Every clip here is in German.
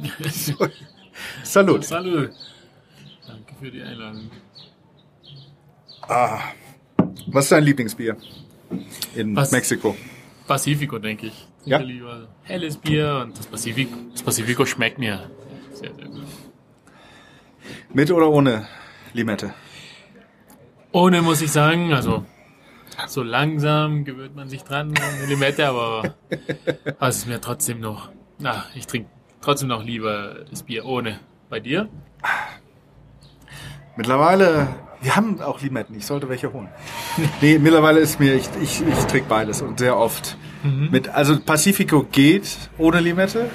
Salut. Salut. Danke für die Einladung. Ah, was ist dein Lieblingsbier in Was? Mexiko? Pacifico, denke ich. Ja. Lieber helles Bier und das Pacifico, das Pacifico schmeckt mir sehr, sehr gut. Mit oder ohne Limette? Ohne muss ich sagen, also so langsam gewöhnt man sich dran an die Limette, aber aber es ist mir trotzdem noch, na, ich trinke trotzdem noch lieber das Bier ohne. Bei dir? Mittlerweile, wir haben auch Limetten, ich sollte welche holen. Nee, mittlerweile ist mir, ich, ich, ich trinke beides und sehr oft. Mit, also Pacifico geht ohne Limette.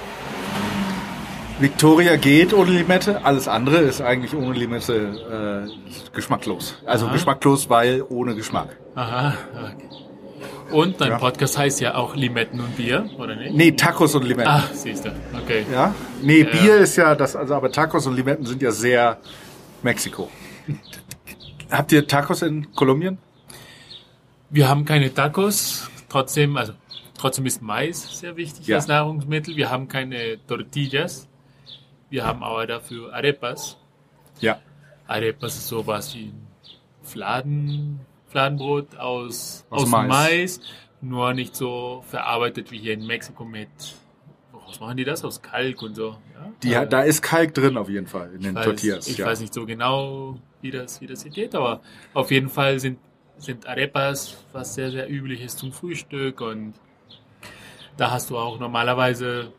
Victoria geht ohne Limette. Alles andere ist eigentlich ohne Limette äh, geschmacklos. Also Aha. geschmacklos, weil ohne Geschmack. Aha, okay. Und dein Ja. Podcast heißt ja auch Limetten und Bier, oder nicht? Nee, Tacos und Limetten. Ach, siehst du, okay. Ja? Nee, Ja. Bier ist ja das, also aber Tacos und Limetten sind ja sehr Mexiko. Habt ihr Tacos in Kolumbien? Wir haben keine Tacos, trotzdem, also trotzdem ist Mais sehr wichtig Ja. als Nahrungsmittel. Wir haben keine Tortillas, wir haben aber dafür Arepas. Ja. Arepas ist sowas wie Fladen, Fladenbrot aus, Aus aus, Mais. Mais. nur nicht so verarbeitet wie hier in Mexiko mit, was machen die das? Aus Kalk und so. Ja? Die, Äh, da ist Kalk drin auf jeden Fall in den weiß, Tortillas. Ich ja. weiß nicht so genau, wie das, wie das hier geht, aber auf jeden Fall sind, sind Arepas was sehr, sehr üblich ist zum Frühstück und da hast du auch normalerweise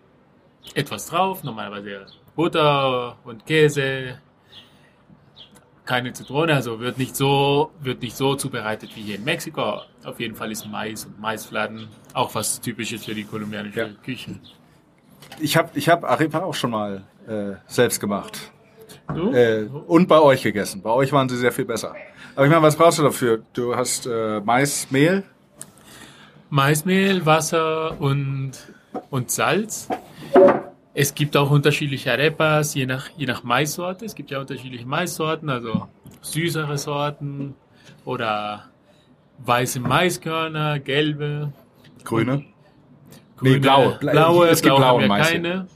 etwas drauf, normalerweise Butter und Käse, keine Zitrone, also wird nicht so, wird nicht so zubereitet wie hier in Mexiko. Auf jeden Fall ist Mais und Maisfladen auch was Typisches für die kolumbianische Ja. Küche. Ich habe ich hab Arepa auch schon mal äh, selbst gemacht. Du? Äh, und bei euch gegessen. Bei euch waren sie sehr viel besser. Aber ich meine, was brauchst du dafür? Du hast äh, Mais, Mehl. Maismehl, Wasser und, und Salz. Es gibt auch unterschiedliche Arepas, je nach, je nach Maissorte. Es gibt ja unterschiedliche Maissorten, also süßere Sorten oder weiße Maiskörner, gelbe, Grüne. grüne, Nee, blaue. Bla- blaue, es gibt blaue blaue haben wir keine.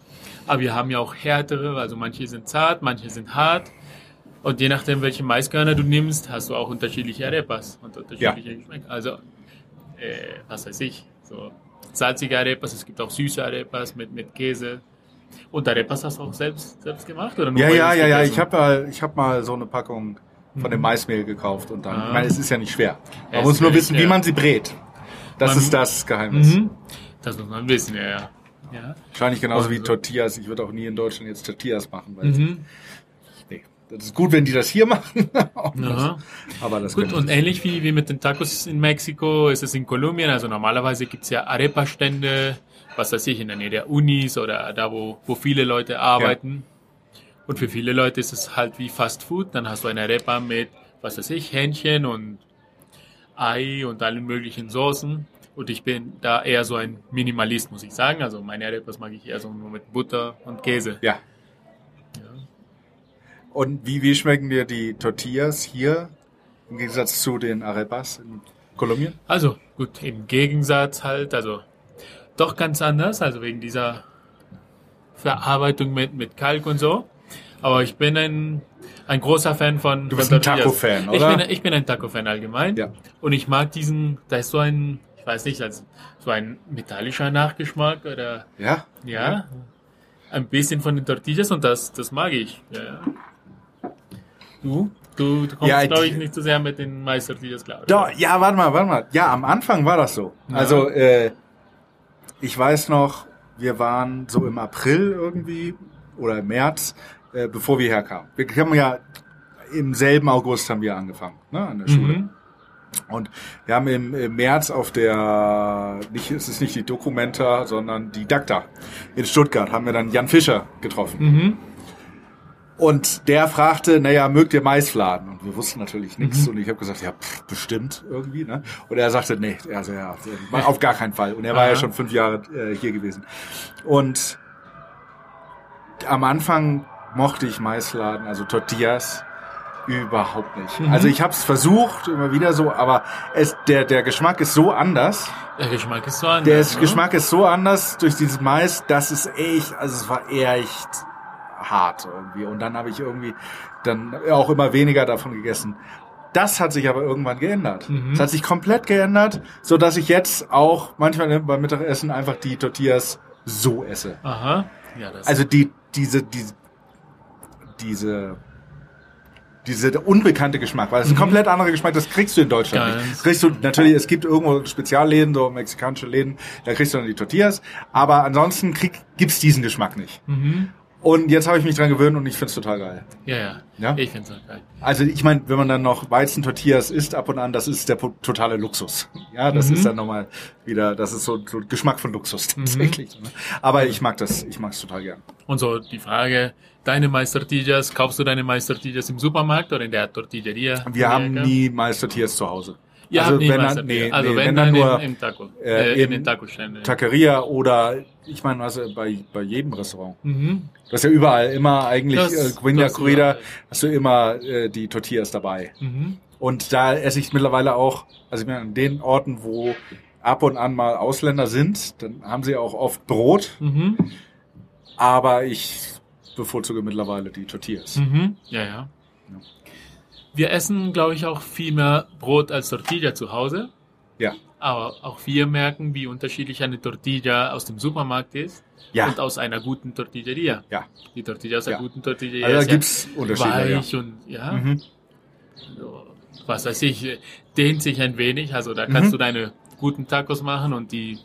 Aber wir haben ja auch härtere, also manche sind zart, manche sind hart. Und je nachdem, welche Maiskörner du nimmst, hast du auch unterschiedliche Arepas und unterschiedliche Geschmäcker. Also, äh, was weiß ich, so salzige Arepas, es gibt auch süße Arepas mit, mit Käse. Und Arepas hast du auch selbst, selbst gemacht? Oder nur Ja, ja, ja, ja. Ich habe mal, ich hab mal so eine Packung von dem Maismehl gekauft und dann, Mhm. Ah. ich meine, es ist ja nicht schwer. Man Es muss nur wissen, wie schwer. man sie brät. Das Man- ist das Geheimnis. Mhm. Das muss man wissen, ja, ja. ja. Wahrscheinlich genauso wie Also- Tortillas. Ich würde auch nie in Deutschland jetzt Tortillas machen, weil Mhm. nee, das ist gut, wenn die das hier machen. Aha. Aber das Gut, und ähnlich wie, wie mit den Tacos in Mexiko ist es in Kolumbien. Also normalerweise gibt's ja Arepa-Stände, was weiß ich, in der Nähe der Unis oder da, wo, wo viele Leute arbeiten. Und für viele Leute ist es halt wie Fast Food. Dann hast du eine Arepa mit, was weiß ich, Hähnchen und Ei und allen möglichen Soßen. Und ich bin da eher so ein Minimalist, muss ich sagen. Also meine Arepas mag ich eher so nur mit Butter und Käse. ja. Und wie, wie schmecken dir die Tortillas hier im Gegensatz zu den Arepas in Kolumbien? Also, gut, im Gegensatz halt, also doch ganz anders, also wegen dieser Verarbeitung mit, mit Kalk und so. Aber ich bin ein, ein großer Fan von. Du bist von ein. Taco-Fan, Ich oder? bin, ich bin ein Taco-Fan allgemein. Ja. Und ich mag diesen, da ist so ein, ich weiß nicht, als so ein metallischer Nachgeschmack oder Ja? ja, ein bisschen von den Tortillas und das, das mag ich. Ja, ja. Du? Du, du kommst, Ja, glaube ich, nicht so sehr mit den Mais-Tortillas klar. oder? Doch, ja, warte mal, warte mal. Ja, am Anfang war das so. Ja. Also, äh, ich weiß noch, wir waren so im April irgendwie oder im März, äh, bevor wir herkamen. Wir haben ja im selben August haben wir angefangen, ne, an der Schule. Mhm. Und wir haben im, im März auf der, nicht, es ist nicht die Documenta, sondern die DACTA in Stuttgart, haben wir dann Jan Fischer getroffen. Mhm. Und der fragte, naja, mögt ihr Maisfladen? Und wir wussten natürlich nichts. Und ich habe gesagt, ja, pff, bestimmt irgendwie. Ne? Und er sagte, nee, also ja, auf gar keinen Fall. Und er war ja Aha. schon fünf Jahre äh, hier gewesen. Und am Anfang mochte ich Maisfladen, also Tortillas, Überhaupt nicht. Also ich habe es versucht, immer wieder so, aber es, der, der Geschmack ist so anders. Der Geschmack ist so anders. Der ne? Geschmack ist so anders durch dieses Mais, das ist echt, also es war echt hart irgendwie. Und dann habe ich irgendwie dann auch immer weniger davon gegessen. Das hat sich aber irgendwann geändert. Es hat sich komplett geändert, so dass ich jetzt auch manchmal beim Mittagessen einfach die Tortillas so esse. Aha. Ja, das Also die, diese, diese, diese, diese unbekannte Geschmack, weil es ist ein komplett anderer Geschmack, das kriegst du in Deutschland Mhm. Ganz. nicht. Kriegst du, natürlich, es gibt irgendwo Spezialläden, so mexikanische Läden, da kriegst du dann die Tortillas, aber ansonsten krieg, gibt's diesen Geschmack nicht. Mhm. Und jetzt habe ich mich dran gewöhnt und ich find's total geil. ja, ja. Ja? Ich finde es auch geil. Also ich meine, wenn man dann noch Weizentortillas isst ab und an, das ist der totale Luxus. Ja, das Mhm. ist dann nochmal wieder, das ist so, so Geschmack von Luxus tatsächlich. ne? Aber ich mag das, ich mag's total gern. Und so die Frage, deine Mais-Tortillas, kaufst du deine Mais-Tortillas im Supermarkt oder in der Tortilleria? Wir haben nie Mais-Tortillas zu Hause. Ja, also wenn dann, nee, also nee, wenn, wenn dann, dann nur im, im Taco. äh, Äh, in den Taco-Ständen. Taqueria oder ich meine, also bei, bei jedem Restaurant. Mhm. Das ist ja überall immer eigentlich, Das- äh, Guinea das Corrida, hast du immer äh, die Tortillas dabei. Mhm. Und da esse ich mittlerweile auch, also ich meine, an den Orten, wo ab und an mal Ausländer sind, dann haben sie auch oft Brot, Mhm. aber ich bevorzuge mittlerweile die Tortillas. Mhm. Ja, ja. Wir essen, glaube ich, auch viel mehr Brot als Tortilla zu Hause. Ja. Aber auch wir merken, wie unterschiedlich eine Tortilla aus dem Supermarkt ist Ja. und aus einer guten Tortilleria. Ja. Die Tortilla aus einer Ja. guten Tortilleria Also da ist ja Unterschiede. Ja. weich und ja, Mhm. so, was weiß ich, dehnt sich ein wenig. Also da kannst Mhm. du deine guten Tacos machen und die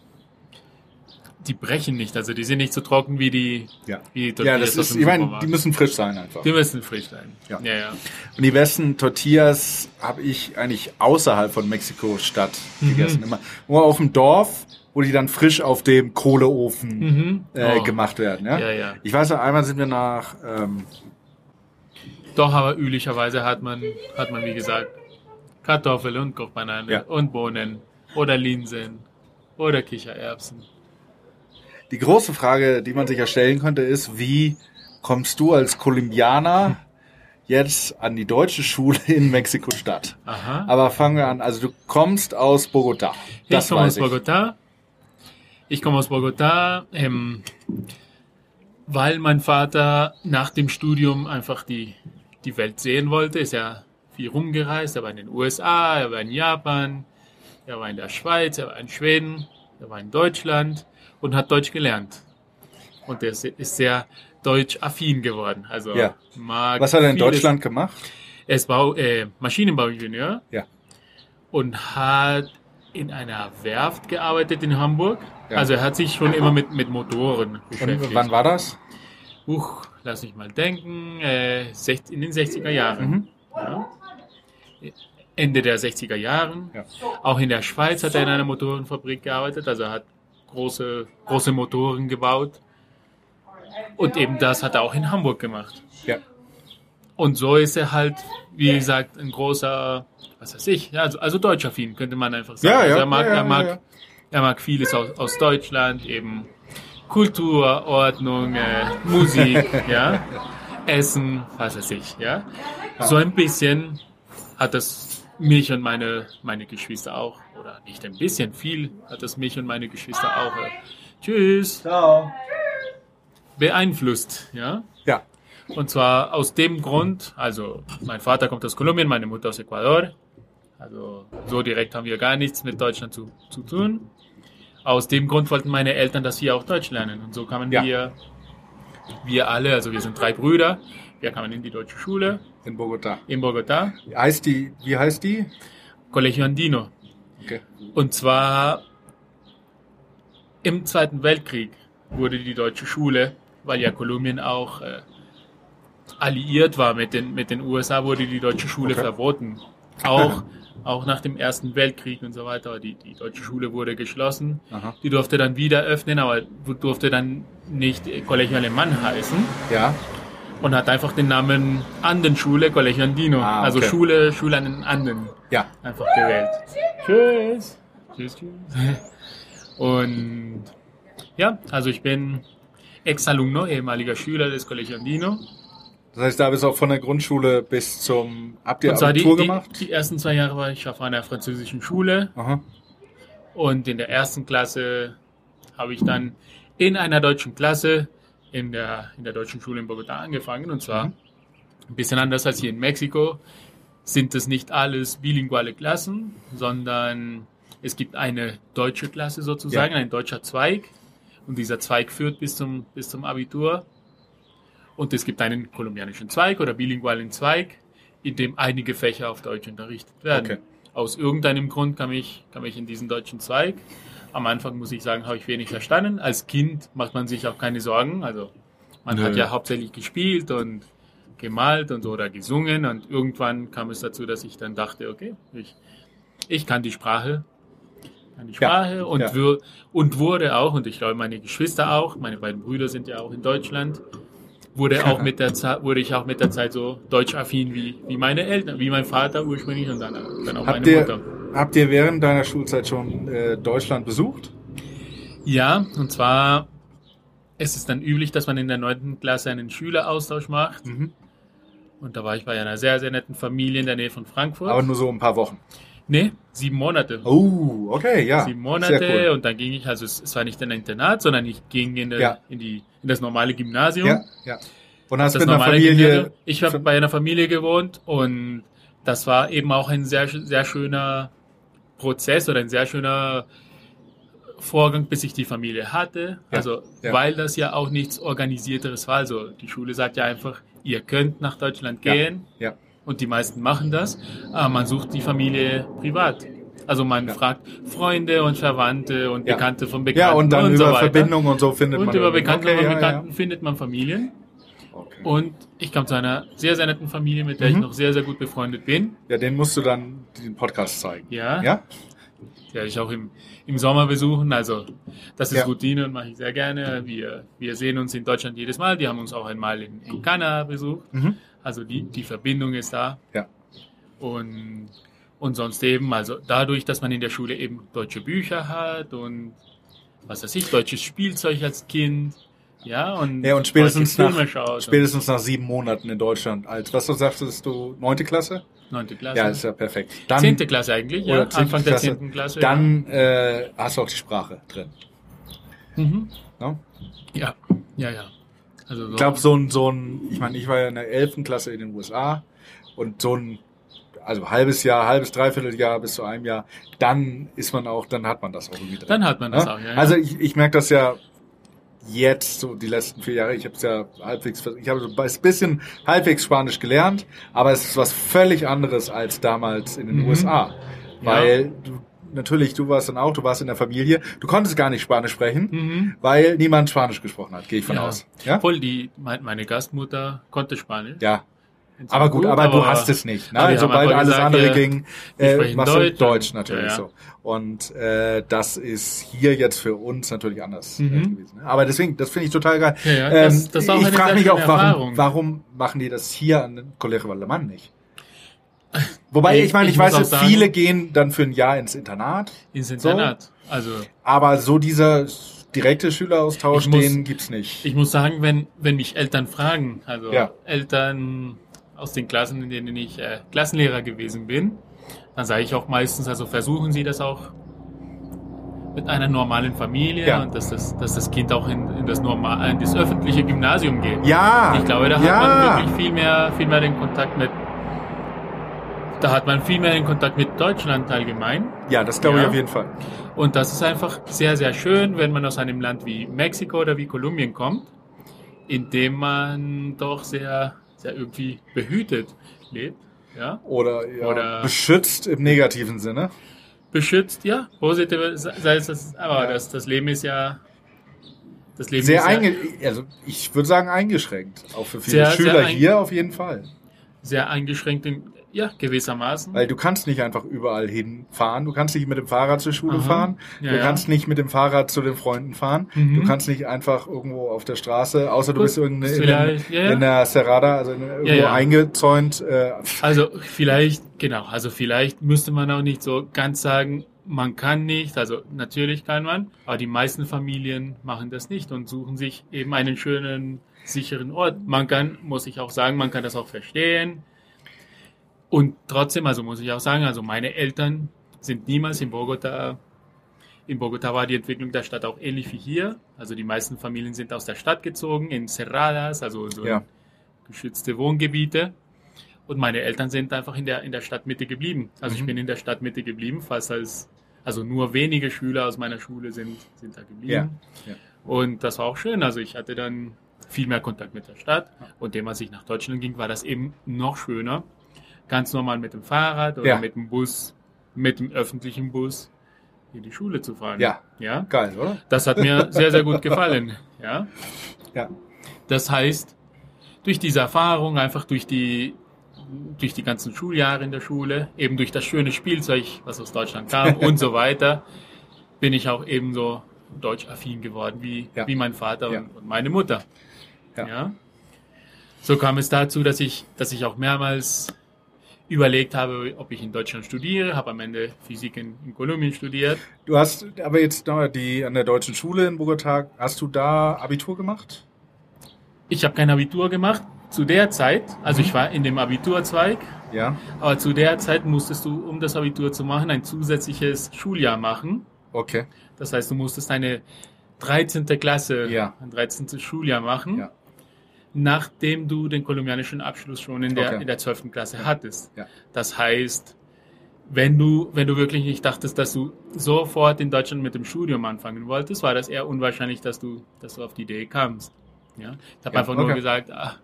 die brechen nicht. Also die sind nicht so trocken wie die, Ja. wie die ja, Tortillas das ist, ich meine, die müssen frisch sein einfach. die müssen frisch sein. Ja. ja. ja. Und die besten Tortillas habe ich eigentlich außerhalb von Mexiko-Stadt Mhm. gegessen. Immer nur auf dem Dorf, wo die dann frisch auf dem Kohleofen Mhm. äh, Oh. gemacht werden. Ja? Ja, ja. Ich weiß noch, einmal sind wir nach ähm, Doch, aber üblicherweise hat man, hat man, wie gesagt, Kartoffeln und Kochbanane Ja. und Bohnen oder Linsen oder Kichererbsen. Die große Frage, die man sich ja stellen könnte, ist, wie kommst du als Kolumbianer jetzt an die deutsche Schule in Mexiko-Stadt? Aber fangen wir an. Also du kommst aus Bogotá. Das ich komme aus weiß ich. Bogotá. Ich komme aus Bogotá, ähm, weil mein Vater nach dem Studium einfach die, die Welt sehen wollte. Ist ja viel rumgereist. Er war in den USA, er war in Japan, er war in der Schweiz, er war in Schweden, er war in Deutschland und hat Deutsch gelernt. Und er ist sehr deutsch-affin geworden. Also Ja. Was hat er in Deutschland gemacht? Er ist Bau, äh, Maschinenbauingenieur Ja. und hat in einer Werft gearbeitet in Hamburg. Ja. Also er hat sich schon immer mit, mit Motoren beschäftigt. Und wann war das? Huch, lass mich mal denken. Äh, in den 60er Jahren. Mhm. Ja. Ende der 60er Jahren. Ja. Auch in der Schweiz hat er in einer Motorenfabrik gearbeitet. Also er hat große, große Motoren gebaut. Und eben das hat er auch in Hamburg gemacht. Ja. Und so ist er halt, wie gesagt, ein großer, was weiß ich, also, also deutschaffin, könnte man einfach sagen. Ja, ja, also er mag, ja, ja, er mag, ja. er mag vieles aus, aus Deutschland, eben Kultur, Ordnung, äh, Musik, ja, Essen, was weiß ich, ja. So ein bisschen hat das mich und meine, meine Geschwister auch, oder nicht ein bisschen, viel hat das mich und meine Geschwister auch, äh, tschüss, Ciao. beeinflusst, ja. Ja. Und zwar aus dem Grund, also mein Vater kommt aus Kolumbien, meine Mutter aus Ecuador. Also so direkt haben wir gar nichts mit Deutschland zu, zu tun. Aus dem Grund wollten meine Eltern, dass wir auch Deutsch lernen. Und so kamen Ja. wir, wir alle, also wir sind drei Brüder, wir kamen in die deutsche Schule In Bogotá. in Bogotá, Heißt die, wie heißt die? Colegio Andino. Okay. Und zwar im Zweiten Weltkrieg wurde die deutsche Schule, weil ja Kolumbien auch äh, alliiert war mit den, mit den USA, wurde die deutsche Schule Okay. verboten. Auch, auch nach dem Ersten Weltkrieg und so weiter. Die, die deutsche Schule wurde geschlossen. Aha. Die durfte dann wieder öffnen, aber durfte dann nicht Colegio Alemán heißen Ja. Und hat einfach den Namen Andenschule, Colegio Andino. Ah, Also okay. Schule, Schule an den Anden Ja. einfach gewählt. Tschüss. Tschüss, tschüss. Und ja, also ich bin Ex-Alumno, ehemaliger Schüler des Colegio Andino. Das heißt, da bist du auch von der Grundschule bis zum, habt ihr Und zwar die, Abitur die, gemacht? die ersten zwei Jahre war ich auf einer französischen Schule Aha. und in der ersten Klasse habe ich dann in einer deutschen Klasse in der, in der deutschen Schule in Bogotá angefangen. Und zwar Mhm. ein bisschen anders als hier in Mexiko sind es nicht alles bilinguale Klassen, sondern es gibt eine deutsche Klasse sozusagen, Ja. ein deutscher Zweig. Und dieser Zweig führt bis zum, bis zum Abitur. Und es gibt einen kolumbianischen Zweig oder bilingualen Zweig, in dem einige Fächer auf Deutsch unterrichtet werden. Okay. Aus irgendeinem Grund kam ich, kam ich in diesen deutschen Zweig. Am Anfang muss ich sagen, habe ich wenig verstanden. Als Kind macht man sich auch keine Sorgen. Also man Nö. hat ja hauptsächlich gespielt und gemalt und oder gesungen. Und irgendwann kam es dazu, dass ich dann dachte, okay, ich, ich kann die Sprache, kann die Ja, Sprache und, ja. und wurde auch, und ich glaube meine Geschwister auch, meine beiden Brüder sind ja auch in Deutschland, wurde auch mit der Zeit, wurde ich auch mit der Zeit so deutschaffin wie, wie meine Eltern, wie mein Vater ursprünglich und dann, dann auch Habt meine ihr, Mutter. habt ihr während deiner Schulzeit schon äh, Deutschland besucht? Ja, und zwar ist es dann üblich, dass man in der neunten Klasse einen Schüleraustausch macht. Mhm. Und da war ich bei einer sehr, sehr netten Familie in der Nähe von Frankfurt. Aber nur so ein paar Wochen. Nee, sieben Monate. Oh, okay, ja. sieben Monate cool. und dann ging ich, also es, es war nicht in ein Internat, sondern ich ging in, der, Ja. in, die, in das normale Gymnasium. Ja, ja. Und hast das mit einer normale Familie. Gymnasium. Ich habe bei einer Familie gewohnt und das war eben auch ein sehr, sehr schöner Prozess oder ein sehr schöner Vorgang, bis ich die Familie hatte. Ja, Also, ja. weil das ja auch nichts Organisierteres war. Also, die Schule sagt ja einfach, ihr könnt nach Deutschland Ja, gehen ja. Und die meisten machen das. Aber man sucht die Familie privat. Also man Ja. fragt Freunde und Verwandte und Ja. Bekannte von Bekannten Ja, und dann so über weiter. Verbindungen und so findet Und man. über irgendwie- Bekannte okay, und ja, Bekannten findet man Familien. Ja. Okay. Und ich kam zu einer sehr, sehr netten Familie, mit der ich Mhm. noch sehr, sehr gut befreundet bin. ja, den musst du dann den Podcast zeigen. Ja, Ja? die werde ich auch im, im Sommer besuchen. Also das ist Ja. Routine und mache ich sehr gerne. Wir, wir sehen uns in Deutschland jedes Mal. Die haben uns auch einmal in, in Kanada besucht. Mhm. Also die, die Verbindung ist da. Ja. Und, und sonst eben, also dadurch, dass man in der Schule eben deutsche Bücher hat und was weiß ich, deutsches Spielzeug als Kind. Ja, und, Ja, und spätestens nach, spätestens nach sieben Monaten in Deutschland. Als was du sagst, du neunte Klasse? Neunte Klasse. Ja, ist ja perfekt. Dann, Zehnte Klasse eigentlich, ja. Anfang der zehnten Klasse. dann äh, hast du auch die Sprache drin. Mhm. Ne? ja, ja, ja. Also so. Ich glaube, so ein, so ein, ich meine, ich war ja in der elften Klasse in den USA und so ein, also halbes Jahr, halbes, dreiviertel Jahr bis zu einem Jahr, dann ist man auch, dann hat man das auch irgendwie drin. dann hat man das Ja? auch, ja. ja. Also ich, ich merke das ja jetzt, so die letzten vier Jahre, ich habe es ja halbwegs, ich habe so ein bisschen halbwegs Spanisch gelernt, aber es ist was völlig anderes als damals in den Mhm. USA. Ja. Weil du, natürlich, du warst dann auch, du warst in der Familie, du konntest gar nicht Spanisch sprechen, mhm. weil niemand Spanisch gesprochen hat, gehe ich von Ja. aus. Ja? Voll, die, mein- meine Gastmutter konnte Spanisch. Ja, aber gut, aber, du hast es nicht. Ne? aber Sobald alles gesagt, andere ging, äh, machst du Deutsch Deutsch natürlich ja, ja. so. Und äh, das ist hier jetzt für uns natürlich anders äh, Mhm. gewesen. Aber deswegen, das finde ich total geil. Ja, ja, ähm, das- das ich frage mich auch, warum, warum machen die das hier an den Colegio Valdemann nicht? Wobei, Ich- meine, ich, ich weiß, dass sagen- viele gehen dann für ein Jahr ins Internat, Ins Internat. Also aber so dieser direkte Schüleraustausch, muss- den gibt's nicht. ich muss sagen, wenn, wenn mich Eltern fragen, also Ja. Eltern aus den Klassen, in denen ich äh, Klassenlehrer gewesen bin, dann sage ich auch meistens, also versuchen Sie das auch mit einer normalen Familie Ja. und dass das, dass das Kind auch in, in das normal, in das öffentliche Gymnasium geht. ja, Ich glaube, da ja. hat man wirklich viel mehr, viel mehr den Kontakt mit, da hat man viel mehr den Kontakt mit Deutschland allgemein. Ja, das glaube ich Ja. auf jeden Fall. Und das ist einfach sehr, sehr schön, wenn man aus einem Land wie Mexiko oder wie Kolumbien kommt, in dem man doch sehr, sehr irgendwie behütet lebt. Ja? Oder, ja, Oder- beschützt im negativen Sinne. Beschützt, ja, positive, sei es das, aber Ja. das, das Leben ist ja, das Leben Sehr ist ja einge also ich würde sagen eingeschränkt. Auch für viele Sehr, sehr Schüler ein- hier auf jeden Fall. sehr eingeschränkt, in, ja, gewissermaßen. Weil du kannst nicht einfach überall hinfahren. Du kannst nicht mit dem Fahrrad zur Schule Aha. fahren. Ja, du ja. kannst nicht mit dem Fahrrad zu den Freunden fahren. Mhm. Du kannst nicht einfach irgendwo auf der Straße, außer du Gut, bist irgendeine in, vielleicht, ja, ja. in der Serrada, also in, irgendwo eingezäunt. Äh, Also vielleicht, genau, also vielleicht müsste man auch nicht so ganz sagen, man kann nicht, also natürlich kann man, aber die meisten Familien machen das nicht und suchen sich eben einen schönen, sicheren Ort. Man kann, muss ich auch sagen, man kann das auch verstehen. Und trotzdem, also muss ich auch sagen, also meine Eltern sind niemals in Bogota. In Bogota war die Entwicklung der Stadt auch ähnlich wie hier. Also die meisten Familien sind aus der Stadt gezogen, in Cerradas, also so Ja. geschützte Wohngebiete. Und meine Eltern sind einfach in der, in der Stadtmitte geblieben. Also ich Mhm. bin in der Stadtmitte geblieben, fast als, also nur wenige Schüler aus meiner Schule sind, sind da geblieben. Ja, ja. Und das war auch schön. Also ich hatte dann viel mehr Kontakt mit der Stadt. Und dem, als ich nach Deutschland ging, war das eben noch schöner. Ganz normal mit dem Fahrrad oder Ja. mit dem Bus, mit dem öffentlichen Bus in die Schule zu fahren. Ja. Ja. Geil, oder? Das hat mir sehr, sehr gut gefallen. Ja. Ja. Das heißt, durch diese Erfahrung, einfach durch die, durch die ganzen Schuljahre in der Schule, eben durch das schöne Spielzeug, was aus Deutschland kam und so weiter, bin ich auch ebenso deutschaffin geworden wie, Ja. wie mein Vater Ja. und, und meine Mutter. Ja. Ja. So kam es dazu, dass ich, dass ich auch mehrmals überlegt habe, ob ich in Deutschland studiere, habe am Ende Physik in, in Kolumbien studiert. Du hast aber jetzt die an der deutschen Schule in Bogotá, hast du da Abitur gemacht? Ich habe kein Abitur gemacht zu der Zeit, also Mhm. ich war in dem Abiturzweig, Ja. aber zu der Zeit musstest du, um das Abitur zu machen, ein zusätzliches Schuljahr machen. Okay. Das heißt, du musstest eine 13. Klasse, Ja. ein 13. Schuljahr machen, Ja. Nachdem du den kolumbianischen Abschluss schon in der, Okay. in der 12. Klasse hattest. Ja. Das heißt, wenn du, wenn du wirklich nicht dachtest, dass du sofort in Deutschland mit dem Studium anfangen wolltest, war das eher unwahrscheinlich, dass du, dass du auf die Idee kamst. Ja? Ich habe Ja, einfach nur okay. gesagt, ach,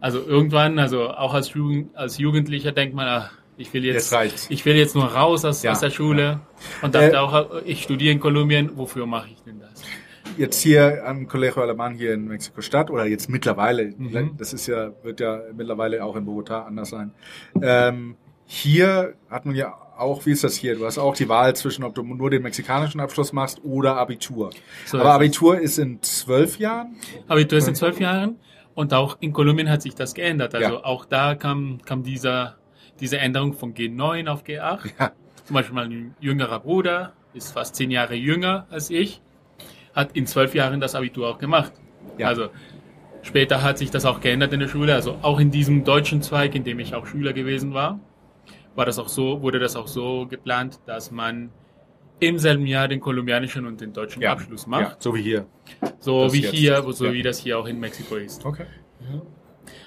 also irgendwann, also auch als, Jugend, als Jugendlicher denkt man, ach, ich will Jetzt jetzt, ich will jetzt nur raus aus, Ja, aus der Schule und dachte Äh, auch, ich studiere in Kolumbien, wofür mache ich denn das? Jetzt hier am Colegio Alemán hier in Mexiko-Stadt oder jetzt mittlerweile, Mhm. das ist ja, wird ja mittlerweile auch in Bogotá anders sein. Ähm, hier hat man ja auch, wie ist das hier? Du hast auch die Wahl zwischen, ob du nur den mexikanischen Abschluss machst oder Abitur. So Aber. Abitur ist in zwölf Jahren? Abitur ist in zwölf Jahren und auch in Kolumbien hat sich das geändert. Also Ja. auch da kam, kam dieser, diese Änderung von G9 auf G8. Ja. Zum Beispiel mein jüngerer Bruder ist fast zehn Jahre jünger als ich, hat in zwölf Jahren das Abitur auch gemacht. Ja. Also später hat sich das auch geändert in der Schule. Also auch in diesem deutschen Zweig, in dem ich auch Schüler gewesen war, war das auch so, wurde das auch so geplant, dass man im selben Jahr den kolumbianischen und den deutschen Ja. Abschluss macht. Ja, so wie hier. So Das wie jetzt. hier, so Ja. wie das hier auch in Mexiko ist. Okay.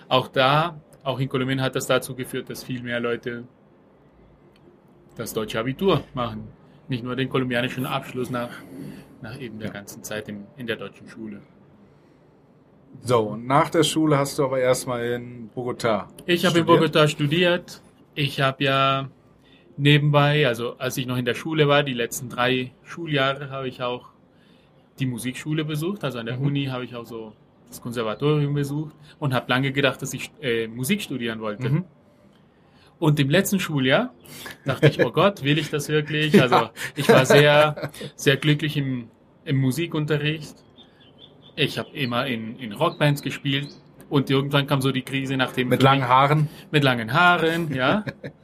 Auch da, auch in Kolumbien hat das dazu geführt, dass viel mehr Leute das deutsche Abitur machen. Nicht nur den kolumbianischen Abschluss nach, nach eben der Ja. ganzen Zeit in, in der deutschen Schule. So, und nach der Schule hast du aber erstmal in Bogotá. Ich habe in. Bogotá studiert. Ich habe ja nebenbei, also als ich noch in der Schule war, die letzten drei Schuljahre, habe ich auch die Musikschule besucht. Also an der Mhm. Uni habe ich auch so das Konservatorium besucht und habe lange gedacht, dass ich äh, Musik studieren wollte. Mhm. Und im letzten Schuljahr dachte ich, oh Gott, will ich das wirklich? Also ich war sehr, sehr glücklich im, im Musikunterricht. Ich habe immer in, in Rockbands gespielt und irgendwann kam so die Krise nach dem Mit langen Haaren. mit langen Haaren, ja.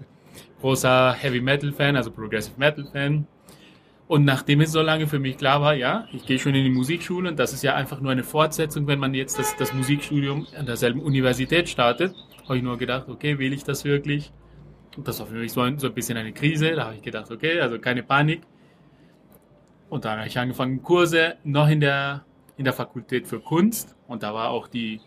Großer Heavy Metal Fan, also Progressive Metal Fan. Und nachdem es so lange für mich klar war, ja, ich gehe schon in die Musikschule und das ist ja einfach nur eine Fortsetzung, wenn man jetzt das, das Musikstudium an derselben Universität startet, habe ich nur gedacht, okay, will ich das wirklich? Das war für mich so ein, so ein bisschen eine Krise. Da habe ich gedacht, okay, also keine Panik. Und dann habe ich angefangen, Kurse noch in der, in der Fakultät für Kunst. Und da war auch die,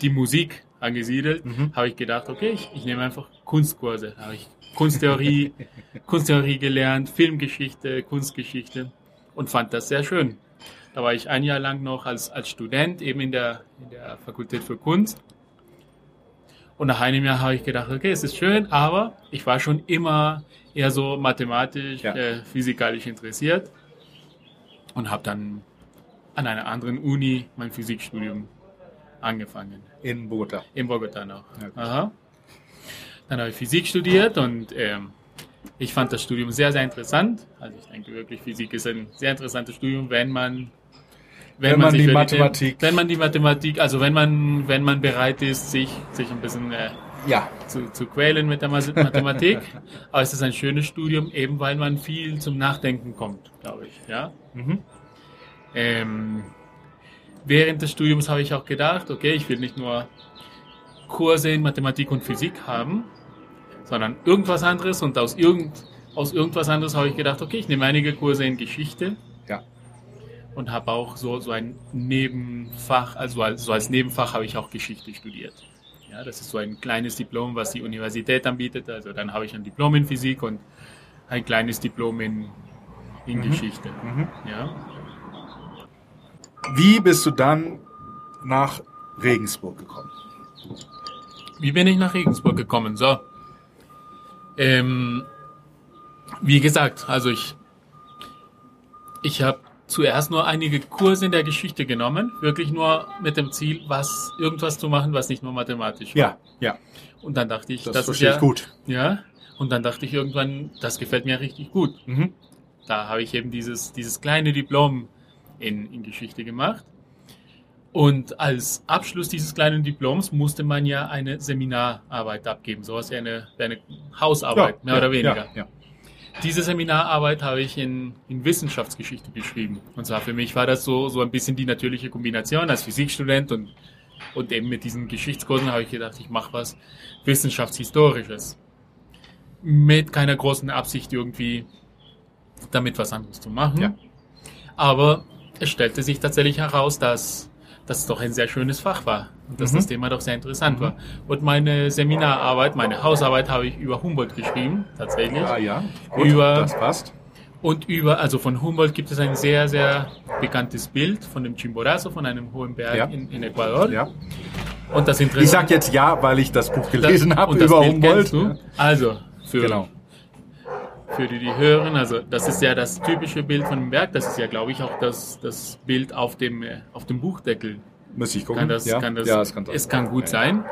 die Musik angesiedelt. Mhm. Habe ich gedacht, okay, ich, ich nehme einfach Kunstkurse. Da habe ich Kunsttheorie, Kunsttheorie gelernt, Filmgeschichte, Kunstgeschichte und fand das sehr schön. Da war ich ein Jahr lang noch als, als Student eben in der, in der Fakultät für Kunst. Und nach einem Jahr habe ich gedacht, okay, es ist schön, aber ich war schon immer eher so mathematisch, Ja. äh, physikalisch interessiert und habe dann an einer anderen Uni mein Physikstudium angefangen. In Bogotá. In Bogotá noch. Ja. Dann habe ich Physik studiert und ähm, ich fand das Studium sehr, sehr interessant. Also ich denke wirklich, Physik ist ein sehr interessantes Studium, wenn man Wenn man sich die Mathematik- wenn man die Mathematik, also wenn man wenn man bereit ist, sich sich ein bisschen äh, Ja. zu, zu quälen mit der Mathematik. Aber es ist ein schönes Studium, eben weil man viel zum Nachdenken kommt, glaube ich. Ja? Mhm. Ähm, während des Studiums habe ich auch gedacht, okay, ich will nicht nur Kurse in Mathematik und Physik haben, sondern irgendwas anderes und aus, irgend, aus irgendwas anderes habe ich gedacht, okay, ich nehme einige Kurse in Geschichte. Und habe auch so, so ein Nebenfach, also als, so als Nebenfach habe ich auch Geschichte studiert. Ja, das ist so ein kleines Diplom, was die Universität anbietet. Also dann habe ich ein Diplom in Physik und ein kleines Diplom in, in Geschichte. Ja. Wie bist du dann nach Regensburg gekommen? Wie bin ich nach Regensburg gekommen? So. Ähm, wie gesagt, also ich, ich habe zuerst nur einige Kurse in der Geschichte genommen, wirklich nur mit dem Ziel, was irgendwas zu machen, was nicht nur mathematisch war. Ja, ja. Und dann dachte ich, Das, das, ist ja ich gut. Ja. Und dann dachte ich irgendwann, das gefällt mir richtig gut. Mhm. Da habe ich eben dieses, dieses kleine Diplom in, in Geschichte gemacht. Und als Abschluss dieses kleinen Diploms musste man ja eine Seminararbeit abgeben, sowas wie eine, eine Hausarbeit, mehr ja, oder weniger. Ja, ja. Diese Seminararbeit habe ich in, in Wissenschaftsgeschichte geschrieben. Und zwar für mich war das so, so ein bisschen die natürliche Kombination als Physikstudent und, und eben mit diesen Geschichtskursen habe ich gedacht, ich mache was Wissenschaftshistorisches. Mit keiner großen Absicht irgendwie damit was anderes zu machen. Ja. Aber es stellte sich tatsächlich heraus, dass das doch ein sehr schönes Fach war und dass Mhm. das Thema doch sehr interessant war. Und meine Seminararbeit, meine Hausarbeit habe ich über Humboldt geschrieben, tatsächlich. Ah, ja. Gut, Über- das passt. Und über, also von Humboldt gibt es ein sehr, sehr bekanntes Bild von dem Chimborazo, von einem hohen Berg Ja. in, in Ecuador. Ja. Und das Ich Interessante sag jetzt ja, weil ich das Buch gelesen habe über Bild Humboldt. Also, für, Genau. Für die, die hören, also das ist ja das typische Bild von dem Berg. Das ist ja, glaube ich, auch das, das Bild auf dem, äh, auf dem Buchdeckel. Müsste ich gucken. Kann das, ja? kann das, ja, es kann es kann gut Ja, sein.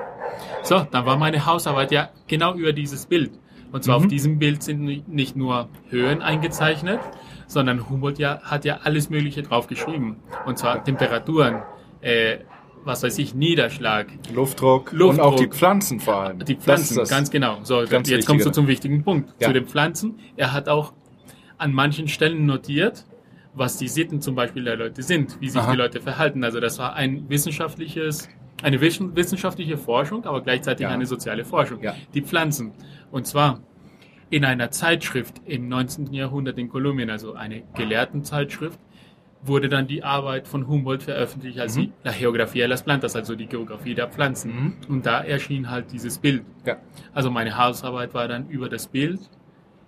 So, dann war meine Hausarbeit ja genau über dieses Bild. Und zwar Mhm. auf diesem Bild sind ni- nicht nur Höhen eingezeichnet, sondern Humboldt ja, hat ja alles Mögliche drauf geschrieben. Und zwar Temperaturen, äh, was weiß ich, Niederschlag, Luftdruck, und Luftdruck. auch die Pflanzen vor allem. die Das Pflanzen, ist das. ganz genau. So, ganz jetzt kommst du zum wichtigen Punkt, Ja. zu den Pflanzen. Er hat auch an manchen Stellen notiert, was die Sitten zum Beispiel der Leute sind, wie sich Aha. die Leute verhalten. Also das war ein wissenschaftliches, eine wissen- wissenschaftliche Forschung, aber gleichzeitig Ja. eine soziale Forschung. Ja. Die Pflanzen. Und zwar in einer Zeitschrift im 19. Jahrhundert in Kolumbien, also eine Gelehrtenzeitschrift, wurde dann die Arbeit von Humboldt veröffentlicht als Mhm. La Geografía de las Plantas, also die Geografie der Pflanzen. Mhm. Und da erschien halt dieses Bild. Ja. Also meine Hausarbeit war dann über das Bild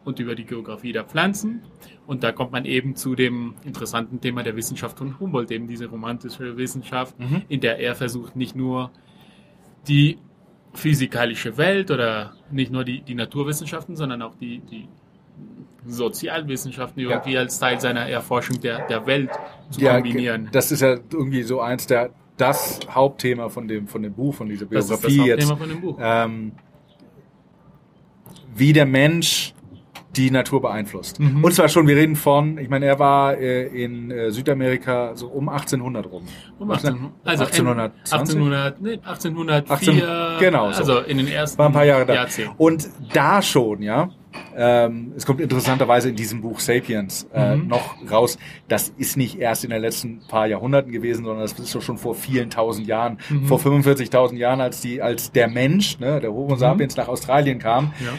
und über die Geografie der Pflanzen. Und da kommt man eben zu dem interessanten Thema der Wissenschaft von Humboldt, eben diese romantische Wissenschaft, Mhm. in der er versucht, nicht nur die physikalische Welt oder nicht nur die, die Naturwissenschaften, sondern auch die, die Sozialwissenschaften irgendwie als Teil seiner Erforschung der, der Welt zu Ja, kombinieren. das ist ja irgendwie so eins der das Hauptthema von dem von dem Buch von dieser Das ist das Biografie Hauptthema jetzt, von dem Buch. ähm, wie der Mensch die Natur beeinflusst. Mhm. Und zwar schon, wir reden von, ich meine, er war äh, in äh, Südamerika so um 1800 rum. Um 18, also 1820? 1800, nee, 1804, 18 genau, so. also in den ersten War ein paar Jahre da. Jahrzehnten. Und da schon, ja, ähm, es kommt interessanterweise in diesem Buch Sapiens äh, Mhm. noch raus, das ist nicht erst in den letzten paar Jahrhunderten gewesen, sondern das ist doch schon vor vielen tausend Jahren, Mhm. vor 45.000 Jahren, als die, als der Mensch, ne, der Homo sapiens nach Australien kam. Ja.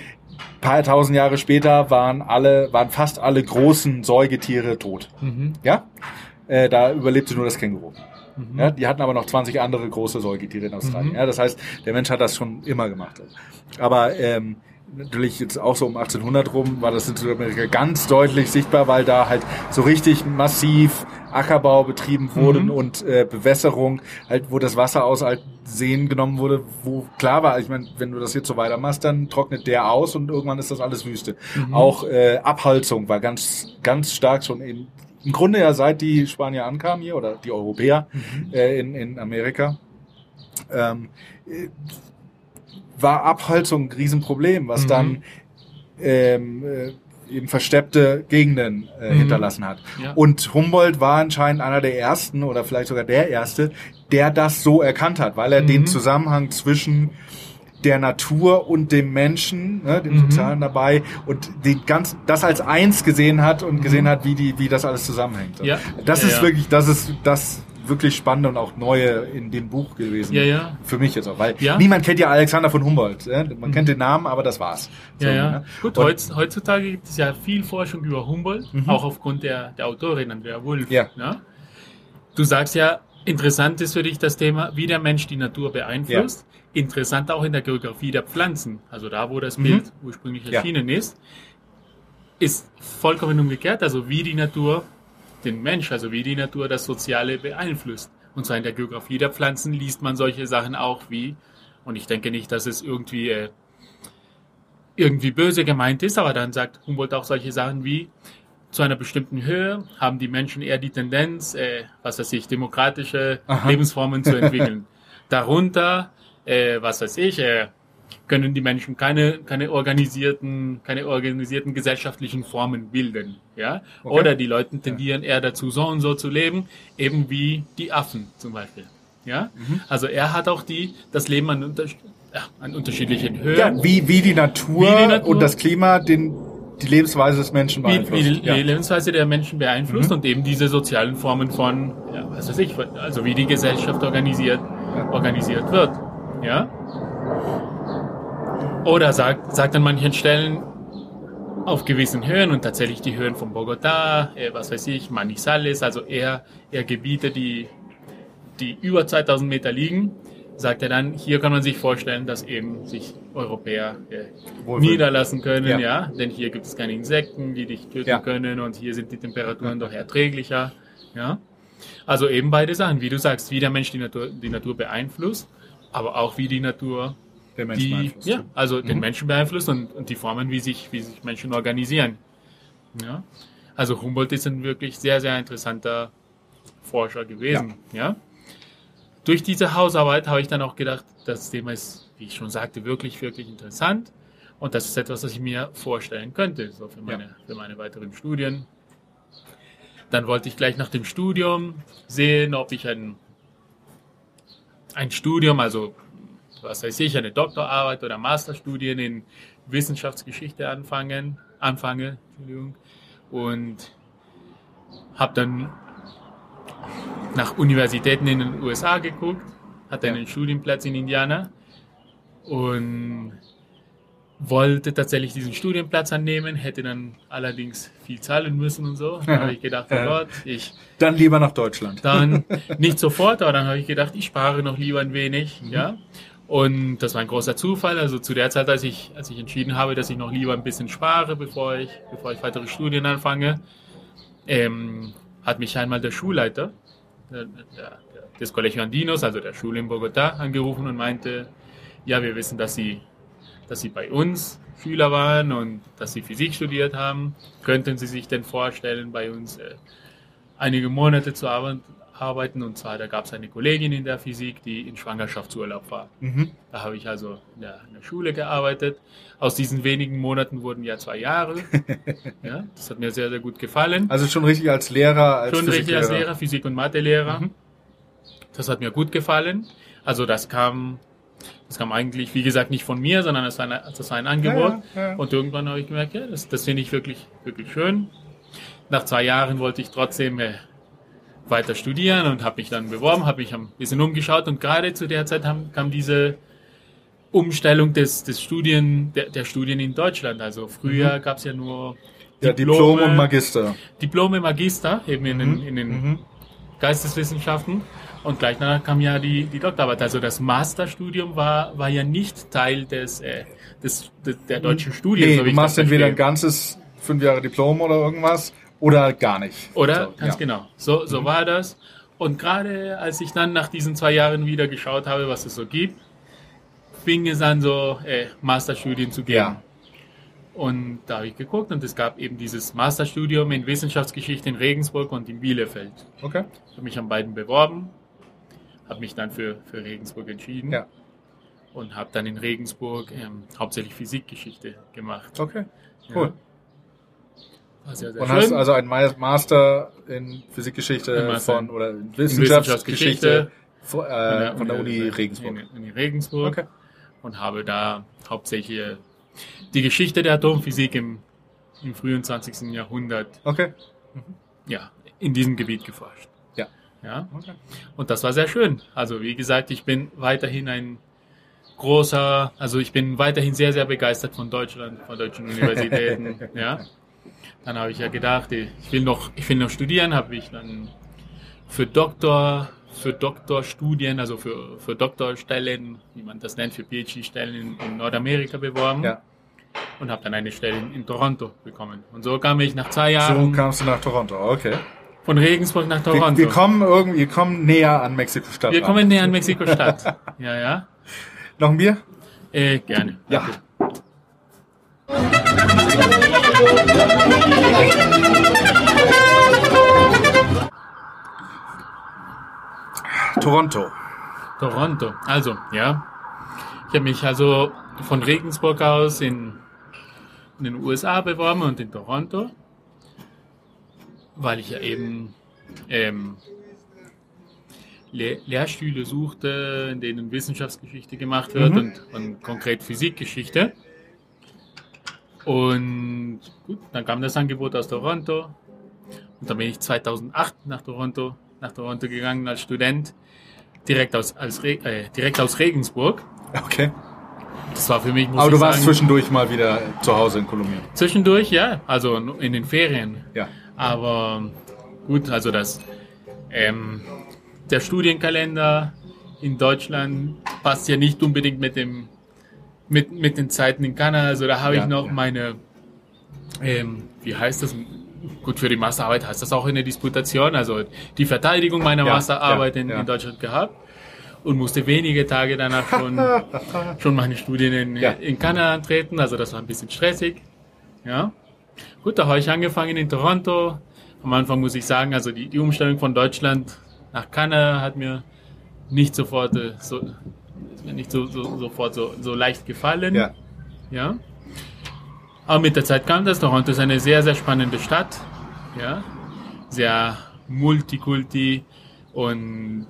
Paar tausend Jahre später waren alle, waren fast alle großen Säugetiere tot. Mhm. Ja, äh, da überlebte nur das Känguru. Mhm. Ja, die hatten aber noch 20 andere große Säugetiere in Australien. Mhm. Ja, das heißt, der Mensch hat das schon immer gemacht. Aber ähm, natürlich jetzt auch so um 1800 rum war das in Südamerika ganz deutlich sichtbar, weil da halt so richtig massiv Ackerbau betrieben wurde Mhm. und äh, Bewässerung, halt wo das Wasser aus halt Seen genommen wurde, wo klar war, ich meine, wenn du das jetzt so weitermachst, dann trocknet der aus und irgendwann ist das alles Wüste. Mhm. Auch äh, Abholzung war ganz ganz stark schon in im Grunde ja seit die Spanier ankamen hier oder die Europäer Mhm. äh, in, in Amerika, ähm, äh, war Abholzung ein Riesenproblem, was Mhm. dann ähm, äh, eben versteppte Gegenden äh, Mhm. hinterlassen hat. Ja. Und Humboldt war anscheinend einer der ersten oder vielleicht sogar der erste, der das so erkannt hat, weil er Mhm. den Zusammenhang zwischen der Natur und dem Menschen, ne, dem Mhm. Sozialen dabei und die ganz, das als eins gesehen hat und gesehen hat, wie die, wie das alles zusammenhängt. Mhm. Ja. Das Ja, ist wirklich, das ist das wirklich Spannende und auch Neue in dem Buch gewesen. Ja, ja. Für mich jetzt auch, weil Ja. niemand kennt ja Alexander von Humboldt. Ja? Man kennt den Namen, aber das war's. So, Ja, ja. ne? Gut, Und- heutz, heutzutage gibt es ja viel Forschung über Humboldt, auch aufgrund der, der Autorin Andrea Wulff. Mhm. Ja. Ne? Du sagst ja, interessant ist für dich das Thema, wie der Mensch die Natur beeinflusst. Interessant auch in der Geografie der Pflanzen, also da, wo das Bild ursprünglich Mhm. Ja. erschienen ist, ist vollkommen umgekehrt, also wie die Natur den Mensch, also wie die Natur das Soziale beeinflusst. Und zwar in der Geografie der Pflanzen liest man solche Sachen auch wie, und ich denke nicht, dass es irgendwie äh, irgendwie böse gemeint ist, aber dann sagt Humboldt auch solche Sachen wie, zu einer bestimmten Höhe haben die Menschen eher die Tendenz, äh, was weiß ich, demokratische Aha. Lebensformen zu entwickeln. Darunter, äh, was weiß ich, äh, können die Menschen keine, keine organisierten, keine organisierten gesellschaftlichen Formen bilden, ja? Okay. Oder die Leute tendieren eher dazu, so und so zu leben, eben wie die Affen zum Beispiel, ja? Mhm. Also er hat auch die, das Leben an, unter, ja, an unterschiedlichen Höhen. Ja, wie, wie, die Natur Wie die Natur- und das Klima den, die Lebensweise des Menschen wie, beeinflusst. wie die ja. Mhm. Lebensweise der Menschen beeinflusst und eben diese sozialen Formen von, ja, was weiß ich, also wie die Gesellschaft organisiert, organisiert wird. Ja? Oder sagt, sagt an manchen Stellen auf gewissen Höhen und tatsächlich die Höhen von Bogotá, äh, was weiß ich, Manizales, also eher, eher Gebiete, die, die über 2000 Meter liegen, sagt er dann, hier kann man sich vorstellen, dass eben sich Europäer äh, niederlassen können, Ja. ja. denn hier gibt es keine Insekten, die dich töten Ja. können und hier sind die Temperaturen doch erträglicher, ja. Also eben beide Sachen, wie du sagst, wie der Mensch die Natur, die Natur beeinflusst, aber auch wie die Natur der Mensch die, beeinflusst. ja, also den Mhm. Menschen beeinflusst und, und die Formen, wie sich, wie sich Menschen organisieren. Ja. Also Humboldt ist ein wirklich sehr, sehr interessanter Forscher gewesen. Ja. Durch diese Hausarbeit habe ich dann auch gedacht, das Thema ist, wie ich schon sagte, wirklich, wirklich interessant. Und das ist etwas, was ich mir vorstellen könnte, so für meine, für meine weiteren Studien. Dann wollte ich gleich nach dem Studium sehen, ob ich ein, ein Studium, also was weiß ich, eine Doktorarbeit oder Masterstudien in Wissenschaftsgeschichte anfangen, anfange, Entschuldigung, und habe dann nach Universitäten in den USA geguckt, hatte Ja. einen Studienplatz in Indiana und wollte tatsächlich diesen Studienplatz annehmen, hätte dann allerdings viel zahlen müssen und so. Da habe ich gedacht, oh Ja. Gott, ich Dann lieber nach Deutschland. dann nicht sofort, aber dann habe ich gedacht, ich spare noch lieber ein wenig, Mhm. ja. Und das war ein großer Zufall. Also zu der Zeit, als ich, als ich entschieden habe, dass ich noch lieber ein bisschen spare, bevor ich, bevor ich weitere Studien anfange, ähm, hat mich einmal der Schulleiter der, des Colegio Andinos, also der Schule in Bogotá, angerufen und meinte, ja, wir wissen, dass Sie, dass Sie bei uns Schüler waren und dass Sie Physik studiert haben. Könnten Sie sich denn vorstellen, bei uns äh, einige Monate zu arbe- arbeiten? Und zwar, da gab es eine Kollegin in der Physik, die in Schwangerschaftsurlaub war. Mhm. Da habe ich also in der, in der Schule gearbeitet. Aus diesen wenigen Monaten wurden ja zwei Jahre. ja, das hat mir sehr, sehr gut gefallen. Also schon richtig als Lehrer, als Schon richtig als. Lehrer, Physik- und Mathelehrer. Mhm. Das hat mir gut gefallen. Also das kam, das kam eigentlich, wie gesagt, nicht von mir, sondern das war ein, das war ein Angebot. Ja, ja. Und irgendwann habe ich gemerkt, ja, das, das finde ich wirklich, wirklich schön. Nach zwei Jahren wollte ich trotzdem äh, weiter studieren und habe mich dann beworben, habe mich ein bisschen umgeschaut und gerade zu der Zeit haben, kam diese Umstellung des, des Studien, der, der Studien in Deutschland. Also früher gab es ja nur Mhm. Ja, Diplom und Magister. Diplome Magister, eben in den, in den Mhm. Geisteswissenschaften. Und gleich danach kam ja die, die Doktorarbeit. Also das Masterstudium war, war ja nicht Teil des, äh, des, des der deutschen Studien. Nee, so du machst entweder ein ganzes fünf Jahre Diplom oder irgendwas oder gar nicht. Oder? So, Ganz ja. genau. So, so war das. Und gerade als ich dann nach diesen zwei Jahren wieder geschaut habe, was es so gibt, fing es an, so äh, Masterstudien zu geben. Ja. Und da habe ich geguckt und es gab eben dieses Masterstudium in Wissenschaftsgeschichte in Regensburg und in Bielefeld. Okay. Ich habe mich an beiden beworben, habe mich dann für, für Regensburg entschieden Ja. und habe dann in Regensburg ähm, hauptsächlich Physikgeschichte gemacht. Okay. Cool. War sehr, sehr Und schön. hast also einen Ma- Master in Physikgeschichte Master von oder in Wissenschaftsgeschichte von, äh, von der Uni Regensburg. In, in Regensburg. Okay. und habe da hauptsächlich die Geschichte der Atomphysik im, im frühen 20. Jahrhundert Okay. ja, in diesem Gebiet geforscht. Ja. Ja. Okay. Und das war sehr schön. Also wie gesagt, ich bin weiterhin ein großer, also ich bin weiterhin sehr, sehr begeistert von Deutschland, von deutschen Universitäten. ja. Dann habe ich ja gedacht, ich will noch, ich will noch studieren, habe ich dann für Doktor, für Doktorstudien, also für, für Doktorstellen, wie man das nennt, für PhD-Stellen in, Nordamerika beworben Ja. und habe dann eine Stelle in, Toronto bekommen. Und so kam ich nach zwei So Jahren kamst du nach Toronto. Okay. von Regensburg nach Wir, Toronto. wir kommen irgendwie, wir kommen näher an Mexiko-Stadt. Wir ran. kommen näher an Mexiko-Stadt. ja, ja. Noch ein Bier? Äh, gerne. Ja. Toronto. Toronto. Also, ja. Ich habe mich also von Regensburg aus in, in den USA beworben und in Toronto, weil ich ja eben ähm, Le Lehrstühle suchte, in denen Wissenschaftsgeschichte gemacht wird Mhm. und, und konkret Physikgeschichte. Und gut, dann kam das Angebot aus Toronto und dann bin ich 2008 nach Toronto, nach Toronto gegangen als Student, direkt aus, als Re äh, direkt aus Regensburg. Okay. Das war für mich, muss Aber du warst sagen, zwischendurch mal wieder zu Hause in Kolumbien. zwischendurch, ja, also in den Ferien. Ja. Aber gut, also das, ähm, der Studienkalender in Deutschland passt ja nicht unbedingt mit dem, mit, mit den Zeiten in Kanada. Also da habe Ja, ich noch ja. meine, ähm, wie heißt das? Gut, für die Masterarbeit heißt das auch in der Disputation, also die Verteidigung meiner Ja, Masterarbeit in, in Deutschland gehabt und musste wenige Tage danach schon, schon meine Studien in, in Kanada antreten. Also das war ein bisschen stressig. Ja. Gut, da habe ich angefangen in Toronto. Am Anfang muss ich sagen, also die, die Umstellung von Deutschland nach Kanada hat mir nicht sofort äh, so, nicht so, so, sofort so, so leicht gefallen. Ja. Ja. Aber mit der Zeit kam das. Toronto ist eine sehr, sehr spannende Stadt. Ja. Sehr multikulti und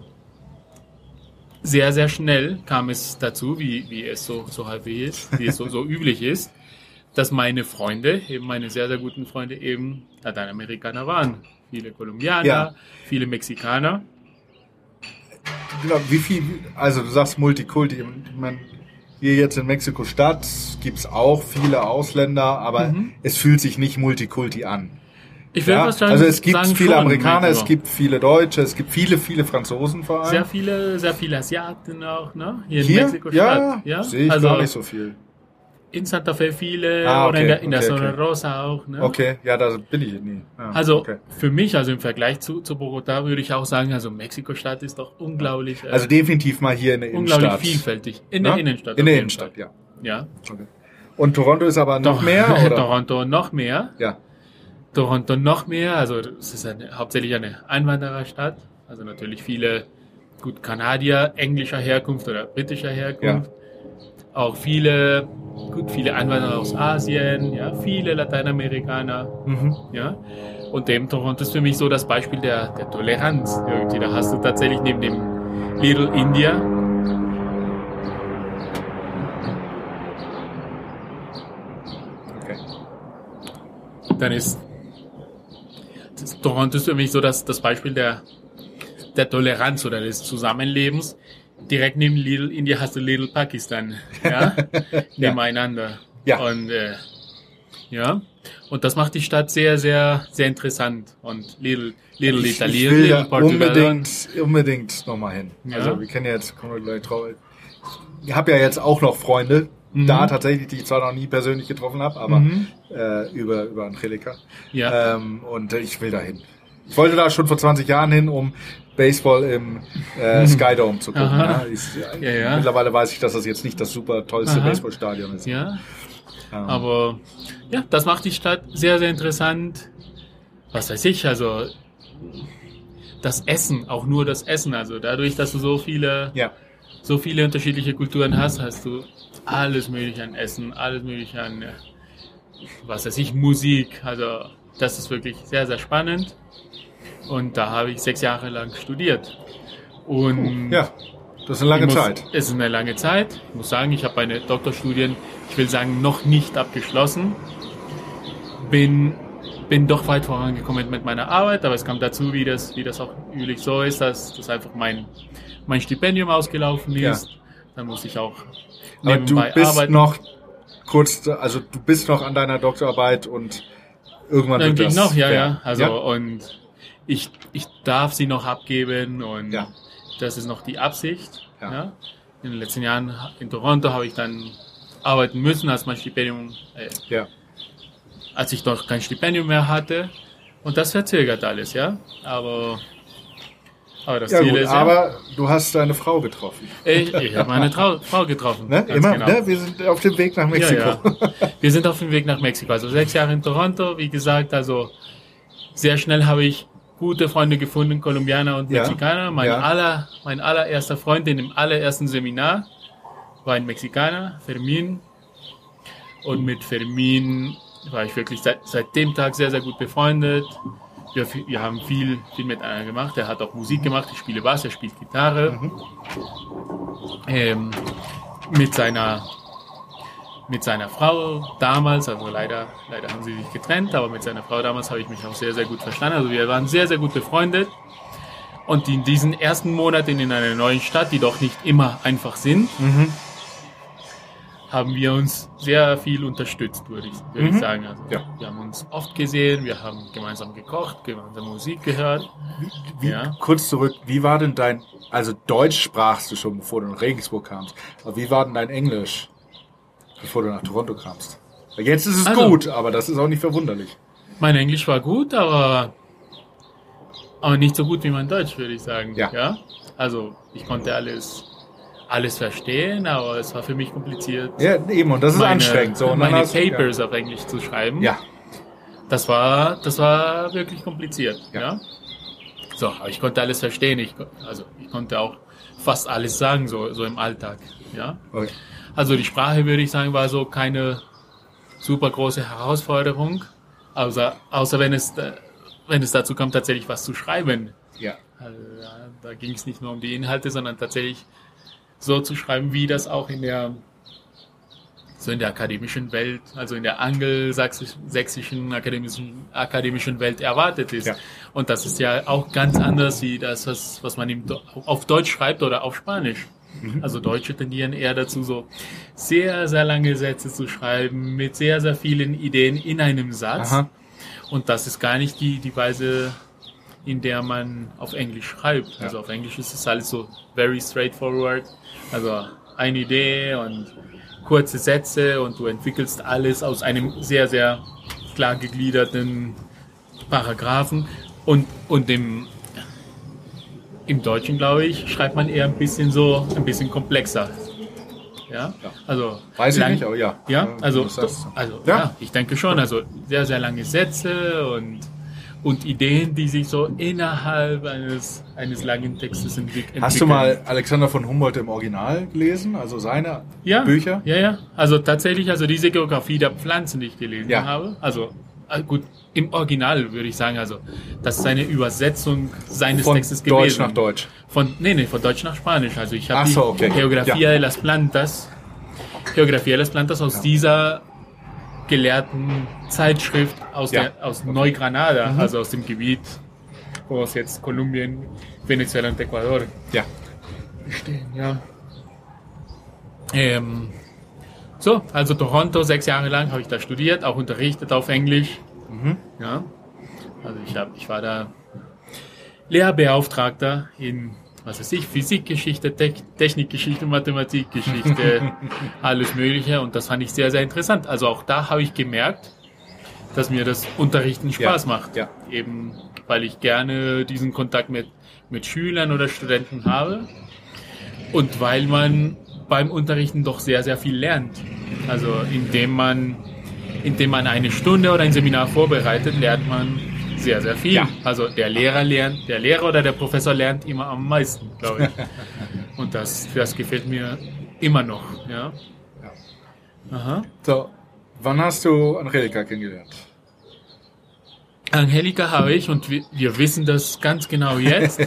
sehr, sehr schnell kam es dazu, wie, wie es so, so häufig ist, wie es so, so üblich ist, dass meine Freunde, eben meine sehr, sehr guten Freunde eben Lateinamerikaner waren. Viele Kolumbianer, Ja. viele Mexikaner. Genau, wie viel, also du sagst Multikulti, ich meine, hier jetzt in Mexiko-Stadt gibt's auch viele Ausländer, aber Mhm. es fühlt sich nicht Multikulti an. Ich würde Ja? fast sagen, Also es gibt sagen viele Amerikaner, es gibt viele Deutsche, es gibt viele, viele Franzosen vor allem. sehr viele, sehr viele Asiaten auch, ne? Hier in? Mexiko-Stadt. Ja, sehe ich also gar nicht so viel. In Santa Fe viele Ah, oder in okay, der, in der okay, Zona okay. Rosa auch, ne? Okay, ja, da bin ich nie. Ja, Also okay. für mich, also im Vergleich zu, zu Bogota, würde ich auch sagen, also Mexiko-Stadt ist doch unglaublich, äh, Also definitiv mal hier in der unglaublich Innenstadt. vielfältig. In Ne? der Innenstadt. In der Innenstadt, ja. Fall. Ja. Okay. Und Toronto ist aber noch Doch, mehr, oder? Toronto noch mehr. Ja. Toronto noch mehr. Also es ist eine, hauptsächlich eine Einwandererstadt. Also natürlich viele gut Kanadier englischer Herkunft oder britischer Herkunft. Auch viele, gut viele Einwanderer aus Asien, ja, viele Lateinamerikaner, Mhm. ja. Und dem Toronto ist für mich so das Beispiel der, der Toleranz. Irgendwie. Da hast du tatsächlich neben dem Little India Okay. dann ist Toronto ist für mich so das, das Beispiel der, der Toleranz oder des Zusammenlebens. Direkt neben Little India hast du Little Pakistan, ja, nebeneinander. Ja. Und äh, ja, und das macht die Stadt sehr, sehr, sehr interessant. Und Little, Little Ich, Italy, ich will Little da Portugal. unbedingt, unbedingt nochmal hin. Ja. Also wir kennen ja jetzt, kommen wir gleich drauf. Ich habe ja jetzt auch noch Freunde, Mhm. da tatsächlich, die ich zwar noch nie persönlich getroffen habe, aber Mhm. äh, über, über Angelika. Ja. Ähm, und ich will da hin. Ich wollte da schon vor 20 Jahren hin, um Baseball im äh, Skydome zu gucken. Mhm. Ja. Ich, Ja, ja. Mittlerweile weiß ich, dass das jetzt nicht das super tollste Aha. Baseballstadion ist. Ja, Ähm, aber ja, das macht die Stadt sehr, sehr interessant. Was weiß ich, also das Essen, auch nur das Essen, also dadurch, dass du so viele, ja. so viele unterschiedliche Kulturen hast, hast du alles mögliche an Essen, alles mögliche an, äh, was weiß ich, Musik, also das ist wirklich sehr, sehr spannend. Und da habe ich sechs Jahre lang studiert. Und Ja. Das ist eine lange muss, Zeit. Es ist eine lange Zeit. Ich muss sagen, ich habe meine Doktorstudien, ich will sagen, noch nicht abgeschlossen. Bin, bin doch weit vorangekommen mit meiner Arbeit, aber es kam dazu, wie das, wie das auch üblich so ist, dass, dass einfach mein, mein Stipendium ausgelaufen Ja. ist. Dann muss ich auch Aber du bist arbeiten. noch kurz, also du bist noch an deiner Doktorarbeit und irgendwann Dann wird das. noch, ja, ja. Also ja. und ich, ich darf sie noch abgeben und Ja. das ist noch die Absicht. Ja. Ja. In den letzten Jahren in Toronto habe ich dann arbeiten müssen, als mein Stipendium, äh, ja. als ich noch kein Stipendium mehr hatte. Und das verzögert alles, ja. Aber, aber das Ja, Ziel gut, ist aber du hast deine Frau getroffen. ja, ich, ich habe meine Trau Frau getroffen. Ne? Immer, genau. ne? Wir sind auf dem Weg nach Mexiko. Ja, ja. Wir sind auf dem Weg nach Mexiko. Also sechs Jahre in Toronto, wie gesagt, also sehr schnell habe ich gute Freunde gefunden, Kolumbianer und Mexikaner. Mein, ja. aller, mein allererster Freund in dem allerersten Seminar war ein Mexikaner, Fermin. Und mit Fermin war ich wirklich seit, seit dem Tag sehr, sehr gut befreundet. Wir, wir haben viel, viel miteinander gemacht. Er hat auch Musik gemacht. Ich spiele Bass, er spielt Gitarre. Mhm. Ähm, mit seiner mit seiner Frau damals, also leider, leider haben sie sich getrennt, aber mit seiner Frau damals habe ich mich auch sehr, sehr gut verstanden. Also wir waren sehr, sehr gut befreundet. Und in diesen ersten Monaten in einer neuen Stadt, die doch nicht immer einfach sind, Mhm. haben wir uns sehr viel unterstützt, würde ich, würde Mhm. ich sagen. Also Ja. Wir haben uns oft gesehen, wir haben gemeinsam gekocht, gemeinsam Musik gehört. Wie, Ja. Kurz zurück, wie war denn dein, also Deutsch sprachst du schon, bevor du nach Regensburg kamst, aber wie war denn dein Englisch, bevor du nach Toronto kamst? Jetzt ist es Also- gut, aber das ist auch nicht verwunderlich. Mein Englisch war gut, aber, aber nicht so gut wie mein Deutsch, würde ich sagen. Ja. Also ich konnte alles, alles verstehen, aber es war für mich kompliziert. Ja, eben, und das ist meine, anstrengend. So, meine du- Papers auf Englisch zu schreiben. Ja, Das war, das war wirklich kompliziert. Ja. Ja. So, aber ich konnte alles verstehen. Ich, also ich konnte auch fast alles sagen, so, so im Alltag. Ja. ja. Okay. Also die Sprache würde ich sagen war so keine super große Herausforderung, außer, außer wenn es, wenn es dazu kommt, tatsächlich was zu schreiben. ja. Also, da ging es nicht nur um die Inhalte, sondern tatsächlich so zu schreiben, wie das auch in der so in der akademischen Welt, also in der angelsächsischen akademischen, akademischen Welt erwartet ist. Ja. Und das ist ja auch ganz anders wie das, was, was man auf Deutsch schreibt oder auf Spanisch. Also Deutsche tendieren eher dazu, so sehr, sehr lange Sätze zu schreiben, mit sehr, sehr vielen Ideen in einem Satz. Aha. Und das ist gar nicht die, die Weise, in der man auf Englisch schreibt. Also auf Englisch ist es alles so very straightforward. Also eine Idee und kurze Sätze und du entwickelst alles aus einem sehr, sehr klar gegliederten Paragraphen. Und, und im, im Deutschen, glaube ich, schreibt man eher ein bisschen so, ein bisschen komplexer. Ja, Ja. also Weiß ich lang- nicht, aber ja. ja, also, sagst so. also Ja. ja. ich denke schon. Also sehr, sehr lange Sätze und, und Ideen, die sich so innerhalb eines, eines langen Textes entwick entwickeln. Hast du mal Alexander von Humboldt im Original gelesen? Also seine ja, Bücher? Ja, ja. Also tatsächlich, also diese Geografie der Pflanzen, die ich gelesen Ja. habe, also gut, im Original würde ich sagen, also das ist eine Übersetzung seines Von Textes Deutsch gewesen. nach Deutsch. Von, nee, nee, von Deutsch nach Spanisch. Also ich habe so, die okay. Geografía Ja. de las Plantas, Geografía de las Plantas aus Ja. dieser gelehrten Zeitschrift aus, Ja. der, aus Neugranada, Mhm. also aus dem Gebiet, wo es jetzt Kolumbien, Venezuela und Ecuador Ja. bestehen, ja. Ähm, so, also Toronto, sechs Jahre lang habe ich da studiert, auch unterrichtet auf Englisch. Mhm. Ja. Also ich, hab, ich war da Lehrbeauftragter in, was weiß ich, Physikgeschichte, Te Technikgeschichte, Mathematikgeschichte, alles Mögliche. Und das fand ich sehr, sehr interessant. Also auch da habe ich gemerkt, dass mir das Unterrichten Spaß Ja. macht. Ja. Eben, weil ich gerne diesen Kontakt mit, mit Schülern oder Studenten habe. Und weil man beim Unterrichten doch sehr, sehr viel lernt. Also indem man, indem man eine Stunde oder ein Seminar vorbereitet, lernt man sehr, sehr viel. Ja. Also der Lehrer lernt, der Lehrer oder der Professor lernt immer am meisten, glaube ich. Und das, das gefällt mir immer noch. Ja. Aha. So, wann hast du Angelika kennengelernt? Angelika habe ich, und wir, wir wissen das ganz genau jetzt,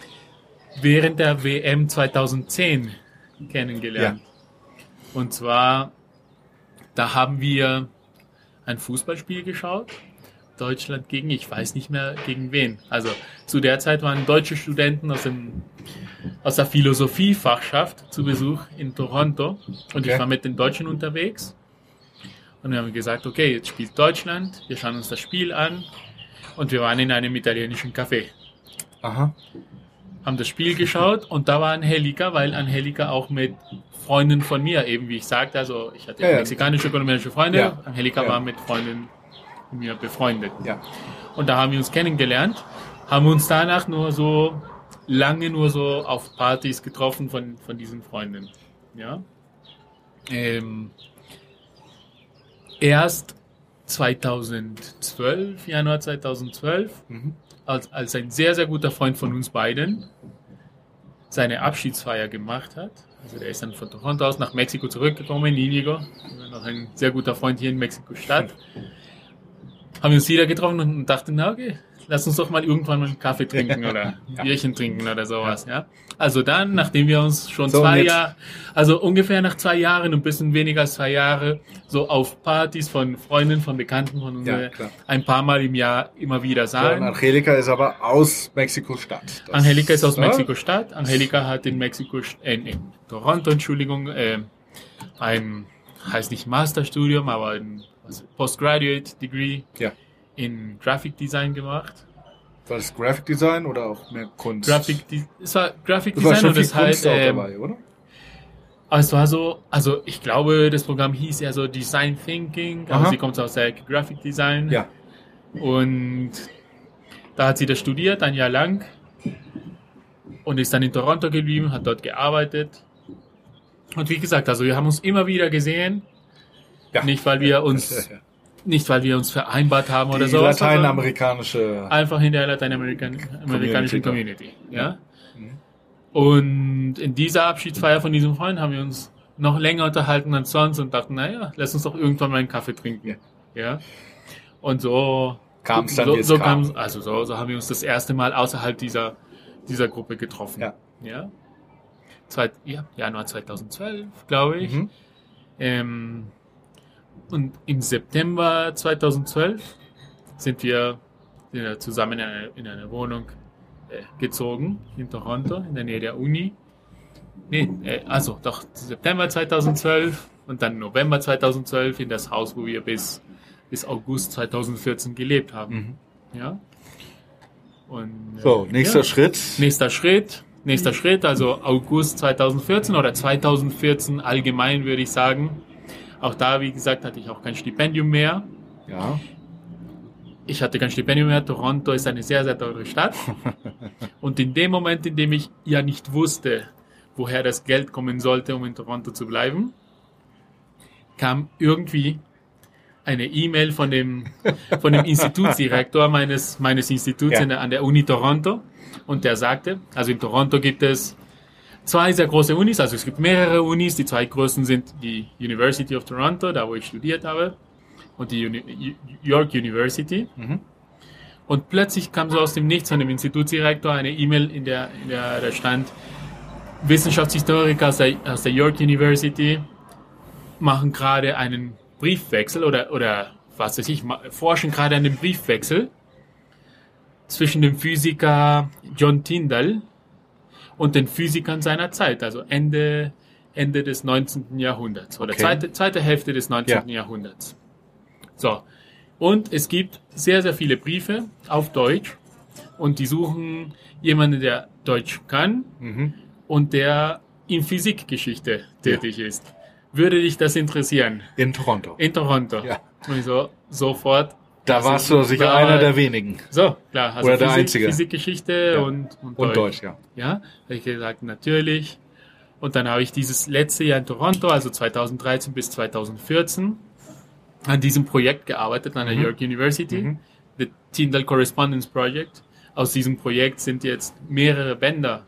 während der WM 2010 kennengelernt. Und zwar, da haben wir ein Fußballspiel geschaut. Deutschland gegen, ich weiß nicht mehr gegen wen. Also zu der Zeit waren deutsche Studenten aus, dem, aus der Philosophiefachschaft zu Besuch in Toronto und ich Okay. war mit den Deutschen unterwegs. Und wir haben gesagt, okay, jetzt spielt Deutschland, wir schauen uns das Spiel an und wir waren in einem italienischen Café Aha. Haben das Spiel geschaut und da war Angelika, weil Angelika auch mit Freunden von mir, eben wie ich sagte, also ich hatte Ja, ja. mexikanische, kolumbianische Freunde, Ja. Angelika war mit Freunden von mir befreundet. Ja. Und da haben wir uns kennengelernt, haben uns danach nur so lange nur so auf Partys getroffen von, von diesen Freunden. Ja. Ähm, erst 2012, Januar 2012, Mhm. als, als ein sehr, sehr guter Freund von uns beiden seine Abschiedsfeier gemacht hat. Also der ist dann von Toronto aus nach Mexiko zurückgekommen, Inigo, noch ein sehr guter Freund hier in Mexiko-Stadt. Haben wir uns wieder getroffen und dachten, na okay, lass uns doch mal irgendwann mal einen Kaffee trinken oder ein Ja. Bierchen trinken oder sowas, ja. Also dann, nachdem wir uns schon So, zwei Jahre, also ungefähr nach zwei Jahren, ein bisschen weniger als zwei Jahre, so auf Partys von Freunden, von Bekannten von uns, Ja, ein paar Mal im Jahr immer wieder Ja, sagen. und Angelika ist aber aus Mexiko-Stadt. Angelika ist aus Ja? Mexiko-Stadt. Angelika hat in Mexiko, äh, in Toronto, Entschuldigung, äh, ein, heißt nicht Masterstudium, aber ein Postgraduate Degree Ja. In Graphic Design gemacht. War das Graphic Design oder auch mehr Kunst? Graphic, De es war Graphic Es war Design und das heißt, Kunst auch ähm, dabei, oder? aber es war so, also ich glaube, das Programm hieß ja so Design Thinking, aber Aha. sie kommt aus der Graphic Design. Ja. Und da hat sie das studiert, ein Jahr lang. Und ist dann in Toronto geblieben, hat dort gearbeitet. Und wie gesagt, also wir haben uns immer wieder gesehen. ja. Nicht, weil wir uns, Ja, ja. Nicht, weil wir uns vereinbart haben oder Die so. lateinamerikanische. Einfach in der lateinamerikanischen Community. Community. Ja? Mhm. Und in dieser Abschiedsfeier von diesem Freund haben wir uns noch länger unterhalten als sonst und dachten, naja, lass uns doch irgendwann mal einen Kaffee trinken. Ja. Und so Kam es dann, so, so kam. also so, so haben wir uns das erste Mal außerhalb dieser, dieser Gruppe getroffen. Ja. Ja. Zweit, ja, Januar 2012, glaube ich. Mhm. Ähm, und im September 2012 sind wir, zusammen in eine, in eine Wohnung äh, gezogen in Toronto, in der Nähe der Uni. Nee, äh, also doch September 2012 und dann November 2012 in das Haus, wo wir bis, bis August 2014 gelebt haben. Mhm. Ja. Und, äh, So, nächster ja. Schritt. Nächster Schritt, nächster Schritt, also August 2014 oder 2014 allgemein würde ich sagen. Auch da, wie gesagt, hatte ich auch kein Stipendium mehr. Ja. Ich hatte kein Stipendium mehr. Toronto ist eine sehr, sehr teure Stadt. Und in dem Moment, in dem ich ja nicht wusste, woher das Geld kommen sollte, um in Toronto zu bleiben, kam irgendwie eine E-Mail von dem, von dem Institutsdirektor meines, meines Instituts Ja. an der Uni Toronto. Und der sagte, also in Toronto gibt es zwei sehr große Unis, also es gibt mehrere Unis. Die zwei größten sind die University of Toronto, da wo ich studiert habe, und die Uni York University. Mhm. Und plötzlich kam so aus dem Nichts von dem Institutsdirektor eine E-Mail, in der, in der da stand, Wissenschaftshistoriker aus der, aus der York University machen gerade einen Briefwechsel oder, oder was weiß ich, forschen gerade an dem Briefwechsel zwischen dem Physiker John Tyndall und den Physikern seiner Zeit, also Ende, Ende des 19. Jahrhunderts oder Okay. zweite, zweite Hälfte des 19. Jahrhunderts. So. Und es gibt sehr, sehr viele Briefe auf Deutsch und die suchen jemanden, der Deutsch kann Mhm. und der in Physikgeschichte tätig ist. Würde dich das interessieren? In Toronto. In Toronto. Ja. Und so, sofort. Da Also, warst du sicher da- einer der wenigen. So, klar. Also Oder der Physik, Einzige. Physikgeschichte Ja. und, und, Und Deutsch, ja. Ja, hab ich gesagt, natürlich. Und dann habe ich dieses letzte Jahr in Toronto, also 2013 bis 2014, an diesem Projekt gearbeitet, an der Mhm. York University, Mhm. the Tyndall Correspondence Project. Aus diesem Projekt sind jetzt mehrere Bänder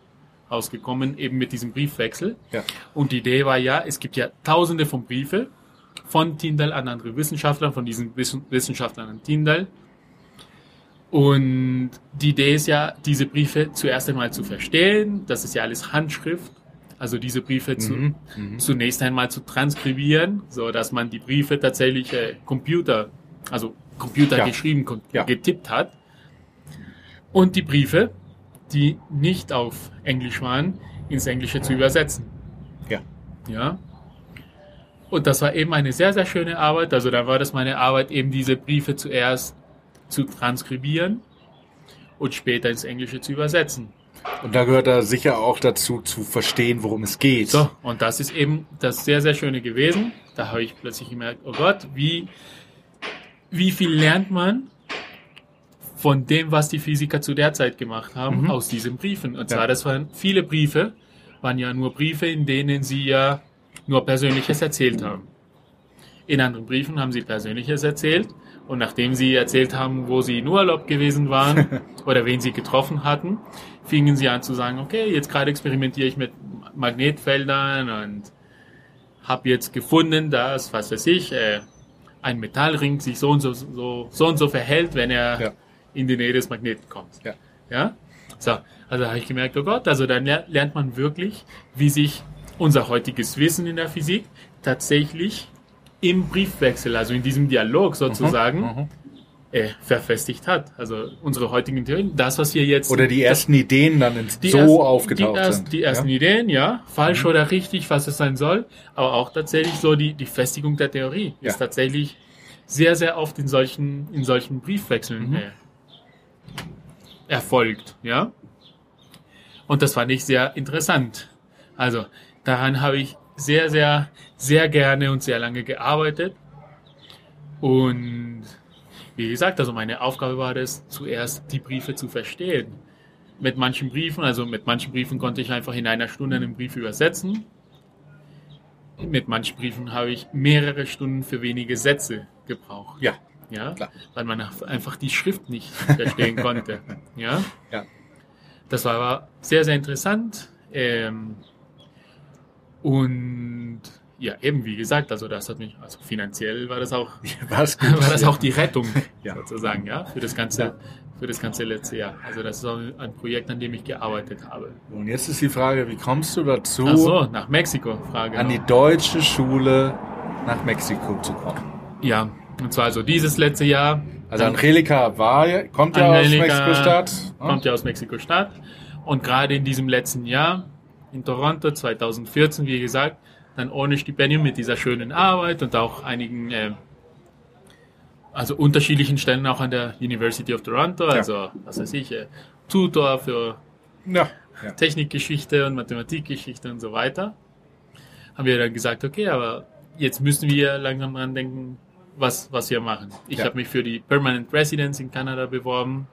rausgekommen, eben mit diesem Briefwechsel. Ja. Und die Idee war ja, es gibt ja tausende von Briefe von Tyndall an andere Wissenschaftler, von diesen Wissen- Wissenschaftlern an Tyndall. Und die Idee ist ja, diese Briefe zuerst einmal zu verstehen. Das ist ja alles Handschrift. Also diese Briefe zu, Mhm, mhm. zunächst einmal zu transkribieren, so dass man die Briefe tatsächlich äh, Computer, also Computer Ja. geschrieben, Ja. getippt hat. Und die Briefe, die nicht auf Englisch waren, ins Englische zu übersetzen. Ja. Ja. Und das war eben eine sehr, sehr schöne Arbeit. Also da war das meine Arbeit, eben diese Briefe zuerst zu transkribieren und später ins Englische zu übersetzen. Und da gehört da sicher auch dazu, zu verstehen, worum es geht. So, und das ist eben das sehr, sehr Schöne gewesen. Da habe ich plötzlich gemerkt, oh Gott, wie, wie viel lernt man von dem, was die Physiker zu der Zeit gemacht haben, Mhm. aus diesen Briefen. Und Ja. zwar, das waren viele Briefe, waren ja nur Briefe, in denen sie ja nur Persönliches erzählt haben. In anderen Briefen haben sie Persönliches erzählt. Und nachdem sie erzählt haben, wo sie in Urlaub gewesen waren oder wen sie getroffen hatten, fingen sie an zu sagen, okay, jetzt gerade experimentiere ich mit Magnetfeldern und habe jetzt gefunden, dass, was weiß ich, äh, ein Metallring sich so und so, so, so und so verhält, wenn er Ja. in die Nähe des Magneten kommt. Ja. Ja? So, also habe ich gemerkt, oh Gott, also dann ler- lernt man wirklich, wie sich unser heutiges Wissen in der Physik tatsächlich im Briefwechsel, also in diesem Dialog sozusagen, Mhm. äh, verfestigt hat. Also unsere heutigen Theorien, das, was wir jetzt... Oder die ersten Ideen dann ins so ersten- aufgetaucht die, erst, sind. Die ersten ja? Mhm. Ideen, ja, falsch oder richtig, was es sein soll, aber auch tatsächlich so die, die Festigung der Theorie Ja. ist tatsächlich sehr, sehr oft in solchen, in solchen Briefwechseln Mhm. äh, erfolgt, ja. Und das fand ich sehr interessant. Also daran habe ich sehr, sehr, sehr gerne und sehr lange gearbeitet. Und wie gesagt, also meine Aufgabe war es, zuerst die Briefe zu verstehen. Mit manchen Briefen, also mit manchen Briefen konnte ich einfach in einer Stunde einen Brief übersetzen. Mit manchen Briefen habe ich mehrere Stunden für wenige Sätze gebraucht. Ja, Ja, Klar. weil man einfach die Schrift nicht verstehen konnte. Ja, ja. das war aber sehr, sehr interessant. Ähm, und ja, eben wie gesagt, also das hat mich, also finanziell war das auch, War's gut. war das auch die Rettung Ja. sozusagen, ja, für das ganze, Ja. für das ganze letzte Jahr. Also das ist auch ein Projekt, an dem ich gearbeitet habe. Und jetzt ist die Frage, wie kommst du dazu, Ach so, nach Mexiko, Frage. an die noch. deutsche Schule nach Mexiko zu kommen? Ja, und zwar also dieses letzte Jahr. Also Angelika war, ja- kommt ja aus Angelika Mexiko-Stadt. Kommt ja aus Mexiko-Stadt. Und gerade in diesem letzten Jahr, in Toronto 2014, wie gesagt, dann ohne Stipendium mit dieser schönen Arbeit und auch einigen, äh, also unterschiedlichen Stellen auch an der University of Toronto, also was weiß ich, äh, Tutor für Ja. ja. Technikgeschichte und Mathematikgeschichte und so weiter, haben wir dann gesagt, okay, aber jetzt müssen wir langsam dran denken, was, was wir machen. Ich habe mich für die Permanent Residence in Kanada beworben.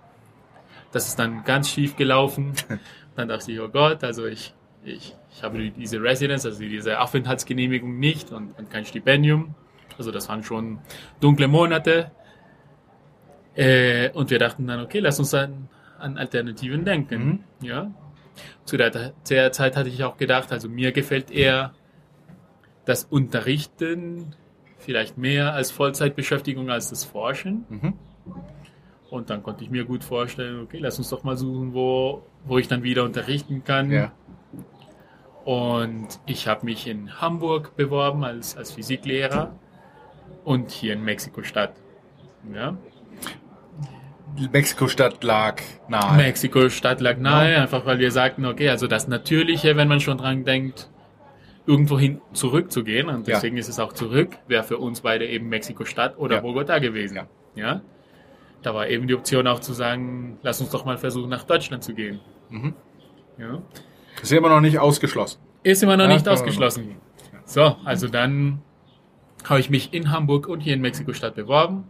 Das ist dann ganz schief gelaufen. Dann dachte ich, oh Gott, also ich, ich, ich habe die- diese Residence, also diese Aufenthaltsgenehmigung nicht und, und kein Stipendium. Also das waren schon dunkle Monate. Äh, und wir dachten dann, okay, lass uns an, an Alternativen denken. Ja. Zu der, der Zeit hatte ich auch gedacht, also mir gefällt eher das Unterrichten vielleicht mehr als Vollzeitbeschäftigung als das Forschen. Mhm. Und dann konnte ich mir gut vorstellen, okay, lass uns doch mal suchen, wo, wo ich dann wieder unterrichten kann. Ja. Und ich habe mich in Hamburg beworben als, als Physiklehrer und hier in Mexiko-Stadt. Ja. Mexiko-Stadt lag nahe. Mexiko-Stadt lag nahe, einfach weil wir sagten, okay, also das Natürliche, wenn man schon dran denkt, irgendwohin zurückzugehen, und Ja. deswegen ist es auch zurück, wäre für uns beide eben Mexiko-Stadt oder Ja. Bogota gewesen. Ja. ja. Da war eben die Option auch zu sagen, lass uns doch mal versuchen, nach Deutschland zu gehen. Mhm. Ja. Ist immer noch nicht ausgeschlossen. Ist immer noch Ja, nicht ausgeschlossen. So, also dann habe ich mich in Hamburg und hier in Mexiko-Stadt beworben.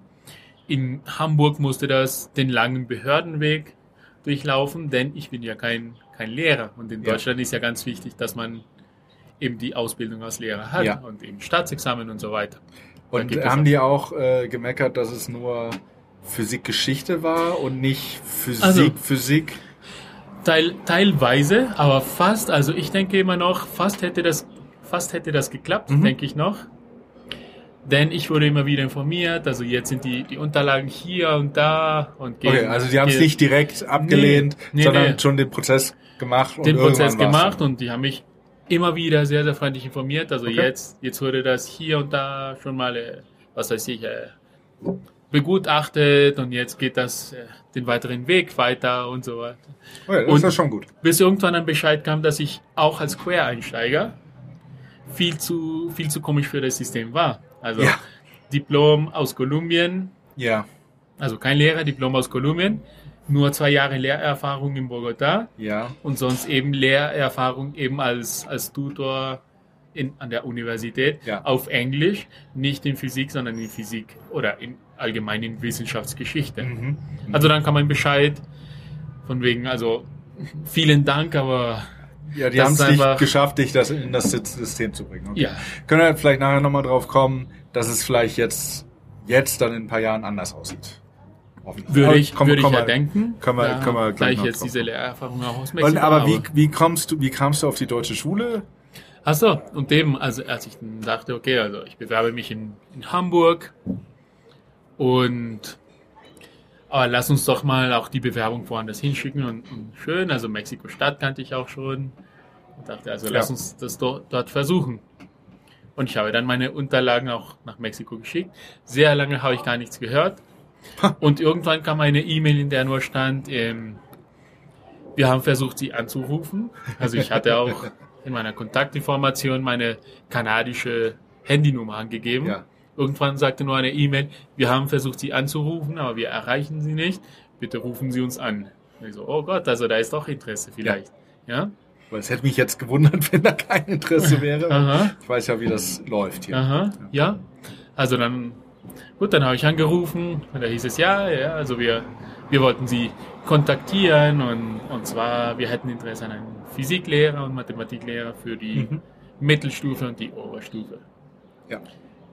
In Hamburg musste das den langen Behördenweg durchlaufen, denn ich bin ja kein, kein Lehrer. Und in Ja. Deutschland ist ja ganz wichtig, dass man eben die Ausbildung als Lehrer hat Ja. und eben Staatsexamen und so weiter. Und haben auch- die auch äh, gemeckert, dass es nur Physik-Geschichte war und nicht Physik, Also- Physik? Teil, teilweise, aber fast, also ich denke immer noch, fast hätte das, fast hätte das geklappt, Mhm. denke ich noch. Denn ich wurde immer wieder informiert, also jetzt sind die, die Unterlagen hier und da und gehen, Okay, also die haben es nicht direkt abgelehnt, nee, sondern nee. schon den Prozess gemacht. den Prozess gemacht und die haben mich immer wieder sehr, sehr freundlich informiert. Also Okay. jetzt, jetzt wurde das hier und da schon mal, äh, was weiß ich, äh, begutachtet und jetzt geht das äh, den weiteren Weg weiter und so weiter. Okay, das und- ist ja schon gut. Bis irgendwann ein Bescheid kam, dass ich auch als Quereinsteiger viel zu, viel zu komisch für das System war. Also Ja. Diplom aus Kolumbien, Ja, also kein Lehrer, Diplom aus Kolumbien, nur zwei Jahre Lehrerfahrung in Bogotá ja. und sonst eben Lehrerfahrung eben als, als Tutor in, an der Universität Ja. auf Englisch, nicht in Physik, sondern in Physik oder in allgemein in Wissenschaftsgeschichte. Mhm. Also dann kam ein Bescheid von wegen, also vielen Dank, aber Ja, die haben es nicht geschafft, dich das in das System zu bringen. Okay. ja, Können wir vielleicht nachher nochmal drauf kommen, dass es vielleicht jetzt, jetzt dann in ein paar Jahren anders aussieht. Würde Aber ich, komm- würde ich komm ja mal- denken. können wir- da, können wir gleich ich jetzt drauf diese kommen. Lehrerfahrung auch aus Mexiko Und, aber habe. wie, wie kommst du, wie kamst du auf die deutsche Schule? Ach so, und eben, also als ich dann dachte, okay, also ich bewerbe mich in, in Hamburg und aber lass uns doch mal auch die Bewerbung woanders hinschicken und, und schön, also Mexiko-Stadt kannte ich auch schon und dachte, also lass Ja. uns das do, dort versuchen. Und ich habe dann meine Unterlagen auch nach Mexiko geschickt. Sehr lange habe ich gar nichts gehört. Und irgendwann kam eine E-Mail, in der nur stand, ähm, wir haben versucht, sie anzurufen. Also ich hatte auch in meiner Kontaktinformation meine kanadische Handynummer angegeben. Ja. Irgendwann sagte nur eine E-Mail, wir haben versucht, sie anzurufen, aber wir erreichen sie nicht. Bitte rufen Sie uns an. Und ich so, oh Gott, also da ist doch Interesse vielleicht. Ja? Weil es hätte mich jetzt gewundert, wenn da kein Interesse wäre. Ich weiß ja, wie das läuft hier. Aha, ja. Also dann, gut, dann habe ich angerufen und da hieß es, ja, ja, also wir, wir wollten Sie kontaktieren und, und zwar, wir hätten Interesse an einem Physiklehrer und Mathematiklehrer für die Mhm. Mittelstufe und die Oberstufe. Ja.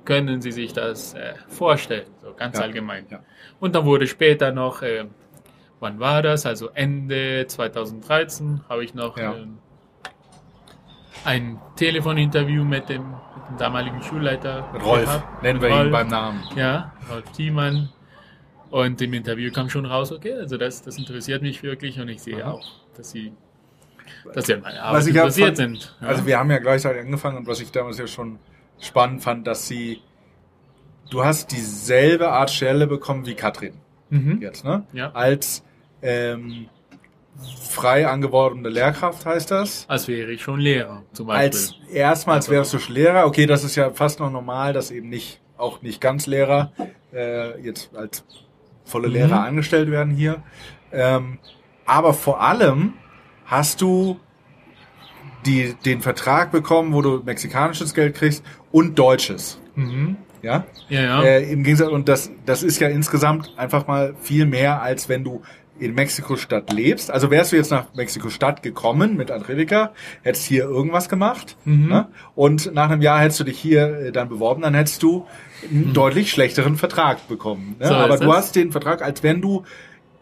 Können Sie sich das äh, vorstellen, so ganz Ja, allgemein. ja. Und dann wurde später noch, äh, wann war das? Also Ende 2013 habe ich noch Ja. ähm, ein Telefoninterview mit dem, mit dem damaligen Schulleiter Rolf, gehabt. nennen wir Rolf, ihn beim Namen. Ja, Rolf Thiemann. Und im Interview kam schon raus, okay, also das, das interessiert mich wirklich und ich sehe Aha. auch, dass sie, dass sie an meiner Arbeit interessiert fand- sind. Also wir haben ja gleichzeitig angefangen und was ich damals ja schon spannend fand, dass sie, du hast dieselbe Art Stelle bekommen wie Katrin mhm. jetzt, ne? Ja. Als ähm, frei angeworbene Lehrkraft heißt das. Als wäre ich schon Lehrer, zum Beispiel. Als erstmals Also- wärst du schon Lehrer. Okay, das ist ja fast noch normal, dass eben nicht, auch nicht ganz Lehrer äh, jetzt als volle Mhm. Lehrer angestellt werden hier. Ähm, aber vor allem hast du die, den Vertrag bekommen, wo du mexikanisches Geld kriegst und deutsches. mhm. Ja? Ja, ja. Äh, Im Gegensatz, und das, das ist ja insgesamt einfach mal viel mehr, als wenn du in Mexiko-Stadt lebst. Also wärst du jetzt nach Mexiko-Stadt gekommen mit Angelika, hättest hier irgendwas gemacht, Mhm. ne? und nach einem Jahr hättest du dich hier äh, dann beworben, dann hättest du einen deutlich schlechteren Vertrag bekommen. Ne? Mhm. So Aber du es. hast den Vertrag, als wenn du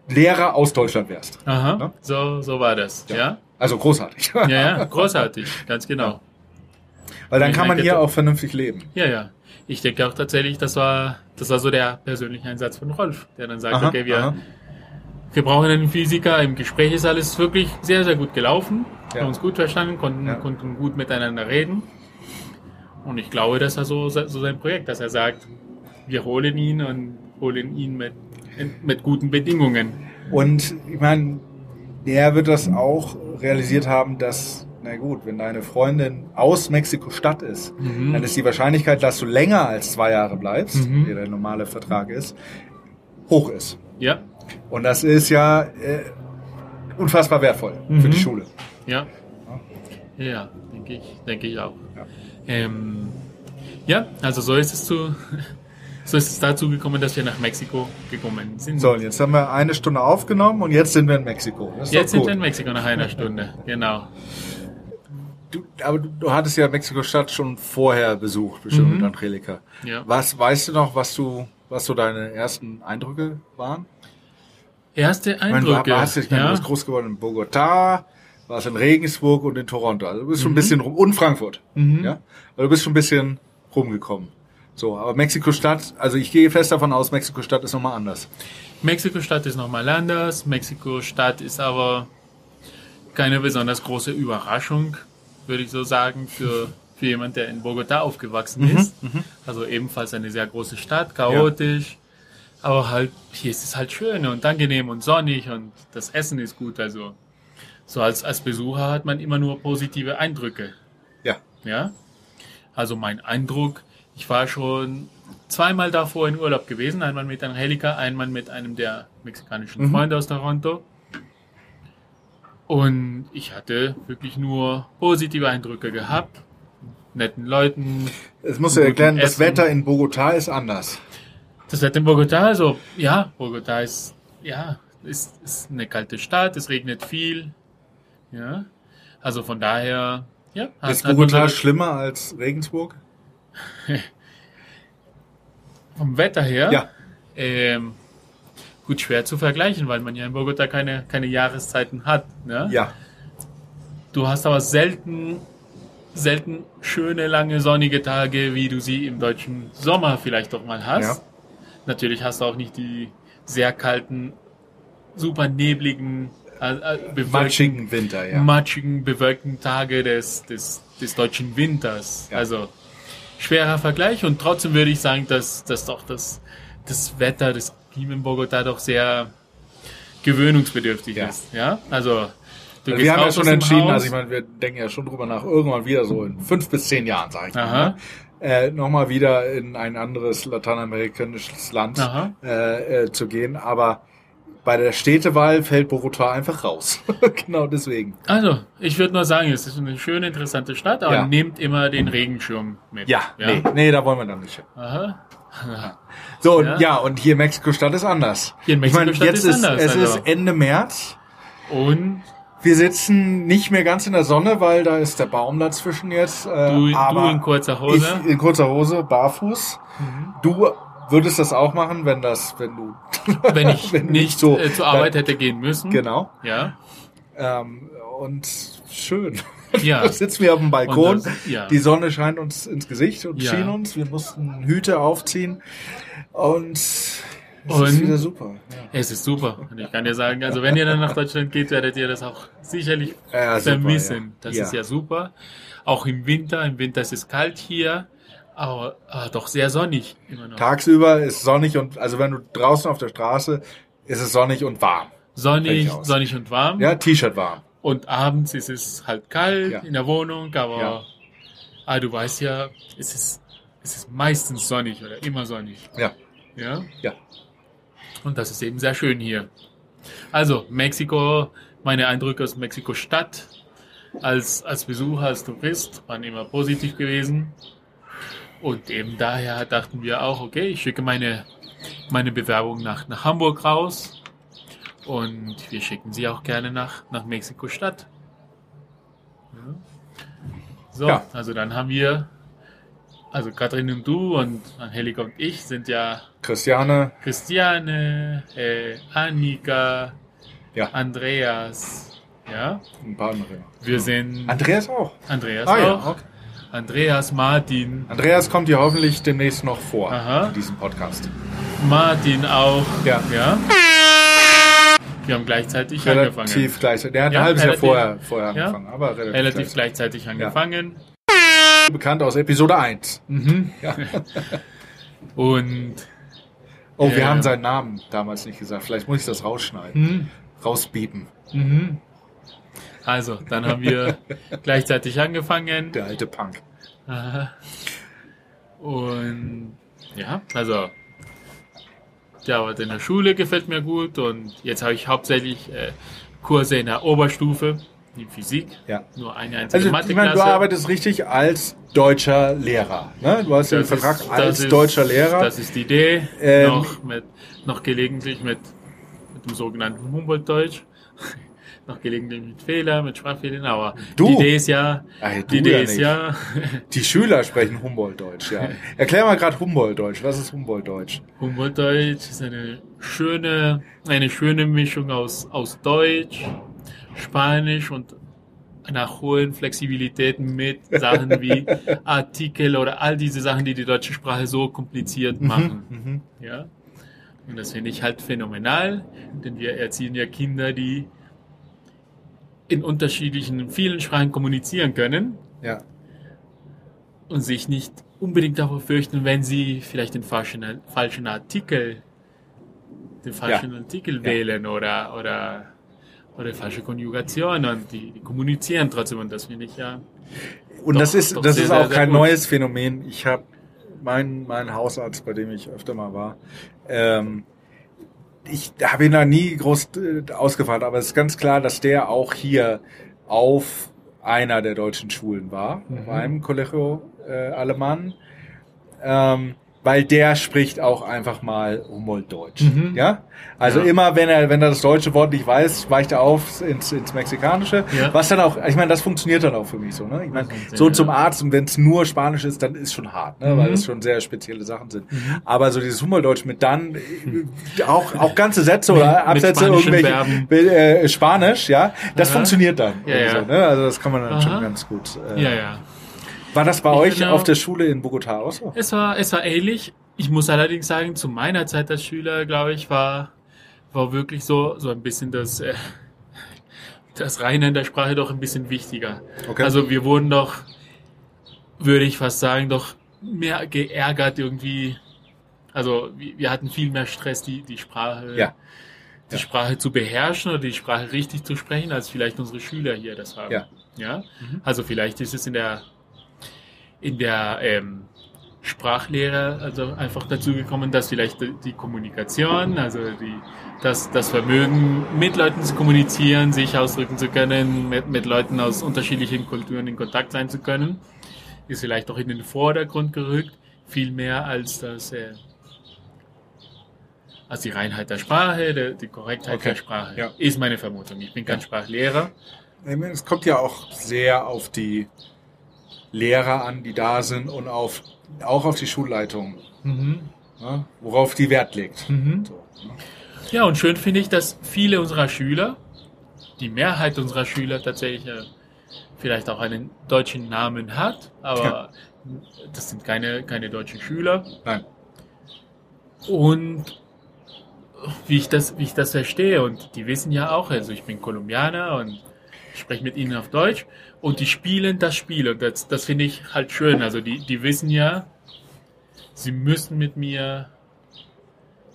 Lehrer aus Deutschland wärst. Aha, ne? so, so war das. Ja. Also großartig. ja, ja, großartig, ganz genau. Weil dann kann man hier auch vernünftig leben. Ja, ja. Ich denke auch tatsächlich, das war, das war so der persönliche Einsatz von Rolf, der dann sagt, Aha, okay, wir, aha. wir brauchen einen Physiker. Im Gespräch ist alles wirklich sehr, sehr gut gelaufen. Wir Ja. haben uns gut verstanden, konnten, Ja. konnten gut miteinander reden. Und ich glaube, das war so, so sein Projekt, dass er sagt, wir holen ihn und holen ihn mit, mit guten Bedingungen. Und ich meine, der wird das auch realisiert haben, dass, na gut, wenn deine Freundin aus Mexiko-Stadt ist, Mhm. dann ist die Wahrscheinlichkeit, dass du länger als zwei Jahre bleibst, Mhm. wie der normale Vertrag ist, hoch ist. Ja, Und das ist ja äh, unfassbar wertvoll für Mhm. die Schule. ja. Ja, denke ich, denke ich auch. Ja. Ähm, ja, also so ist es zu, so ist es dazu gekommen, dass wir nach Mexiko gekommen sind. So, und jetzt haben wir eine Stunde aufgenommen und jetzt sind wir in Mexiko. Jetzt sind wir in Mexiko nach einer Stunde, genau. Du, aber du, du hattest ja Mexiko-Stadt schon vorher besucht, bestimmt Mhm. mit Angelika. Ja. Was weißt du noch, was du, was so deine ersten Eindrücke waren? Erste Ich meine, Eindrücke. du, warst, ich meine, du ja. bist groß geworden in Bogotá, warst in Regensburg und in Toronto. Also du bist schon ein Mhm. bisschen rum, und Frankfurt. Mhm. Ja? Also du bist schon ein bisschen rumgekommen. So, aber Mexiko-Stadt, also ich gehe fest davon aus, Mexiko-Stadt ist nochmal anders. Mexiko-Stadt ist nochmal anders. Mexiko-Stadt ist aber keine besonders große Überraschung, würde ich so sagen, für, für jemand, der in Bogota aufgewachsen Mhm, ist. Also ebenfalls eine sehr große Stadt, chaotisch. Aber halt, hier ist es halt schön und angenehm und sonnig und das Essen ist gut. Also so als, als Besucher hat man immer nur positive Eindrücke. Ja. Ja. Also mein Eindruck, ich war schon zweimal davor in Urlaub gewesen, einmal mit Angelika, einmal mit einem der mexikanischen Mhm. Freunde aus Toronto. Und ich hatte wirklich nur positive Eindrücke gehabt. Netten Leuten. Es muss ja erklären, das Essen. Wetter in Bogota ist anders. Das Wetter in Bogota, also ja, Bogota ist, ja, ist, ist eine kalte Stadt, es regnet viel. Ja. Also von daher, ja. hat- Ist Bogota schlimmer als Regensburg? Vom Wetter her? Ja. Ähm, gut, schwer zu vergleichen, weil man ja in Bogota keine, keine Jahreszeiten hat. Ne? Ja. Du hast aber selten, selten schöne, lange, sonnige Tage, wie du sie im deutschen Sommer vielleicht doch mal hast. Ja. Natürlich hast du auch nicht die sehr kalten, super nebligen, äh, äh, bewölkten, Matschigen Winter, ja. matschigen, bewölkten Tage des, des, des deutschen Winters. Ja. Also schwerer Vergleich und trotzdem würde ich sagen, dass, dass doch das, das Wetter, das Klima in Bogota doch sehr gewöhnungsbedürftig Ja. ist. Ja, also wir haben ja schon entschieden, Haus. also ich meine, wir denken ja schon drüber nach, irgendwann wieder so in fünf bis zehn Jahren, sage ich Aha. mal, ne? äh, nochmal wieder in ein anderes lateinamerikanisches Land äh, äh, zu gehen. Aber bei der Städtewahl fällt Bogota einfach raus. genau deswegen. Also, ich würde nur sagen, es ist eine schöne, interessante Stadt, aber Ja. nehmt immer den Regenschirm mit. Ja, Nee, nee, da wollen wir dann nicht hin. Aha. So, und Ja. ja, und hier Mexiko-Stadt ist anders. Hier in ich meine, Mexiko-Stadt jetzt ist anders, es also. ist Ende März. Und Wir sitzen nicht mehr ganz in der Sonne, weil da ist der Baum dazwischen jetzt. Äh, du, aber du in kurzer Hose. Ich in kurzer Hose, barfuß. Du würdest das auch machen, wenn das, wenn du, wenn ich wenn nicht so- äh, zur Arbeit hätte gehen müssen. genau. Ja. Ähm, und schön. Ja. Da sitzen wir auf dem Balkon. Das- ja. Die Sonne scheint uns ins Gesicht und Ja. schien uns. Wir mussten Hüte aufziehen. Und es Und- ist wieder super. Ja. Es ist super. Und ich kann dir sagen, also wenn ihr dann nach Deutschland geht, werdet ihr das auch sicherlich Ja, super, vermissen. ja. Das ist ja super. Auch im Winter. Im Winter ist es kalt hier, aber, aber doch sehr sonnig immer noch. Tagsüber ist sonnig und, also wenn du draußen auf der Straße, ist es sonnig und warm. Sonnig, sonnig und warm. Ja, T-Shirt warm. Und abends ist es halt kalt Ja. in der Wohnung, aber Ja. ah, du weißt ja, es ist, es ist meistens sonnig oder immer sonnig. Ja. Ja. Ja. Und das ist eben sehr schön hier. Also, Mexiko, meine Eindrücke aus Mexiko-Stadt als, als Besucher, als Tourist waren immer positiv gewesen. Und eben daher dachten wir auch, okay, ich schicke meine, meine Bewerbung nach, nach Hamburg raus. Und wir schicken sie auch gerne nach, nach Mexiko-Stadt. Ja. So, Ja. also dann haben wir, also Katrin und du und Angelika und ich sind ja Christiane, Christiane, äh, Annika, Ja. Andreas, ja. ein paar andere. Wir sind Andreas auch. Andreas Ah auch, okay. Andreas, Martin, Andreas kommt hier hoffentlich demnächst noch vor Aha. in diesem Podcast. Martin auch, Ja. ja. Wir haben gleichzeitig Relativ angefangen. gleich. Der hat Ja, ein halbes Jahr relativ- vorher, vorher ja. angefangen, aber relativ, Relativ gleich. gleichzeitig angefangen. Bekannt aus Episode 1. Mhm. Ja. Und Oh, Ja. wir haben seinen Namen damals nicht gesagt. Vielleicht muss ich das rausschneiden. hm, Rausbiepen. mhm. also, dann haben wir gleichzeitig angefangen. Der alte Punk. Und ja, also die Arbeit in der Schule gefällt mir gut und jetzt habe ich hauptsächlich äh, Kurse in der Oberstufe in Physik. Ja. Nur eine einzige Also, ich meine, du Matheklasse. arbeitest richtig als deutscher Lehrer. Ne? Du hast den Das Vertrag ist- als ist- deutscher Lehrer. Das ist die Idee. Ähm, noch, mit, noch gelegentlich mit, mit dem sogenannten Humboldt-Deutsch. Noch gelegentlich mit Fehlern, mit Sprachfehlern, aber Du? die Idee ist ja, du die Idee ja ist nicht. ja, Die Schüler sprechen Humboldt-Deutsch, ja. Erklär mal gerade Humboldt-Deutsch. Was ist Humboldt-Deutsch? Humboldt-Deutsch ist eine schöne, eine schöne Mischung aus, aus Deutsch, Spanisch und einer hohen Flexibilität mit Sachen wie Artikel oder all diese Sachen, die die deutsche Sprache so kompliziert machen. Mhm. Ja. Und das finde ich halt phänomenal, denn wir erziehen ja Kinder, die in unterschiedlichen, vielen Sprachen kommunizieren können Ja. und sich nicht unbedingt davor fürchten, wenn sie vielleicht den falschen, falschen Artikel, den falschen Artikel Ja. wählen oder, oder, oder falsche Konjugation und die, die kommunizieren trotzdem und das finde ich ja. Und Doch, das ist, das sehr, ist auch sehr kein gut. neues Phänomen. Ich habe meinen mein Hausarzt, bei dem ich öfter mal war, ähm, ich habe ihn da nie groß äh, ausgefragt, aber es ist ganz klar, dass der auch hier auf einer der deutschen Schulen war, Mhm. einem Colegio äh, Alemann, ähm, weil der spricht auch einfach mal Humboldt-Deutsch. Mhm. Ja? Also Ja. immer, wenn er, wenn er das deutsche Wort nicht weiß, weicht er auf ins, ins Mexikanische. Ja. Was dann auch, ich meine, das funktioniert dann auch für mich so. Ne? Ich meine, Mhm. so Ja. zum Arzt und wenn es nur Spanisch ist, dann ist schon hart, ne? Mhm. weil das schon sehr spezielle Sachen sind. Aber so dieses Humboldt-Deutsch mit dann äh, auch, auch ganze Sätze oder Mit- mit Absätze irgendwelche Verben. äh, Spanisch, ja, das Aha. funktioniert dann. Ja, ja. So, ne? Also das kann man dann Aha. schon ganz gut. Äh, Ja, ja. War das bei Ich euch finde auf der Schule in Bogotá auch so? Es war, es war ähnlich. Ich muss allerdings sagen, zu meiner Zeit als Schüler, glaube ich, war, war wirklich so, so ein bisschen das, äh, das Reine in der Sprache doch ein bisschen wichtiger. Okay. Also wir wurden doch, würde ich fast sagen, doch mehr geärgert irgendwie. Also wir, hatten viel mehr Stress, die, die Sprache, Ja. die. Sprache zu beherrschen oder die Sprache richtig zu sprechen, als vielleicht unsere Schüler hier das haben. Ja. Ja. Mhm. Also vielleicht ist es in der in der ähm, Sprachlehre also einfach dazu gekommen, dass vielleicht die, Kommunikation, also die, das, das Vermögen, mit Leuten zu kommunizieren, sich ausdrücken zu können, mit, mit Leuten aus unterschiedlichen Kulturen in Kontakt sein zu können, ist vielleicht auch in den Vordergrund gerückt, viel mehr als das, äh, als die Reinheit der Sprache, der, die Korrektheit Okay. der Sprache, Ja. ist meine Vermutung. Ich bin kein Ja. Sprachlehrer. Es kommt ja auch sehr auf die Lehrer an, die da sind und auf, auch auf die Schulleitung, Mhm. ne? worauf die Wert legt. Mhm. So, ne? Ja, und schön finde ich, dass viele unserer Schüler, die Mehrheit unserer Schüler tatsächlich äh, vielleicht auch einen deutschen Namen hat, aber Ja. das sind keine, keine deutschen Schüler. Nein. Und wie ich das, wie ich das verstehe, und die wissen ja auch, also ich bin Kolumbianer und ich spreche mit ihnen auf Deutsch und die spielen das Spiel und das, das finde ich halt schön. Also die, die wissen ja, sie müssen mit mir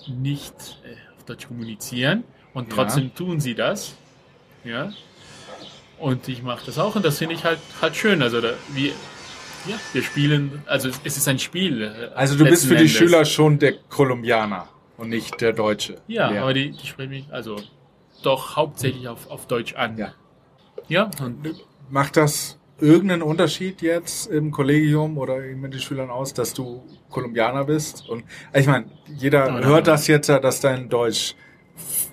nicht äh, auf Deutsch kommunizieren und Ja. trotzdem tun sie das. Ja. Und ich mache das auch und das finde ich halt halt schön. Also da, wir, ja, wir spielen, also es ist ein Spiel. äh, Also du bist für die Endes. Schüler schon der Kolumbianer und nicht der Deutsche. Ja, Lehrer. aber die, die sprechen mich also doch hauptsächlich auf, auf Deutsch an. Ja. Ja, und Macht das irgendeinen Unterschied jetzt im Kollegium oder mit den Schülern aus, dass du Kolumbianer bist? Und ich meine, jeder Nein, hört das jetzt ja, dass dein Deutsch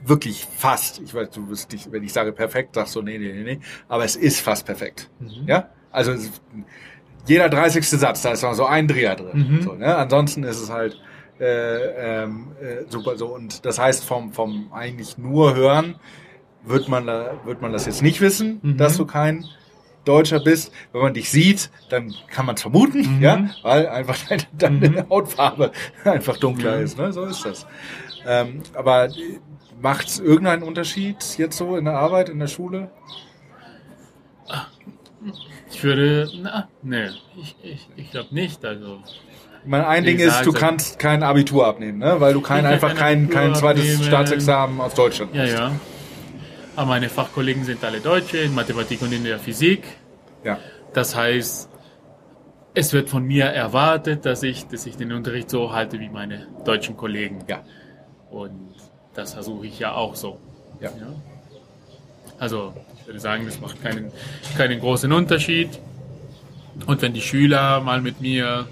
wirklich fast, ich weiß, du bist nicht, wenn ich sage perfekt, sagst du nee, nee, nee, nee, aber es ist fast perfekt. Mhm. Ja? Also jeder 30. Satz, da ist noch so ein Dreher drin. Mhm. So, ne? Ansonsten ist es halt äh, ähm, äh, super so. Und das heißt, vom, vom eigentlich nur hören wird man, da, wird man das jetzt nicht wissen, Mhm. dass du kein Deutscher bist. Wenn man dich sieht, dann kann man es vermuten, Mhm. ja, weil einfach deine, deine Mhm. Hautfarbe einfach dunkler Ja. ist. Ne? So ist das. Ähm, aber macht es irgendeinen Unterschied jetzt so in der Arbeit, in der Schule? ich würde, na, nee, ich, ich, ich glaube nicht. Also Ich meine, ein Ding ist, du kannst kein Abitur abnehmen, ne? weil du kein, einfach kein kein, zweites abnehmen. Staatsexamen aus Deutschland ja, hast. ja. Aber meine Fachkollegen sind alle Deutsche in Mathematik und in der Physik. Ja. Das heißt, es wird von mir erwartet, dass ich, dass ich den Unterricht so halte wie meine deutschen Kollegen. Ja. Und das versuche ich ja auch so. Ja. Also, ich würde sagen, das macht keinen, keinen großen Unterschied. Und wenn die Schüler mal mit mir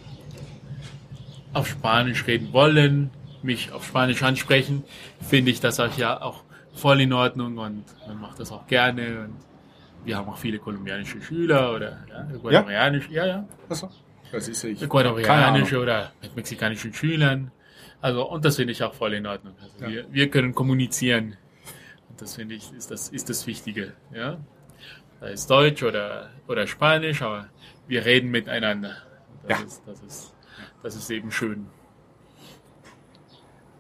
auf Spanisch reden wollen, mich auf Spanisch ansprechen, finde ich das auch ja auch voll in Ordnung und man macht das auch gerne. Und wir haben auch viele kolumbianische Schüler oder ja, ecuadorianische, ja, ja, Achso. Das ist ich. Oder mit mexikanischen Schülern. Also, und das finde ich auch voll in Ordnung. Also Ja. wir, wir können kommunizieren. Und das finde ich, ist das, ist das Wichtige, ja. sei es Deutsch oder, oder Spanisch, aber wir reden miteinander. Das, Ja. ist, das, ist, das ist eben schön.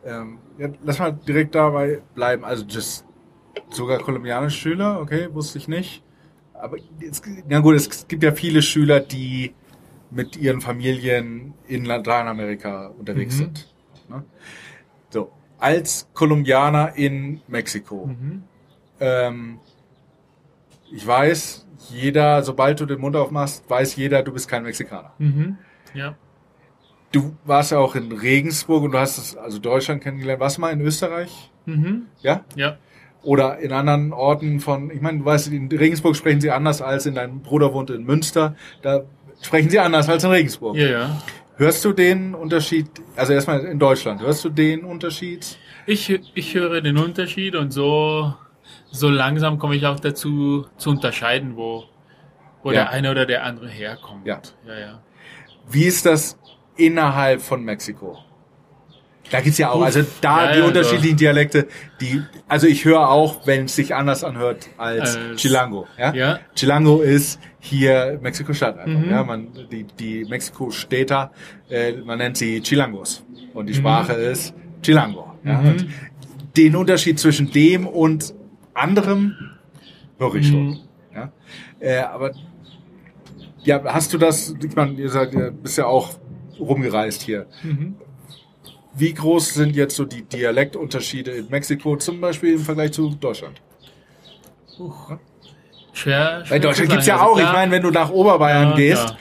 Ähm, ja, lass mal direkt dabei bleiben. Also das sogar kolumbianische Schüler, okay, wusste ich nicht. Aber es, na gut, es gibt ja viele Schüler, die mit ihren Familien in Lateinamerika unterwegs Mhm. sind. Ne? So, als Kolumbianer in Mexiko. Mhm. Ähm, ich weiß, jeder, sobald du den Mund aufmachst, weiß jeder, du bist kein Mexikaner. Mhm. Ja. Du warst ja auch in Regensburg und du hast es, also Deutschland kennengelernt. Warst du mal in Österreich? Mhm. Ja? Ja. Oder in anderen Orten von, ich meine, du weißt, in Regensburg sprechen sie anders als in deinem Bruder wohnt in Münster. Da sprechen sie anders als in Regensburg. Ja, ja. Hörst du den Unterschied, also erstmal in Deutschland, hörst du den Unterschied? Ich, ich höre den Unterschied und so, so langsam komme ich auch dazu zu unterscheiden, wo, wo Ja. der eine oder der andere herkommt. Ja. ja, ja. Wie ist das innerhalb von Mexiko? Da gibt's ja auch, also da ja, die ja, unterschiedlichen Dialekte, die, also ich höre auch, wenn es sich anders anhört als Als- Chilango. Ja? Ja. Chilango ist hier Mexiko-Stadt einfach. Mhm. Ja, man, die, die Mexiko-Städter, äh, man nennt sie Chilangos. Und Mhm. die Sprache ist Chilango. Ja? Mhm. Und den Unterschied zwischen dem und anderem höre ich schon. Mhm. Ja? Äh, aber ja, hast du das, ich meine, ihr seid, ihr bist ja auch rumgereist hier. Mhm. Wie groß sind jetzt so die Dialektunterschiede in Mexiko zum Beispiel im Vergleich zu Deutschland? Uch. Schwer, schwer Weil Deutschland zu gibt's ja. Also auch, ich meine, wenn du nach Oberbayern ja, gehst, ja.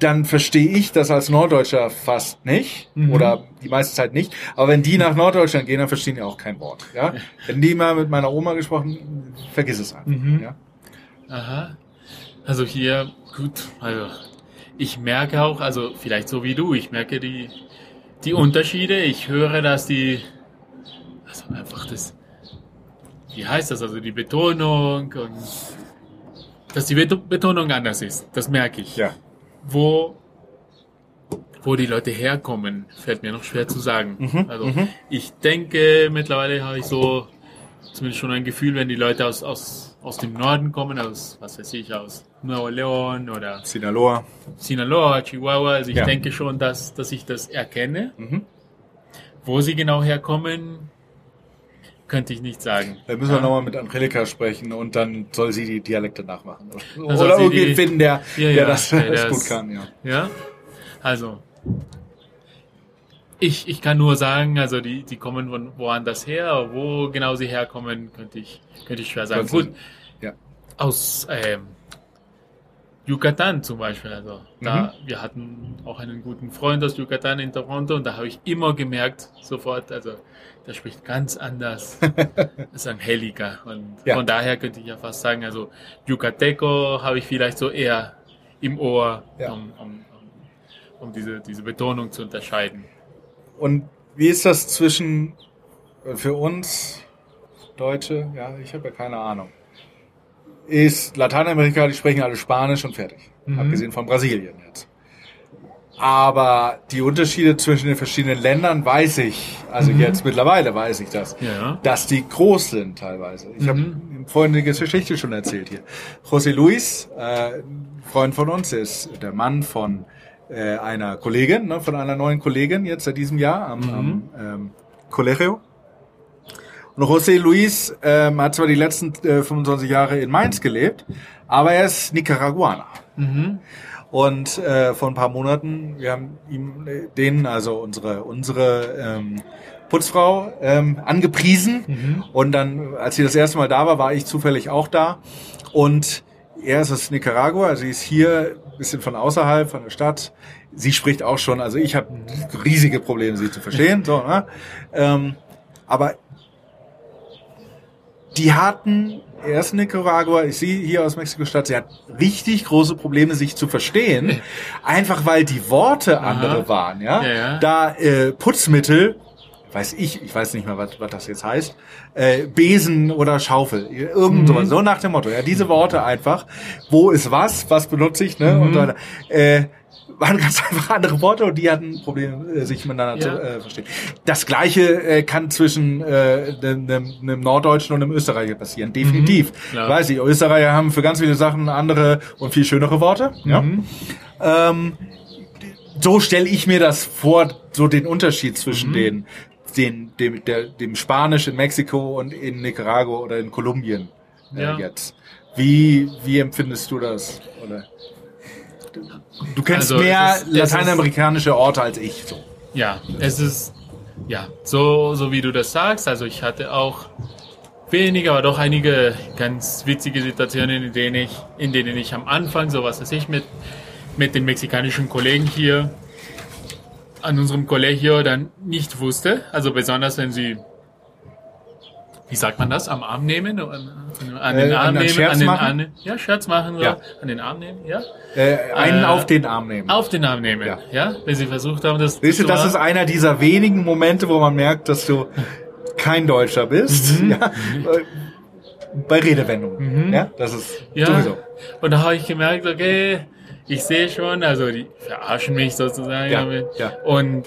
dann verstehe ich das als Norddeutscher fast nicht Mhm. oder die meiste Zeit nicht. Aber wenn die nach Norddeutschland gehen, dann verstehen die auch kein Wort. Ja? Wenn die mal mit meiner Oma gesprochen, vergiss es einfach. Mhm. Ja? Aha. Also hier, gut, also ich merke auch, also vielleicht so wie du, ich merke die, die Unterschiede. Ich höre, dass die, also einfach das, wie heißt das, also die Betonung und dass die Beto- Betonung anders ist. Das merke ich. ja. Wo, wo die Leute herkommen, fällt mir noch schwer zu sagen. Mhm, Also ich denke, mittlerweile habe ich so zumindest schon ein Gefühl, wenn die Leute aus, aus, aus dem Norden kommen, aus, was weiß ich, aus Nuevo León oder Sinaloa. Sinaloa, Chihuahua. Also ich Ja. denke schon, dass, dass ich das erkenne. Mhm. Wo sie genau herkommen, könnte ich nicht sagen. Da müssen wir Ja. nochmal mit Angelika sprechen und dann soll sie die Dialekte nachmachen. soll Oder irgendwie die- finden, der, Ja, der ja, das, der das- gut kann. Ja. Ja, also ich, ich kann nur sagen, also die, die kommen von woanders her, wo genau sie herkommen, könnte ich, könnte ich schwer sagen. Gut, ja. aus ähm, Yucatan zum Beispiel. Also da, Mhm. wir hatten auch einen guten Freund aus Yucatan in Toronto und da habe ich immer gemerkt, sofort, also der spricht ganz anders als Angelika. Und Ja. von daher könnte ich ja fast sagen, also Yucateco habe ich vielleicht so eher im Ohr, Ja. um, um, um, um diese, diese Betonung zu unterscheiden. Und wie ist das zwischen äh, für uns Deutsche? Ja, ich habe ja keine Ahnung. Ist Lateinamerika, die sprechen alle Spanisch und fertig. Mhm. Abgesehen von Brasilien jetzt. Aber die Unterschiede zwischen den verschiedenen Ländern weiß ich, also Mhm. jetzt mittlerweile weiß ich das, Ja. dass die groß sind teilweise. Ich habe Mhm. vorhin die Geschichte schon erzählt hier. José Luis, äh, Freund von uns, ist der Mann von äh, einer Kollegin, ne, von einer neuen Kollegin jetzt seit diesem Jahr am, Mhm. am ähm, Colegio. Und José Luis ähm, hat zwar die letzten äh, 25 Jahre in Mainz gelebt, aber er ist Nicaraguaner. Mhm. Und äh, vor ein paar Monaten, wir haben ihm äh, den, also unsere unsere ähm, Putzfrau ähm, angepriesen. Mhm. Und dann, als sie das erste Mal da war, war ich zufällig auch da. Und er ist aus Nicaragua, also sie ist hier bisschen von außerhalb, von der Stadt. Sie spricht auch schon, also ich habe riesige Probleme, sie zu verstehen. So, ne? ähm, aber die hatten, er ist Nicaragua, ich sehe hier aus Mexiko-Stadt, sie hat richtig große Probleme, sich zu verstehen. einfach weil die Worte andere Aha. waren, ja. Ja, ja. Da äh, Putzmittel, weiß ich, ich weiß nicht mehr, was, was das jetzt heißt, äh, Besen oder Schaufel, irgend Mhm. sowas, so nach dem Motto, ja, diese Worte einfach, wo ist was, was benutze ich, ne, und Mhm. so weiter. Äh, waren ganz einfach andere Worte und die hatten Probleme, äh, sich miteinander Ja. zu äh, verstehen. Das Gleiche äh, kann zwischen äh, einem, einem, einem Norddeutschen und einem Österreicher passieren, definitiv. klar. Weiß ich, Österreicher haben für ganz viele Sachen andere und viel schönere Worte. Ja? Mhm. Ähm, so stelle ich mir das vor, so den Unterschied zwischen Mhm. den, den, dem, der, dem Spanisch in Mexiko und in Nicaragua oder in Kolumbien äh, Ja. jetzt. Wie, wie empfindest du das? Oder? Du kennst Also, mehr es ist- es lateinamerikanische Orte als ich. So. Ja, es ist ja so, so wie du das sagst. Also ich hatte auch wenige, aber doch einige ganz witzige Situationen, in denen ich, in denen ich am Anfang, so was weiß ich, mit, mit den mexikanischen Kollegen hier an unserem Kollegio dann nicht wusste. Also besonders wenn sie, wie sagt man das, am Arm nehmen, an, an den Äh, Arm an- an nehmen, Scherz an den machen? Arm, ja, Scherz machen, Ja. an den Arm nehmen, ja, Äh, einen Äh, auf den Arm nehmen. auf den Arm nehmen, Ja. ja, wenn sie versucht haben, das Weißt du, das ist einer dieser wenigen Momente, wo man merkt, dass du kein Deutscher bist. Mhm. Ja? Äh, Bei Redewendungen. Ja, das ist Ja, sowieso. und da habe ich gemerkt, okay, ich sehe schon, also die verarschen mich sozusagen. Ja, damit. ja. Und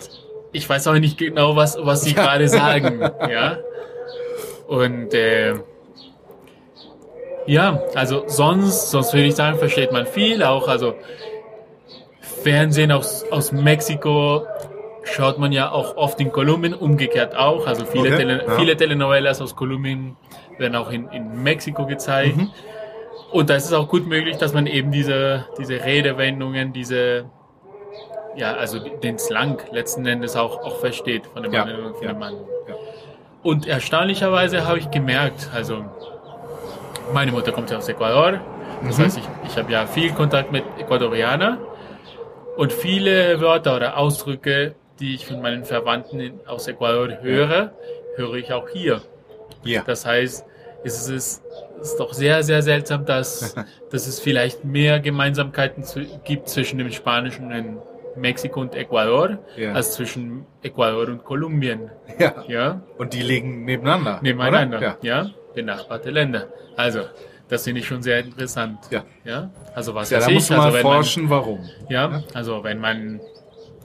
ich weiß auch nicht genau, was, was sie gerade sagen. ja. Und äh, ja, also sonst, sonst würde ich sagen, versteht man viel. Auch also Fernsehen aus, aus Mexiko schaut man ja auch oft in Kolumbien, umgekehrt auch. Also viele, Okay, Tele ja. viele Telenovelas aus Kolumbien werden auch in, in Mexiko gezeigt. Mhm. Und da ist es auch gut möglich, dass man eben diese, diese Redewendungen, diese, ja, also den Slang letzten Endes auch, auch versteht von dem Ja, Mann und von ja, dem Mann. ja. Und erstaunlicherweise habe ich gemerkt, also meine Mutter kommt ja aus Ecuador, das Mhm. heißt, ich, ich habe ja viel Kontakt mit Ecuadorianern und viele Wörter oder Ausdrücke, die ich von meinen Verwandten aus Ecuador höre, höre ich auch hier. Ja. Das heißt, ist, es ist doch sehr, sehr seltsam, dass, dass es vielleicht mehr Gemeinsamkeiten zu, gibt zwischen dem Spanischen in Mexiko und Ecuador Ja. als zwischen Ecuador und Kolumbien. ja. Ja, Und die liegen nebeneinander. nebeneinander. Oder? Ja. benachbarte Länder. Also, das finde ich schon sehr interessant. Ja. Ja, also was Ja, weiß da ich, musst du also wenn forschen, warum. Man, ja, also wenn man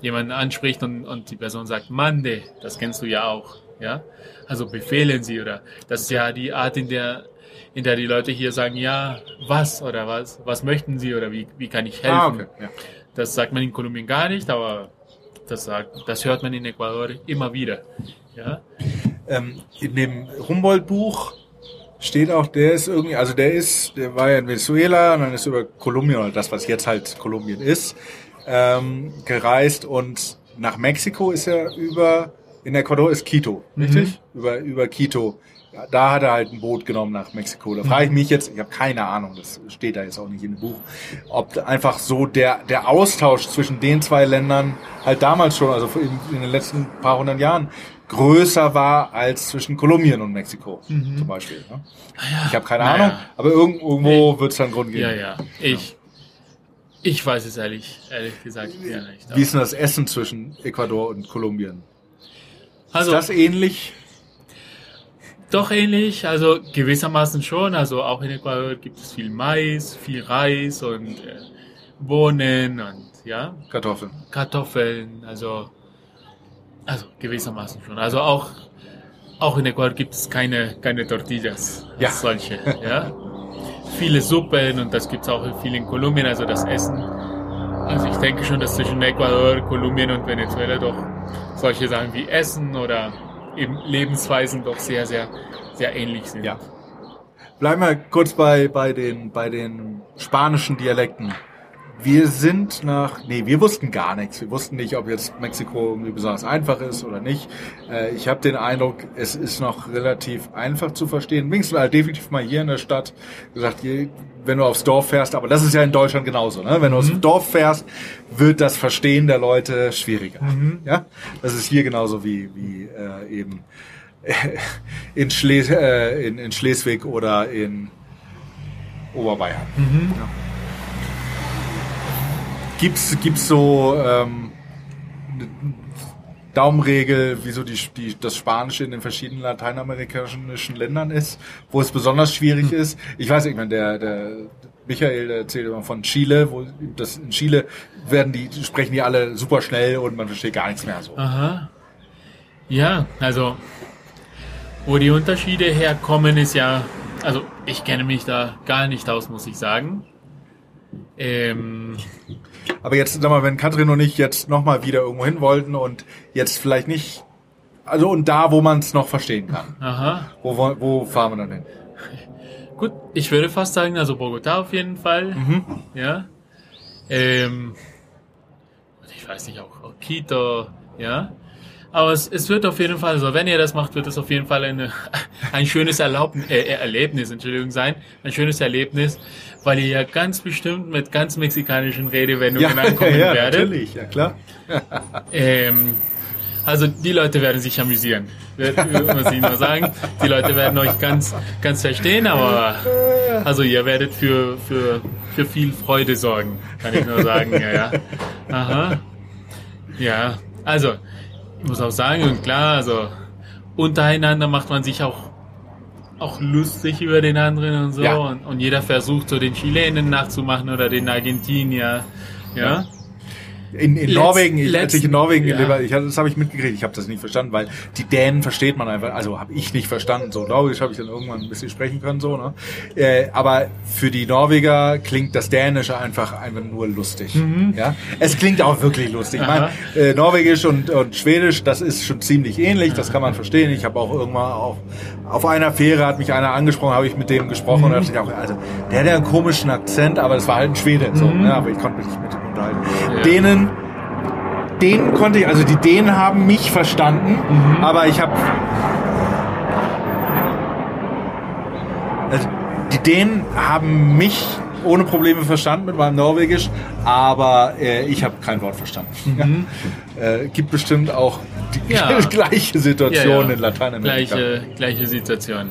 jemanden anspricht und, und die Person sagt, Mande, das kennst du ja auch. Ja, also befehlen sie oder das ist ja die Art, in der in der die Leute hier sagen, ja, was oder was, was möchten sie oder wie, wie kann ich helfen? Ah, okay. Ja. Das sagt man in Kolumbien gar nicht, aber das, sagt, das hört man in Ecuador immer wieder. Ja, Ähm, in dem Humboldt-Buch steht auch, der ist irgendwie, also der ist, der war ja in Venezuela und dann ist über Kolumbien oder das, was jetzt halt Kolumbien ist, ähm, gereist und nach Mexiko ist er über, in Ecuador ist Quito, richtig? Über, über Quito. Ja, da hat er halt ein Boot genommen nach Mexiko. Da frage ich mich jetzt, ich habe keine Ahnung, das steht da jetzt auch nicht in dem Buch, ob einfach so der, der Austausch zwischen den zwei Ländern halt damals schon, also in, in den letzten paar hundert Jahren, größer war als zwischen Kolumbien und Mexiko zum Beispiel. Ne? Ich habe keine Naja. Ahnung, aber irgend, irgendwo wird es dann Grund geben. ja, ja. Ich, ich weiß es ehrlich, ehrlich gesagt ja nicht. Wie ist denn das Essen zwischen Ecuador und Kolumbien? Also, ist das ähnlich? Doch ähnlich, also gewissermaßen schon. Also auch in Ecuador gibt es viel Mais, viel Reis und äh, Bohnen und ja, Kartoffeln. Kartoffeln. Also, also gewissermaßen schon. Also auch, auch in Ecuador gibt es keine, keine Tortillas Ja. als solche. Ja. Viele Suppen und das gibt es auch viel in Kolumbien, also das Essen. Also ich denke schon, dass zwischen Ecuador, Kolumbien und Venezuela doch solche Sachen wie Essen oder eben Lebensweisen doch sehr, sehr, sehr ähnlich sind. Ja. Bleiben wir kurz bei, bei, den, bei den spanischen Dialekten. Wir sind nach, nee, wir wussten gar nichts. Wir wussten nicht, ob jetzt Mexiko irgendwie besonders einfach ist oder nicht. Äh, ich habe den Eindruck, es ist noch relativ einfach zu verstehen. Wenigstens halt definitiv mal hier in der Stadt gesagt, hier, wenn du aufs Dorf fährst, aber das ist ja in Deutschland genauso. Ne? Wenn du aufs Dorf fährst, wird das Verstehen der Leute schwieriger. Ja, das ist hier genauso wie wie äh, eben in, Schles äh, in, in Schleswig oder in Oberbayern. Ja. Gibt's gibt's so ähm, eine Daumenregel, wieso die, die, das Spanische in den verschiedenen lateinamerikanischen Ländern ist, wo es besonders schwierig ist? Ich weiß meine, der, der Michael erzählt immer von Chile, wo das in Chile werden die, sprechen die alle super schnell und man versteht gar nichts mehr so. Aha. Ja, also wo die Unterschiede herkommen, ist ja, also ich kenne mich da gar nicht aus, muss ich sagen. Ähm, Aber jetzt, sag mal, wenn Katrin und ich jetzt nochmal wieder irgendwo hin wollten und jetzt vielleicht nicht, also und da, wo man es noch verstehen kann, aha. wo, wo, fahren wir dann hin? Gut, ich würde fast sagen, also Bogota auf jeden Fall. Ja. Ähm, ich weiß nicht, auch, auch Quito, ja. Aber es, es wird auf jeden Fall, also wenn ihr das macht, wird es auf jeden Fall eine, ein schönes Erlaubnis, äh, Erlebnis, Entschuldigung, sein. Ein schönes Erlebnis, weil ihr ja ganz bestimmt mit ganz mexikanischen Redewendungen ankommen ja, werdet. natürlich, ja klar. Ähm, also die Leute werden sich amüsieren, muss ich nur sagen. Die Leute werden euch ganz, ganz verstehen, aber also ihr werdet für, für, für viel Freude sorgen, kann ich nur sagen. Ja, ja. Aha. Ja, also muss auch sagen, und klar, also untereinander macht man sich auch auch lustig über den anderen und so Ja. und, und jeder versucht so den Chilenen nachzumachen oder den Argentinier, ja. In, in Letz- Norwegen, ich, als ich in Norwegen ja. gelebt habe, das habe ich mitgekriegt, ich habe das nicht verstanden, weil die Dänen versteht man einfach, also habe ich nicht verstanden. So Norwegisch habe ich dann irgendwann ein bisschen sprechen können, so, ne? Äh, aber für die Norweger klingt das Dänische einfach einfach nur lustig. Ja? Es klingt auch wirklich lustig. Ich meine, Mhm. Äh, Norwegisch und, und Schwedisch, das ist schon ziemlich ähnlich, das kann man verstehen. Ich habe auch irgendwann auch auf einer Fähre hat mich einer angesprochen, habe ich mit dem gesprochen und da dachte ich auch, also der hat ja einen komischen Akzent, aber das war halt ein Schwede, so, ne? aber ich konnte mich nicht mit Mhm. Ja. Denen denen konnte ich, also die Dänen haben mich verstanden, Mhm. aber ich habe also die Dänen haben mich ohne Probleme verstanden mit meinem Norwegisch, aber äh, ich habe kein Wort verstanden. Ja. Äh, gibt bestimmt auch die Mhm. Ja. gleiche Situation in Lateinamerika. Gleiche, gleiche Situation.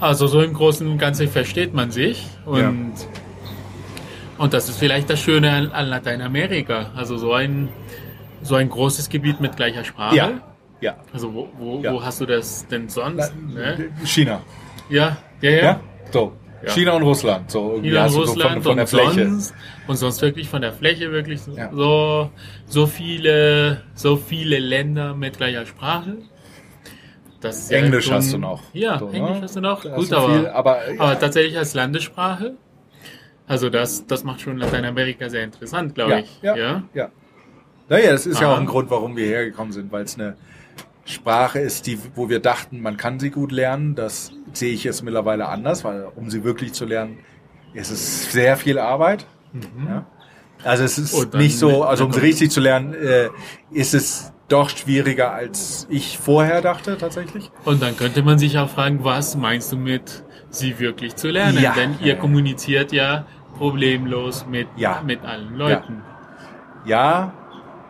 Also so im Großen und Ganzen versteht man sich und, und das ist vielleicht das Schöne an, an Lateinamerika. Also so ein, so ein großes Gebiet mit gleicher Sprache. Ja, ja. Also wo, wo, Ja. wo hast du das denn sonst? Ne? China. Ja, ja, ja. Ja, so. Ja. China und Russland. So irgendwie China und du so Russland von, von der und Fläche. sonst und sonst wirklich von der Fläche wirklich so, Ja. so so viele so viele Länder mit gleicher Sprache. Das ist ja Englisch schon- hast du noch. Ja, So, ne? Englisch hast du noch. Da Gut, aber, viel, aber, aber tatsächlich als Landessprache. Also das das macht schon Lateinamerika sehr interessant, glaube ja, ich. ja, ja, ja. Naja, das ist ja Aha. auch ein Grund, warum wir hergekommen sind, weil es eine Sprache ist, die, wo wir dachten, man kann sie gut lernen. Das sehe ich jetzt mittlerweile anders, weil um sie wirklich zu lernen, ist es sehr viel Arbeit. Ja. Also es ist Mhm. nicht so, also um sie richtig zu lernen, äh, ist es doch schwieriger, als ich vorher dachte tatsächlich. Und dann könnte man sich auch fragen, was meinst du mit sie wirklich zu lernen? Ja. Denn ihr kommuniziert ja problemlos mit Ja. mit allen Leuten. Ja,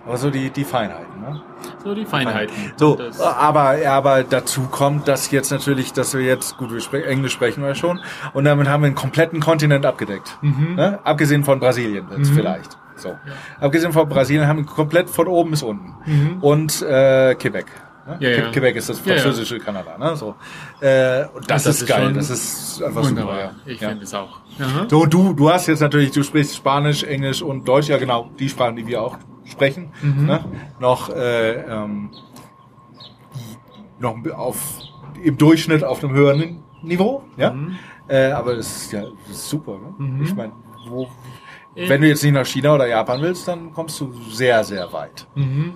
aber so die, die Feinheiten. Ne? So die Feinheiten. So, aber, aber dazu kommt, dass jetzt natürlich, dass wir jetzt, gut, wir spre Englisch sprechen wir schon, und damit haben wir einen kompletten Kontinent abgedeckt. Mhm. Ne? Abgesehen von Brasilien jetzt vielleicht. So. Abgesehen von Brasilien haben wir komplett von oben bis unten. Und äh, Quebec. Ne? Mhm. Ja, ja. Quebec ist das Ja, ja. französische Kanada. Ne? So. Äh, und das, das ist ist geil. Das ist einfach Wunderbar. super. Ja. Ich ja. finde es auch. Aha. So, du, du hast jetzt natürlich, du sprichst Spanisch, Englisch und Deutsch, ja genau, die Sprachen, die wir auch sprechen, Mhm. ne? noch, äh, ähm, noch auf, im Durchschnitt auf einem höheren Niveau, ja. Mhm. Äh, aber das ist ja das ist super, ne? Ich meine, wo, Äh, wenn du jetzt nicht nach China oder Japan willst, dann kommst du sehr, sehr weit. Mhm.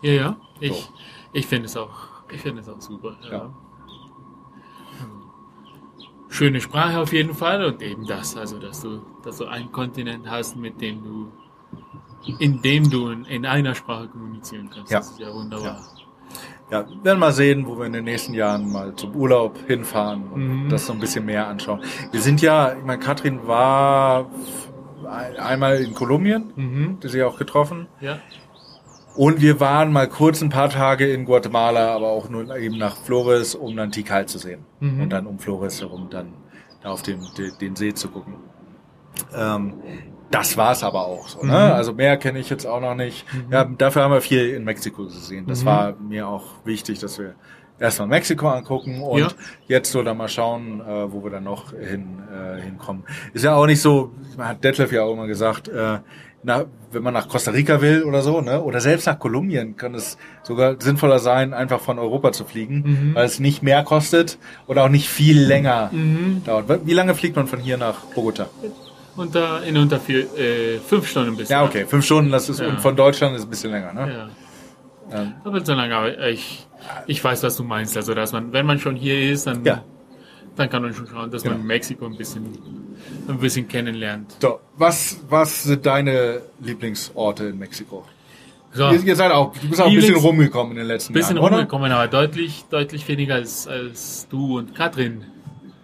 Ja, ja. Ich, So. Ich finde es auch. Ich finde es auch super. Ja. Ja. Hm. Schöne Sprache auf jeden Fall und eben das, also dass du, dass du einen Kontinent hast, mit dem du, in dem du in, in einer Sprache kommunizieren kannst. Ja. Das ist ja wunderbar. Ja, wir werden mal sehen, wo wir in den nächsten Jahren mal zum Urlaub hinfahren und Mhm. das so ein bisschen mehr anschauen. Wir sind ja, ich meine, Katrin war ein- einmal in Kolumbien, Mhm. die sie auch getroffen. Ja. Und wir waren mal kurz ein paar Tage in Guatemala, aber auch nur eben nach Flores, um dann Tikal zu sehen. Mhm. Und dann um Flores herum dann da auf den, den, den See zu gucken. Ähm, das war's aber auch so. Ne? Mhm. Also mehr kenne ich jetzt auch noch nicht. Ja, dafür haben wir viel in Mexiko gesehen. Das Mhm. war mir auch wichtig, dass wir erstmal Mexiko angucken und Ja. jetzt so dann mal schauen, äh, wo wir dann noch hin, äh, hinkommen. Ist ja auch nicht so, hat Detlef ja auch immer gesagt, äh, na, wenn man nach Costa Rica will oder so, ne, oder selbst nach Kolumbien, kann es sogar sinnvoller sein, einfach von Europa zu fliegen, weil es nicht mehr kostet oder auch nicht viel länger dauert. Wie lange fliegt man von hier nach Bogota? Unter, in unter vier, äh, fünf Stunden bis. Ja, okay, fünf Stunden, das ist, Ja. und von Deutschland ist ein bisschen länger, ne? Ja. Ähm. Aber so lange, aber ich, ich weiß, was du meinst. Also, dass man, wenn man schon hier ist, dann, Ja. Dann kann man schon schauen, dass Genau. man Mexiko ein bisschen, ein bisschen kennenlernt. So, was, was sind deine Lieblingsorte in Mexiko? So, Ihr, seid auch, du bist auch ein bisschen rumgekommen in den letzten bisschen Jahren, oder? rumgekommen, aber deutlich, deutlich weniger als, als du und Katrin.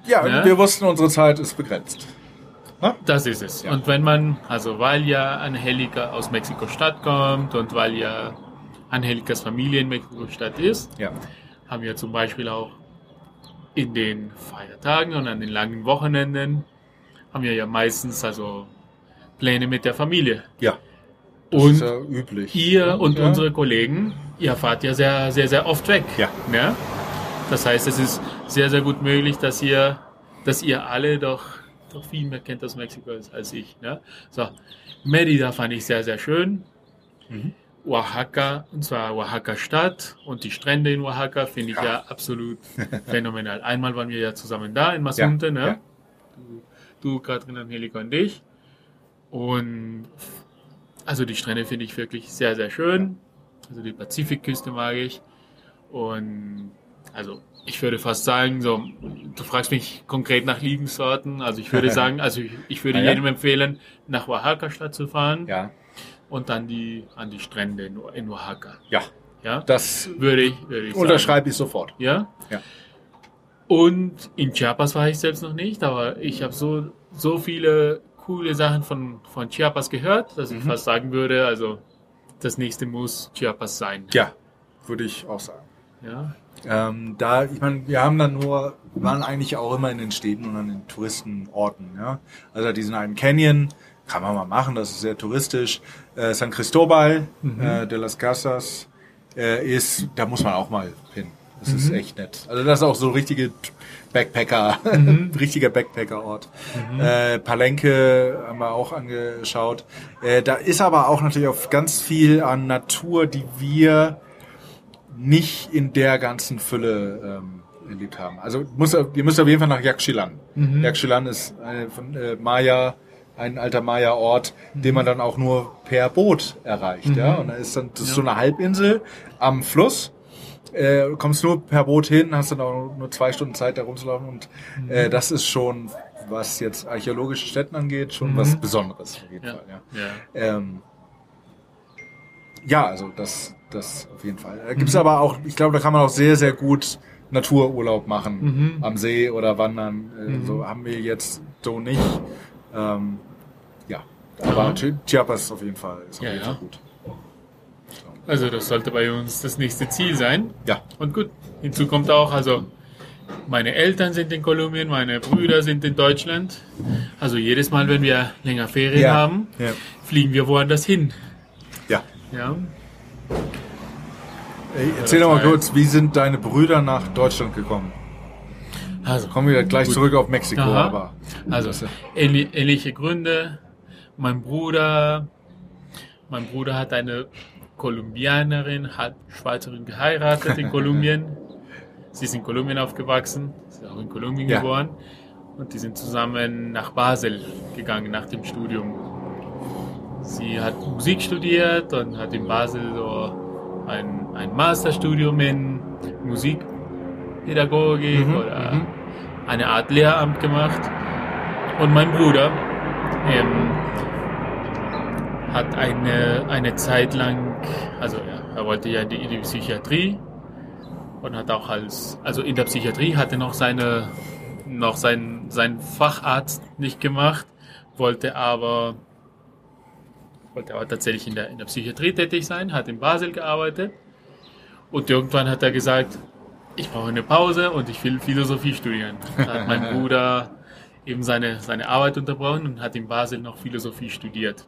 Ja, Ne? wir wussten, unsere Zeit ist begrenzt. Das ist es. Ja. Und wenn man, also weil ja Angelika aus Mexiko-Stadt kommt und weil ja Angelikas Familie in Mexiko-Stadt ist, Ja. haben wir zum Beispiel auch in den Feiertagen und an den langen Wochenenden haben wir ja meistens also Pläne mit der Familie. Ja. Das Und ist ja üblich. ihr und ja. unsere Kollegen, ihr fahrt ja sehr, sehr, sehr oft weg. Ja. Ne? Das heißt, es ist sehr, sehr gut möglich, dass ihr, dass ihr alle doch, doch viel mehr kennt aus Mexiko als, als ich. Ne? So, Merida fand ich sehr, sehr schön. Mhm. Oaxaca, und zwar Oaxaca Stadt und die Strände in Oaxaca finde ich Ja. ja, absolut phänomenal. Einmal waren wir ja zusammen da in Mazunte, Ja, ne? ja. Du, du, Katrin, Angelika und ich. Und also die Strände finde ich wirklich sehr, sehr schön. Also die Pazifikküste mag ich. Und also ich würde fast sagen, so, du fragst mich konkret nach Lieblingsorten. Also ich würde sagen, also ich, ich würde Ah, jedem empfehlen, nach Oaxaca Stadt zu fahren Ja. Und dann die an die Strände in, in Oaxaca. Ja. Ja, Das würde ich, würde ich sagen. unterschreibe ich sofort. Ja. Ja. Und in Chiapas war ich selbst noch nicht, aber ich habe so, so viele coole Sachen von, von Chiapas gehört, dass ich Mhm. fast sagen würde, also das nächste muss Chiapas sein. Ja, würde ich auch sagen. Ja. Ähm, da, ich meine, wir haben dann nur, waren eigentlich auch immer in den Städten und an den Touristenorten, ja. Also diesen einen Canyon, kann man mal machen, das ist sehr touristisch. Äh, San Cristobal äh, de las Casas äh, ist, da muss man auch mal hin. Das ist echt nett. Also das ist auch so richtige Backpacker, richtiger Backpacker-Ort. Äh, Palenque haben wir auch angeschaut. Äh, da ist aber auch natürlich auch ganz viel an Natur, die wir nicht in der ganzen Fülle ähm, erlebt haben. Also muss, ihr müsst auf jeden Fall nach Yaxchilan. Yaxchilan ist eine von äh, Maya, ein alter Maya-Ort, den man dann auch nur per Boot erreicht. Ja? Und da ist dann das ist so eine Halbinsel am Fluss. Äh, du kommst nur per Boot hin, hast dann auch nur zwei Stunden Zeit, da rumzulaufen. Und äh, das ist schon, was jetzt archäologische Städten angeht, schon was Besonderes auf jeden Ja. Fall. Ja. Ja. Ähm, ja, also das, das auf jeden Fall. Da gibt's aber auch, ich glaube, da kann man auch sehr, sehr gut Natururlaub machen. Mhm. Am See oder wandern. Äh, So haben wir jetzt so nicht. Ähm, ja, aber. Chi- Chiapas ist auf jeden Fall, ist auf Ja, jeden ja. Fall gut. Also das sollte bei uns das nächste Ziel sein. Ja, Und gut, hinzu kommt auch, also meine Eltern sind in Kolumbien, meine Brüder sind in Deutschland. Also jedes Mal, wenn wir länger Ferien Ja. haben, ja, fliegen wir woanders hin. ja. Ja. Ey, erzähl doch mal heißt- kurz, wie sind deine Brüder nach Deutschland gekommen? Also, Kommen wir gleich Gut. zurück auf Mexiko, Aha. aber Also ähnli- ähnliche Gründe. Mein Bruder, mein Bruder hat eine Kolumbianerin, hat Schweizerin geheiratet in Kolumbien. Sie ist in Kolumbien aufgewachsen, ist auch in Kolumbien Ja. geboren. Und die sind zusammen nach Basel gegangen nach dem Studium. Sie hat Musik studiert und hat in Basel so ein, ein Masterstudium in Musikpädagogik Mhm, oder mhm. eine Art Lehramt gemacht. Und mein Bruder ähm, hat eine, eine Zeit lang, also er, er wollte ja in die, in die Psychiatrie und hat auch als, also in der Psychiatrie hatte noch seine, noch sein, sein Facharzt nicht gemacht, wollte aber, wollte aber tatsächlich in der, in der Psychiatrie tätig sein, hat in Basel gearbeitet und irgendwann hat er gesagt, ich brauche eine Pause und ich will Philosophie studieren. Da hat mein Bruder eben seine, seine Arbeit unterbrochen und hat in Basel noch Philosophie studiert.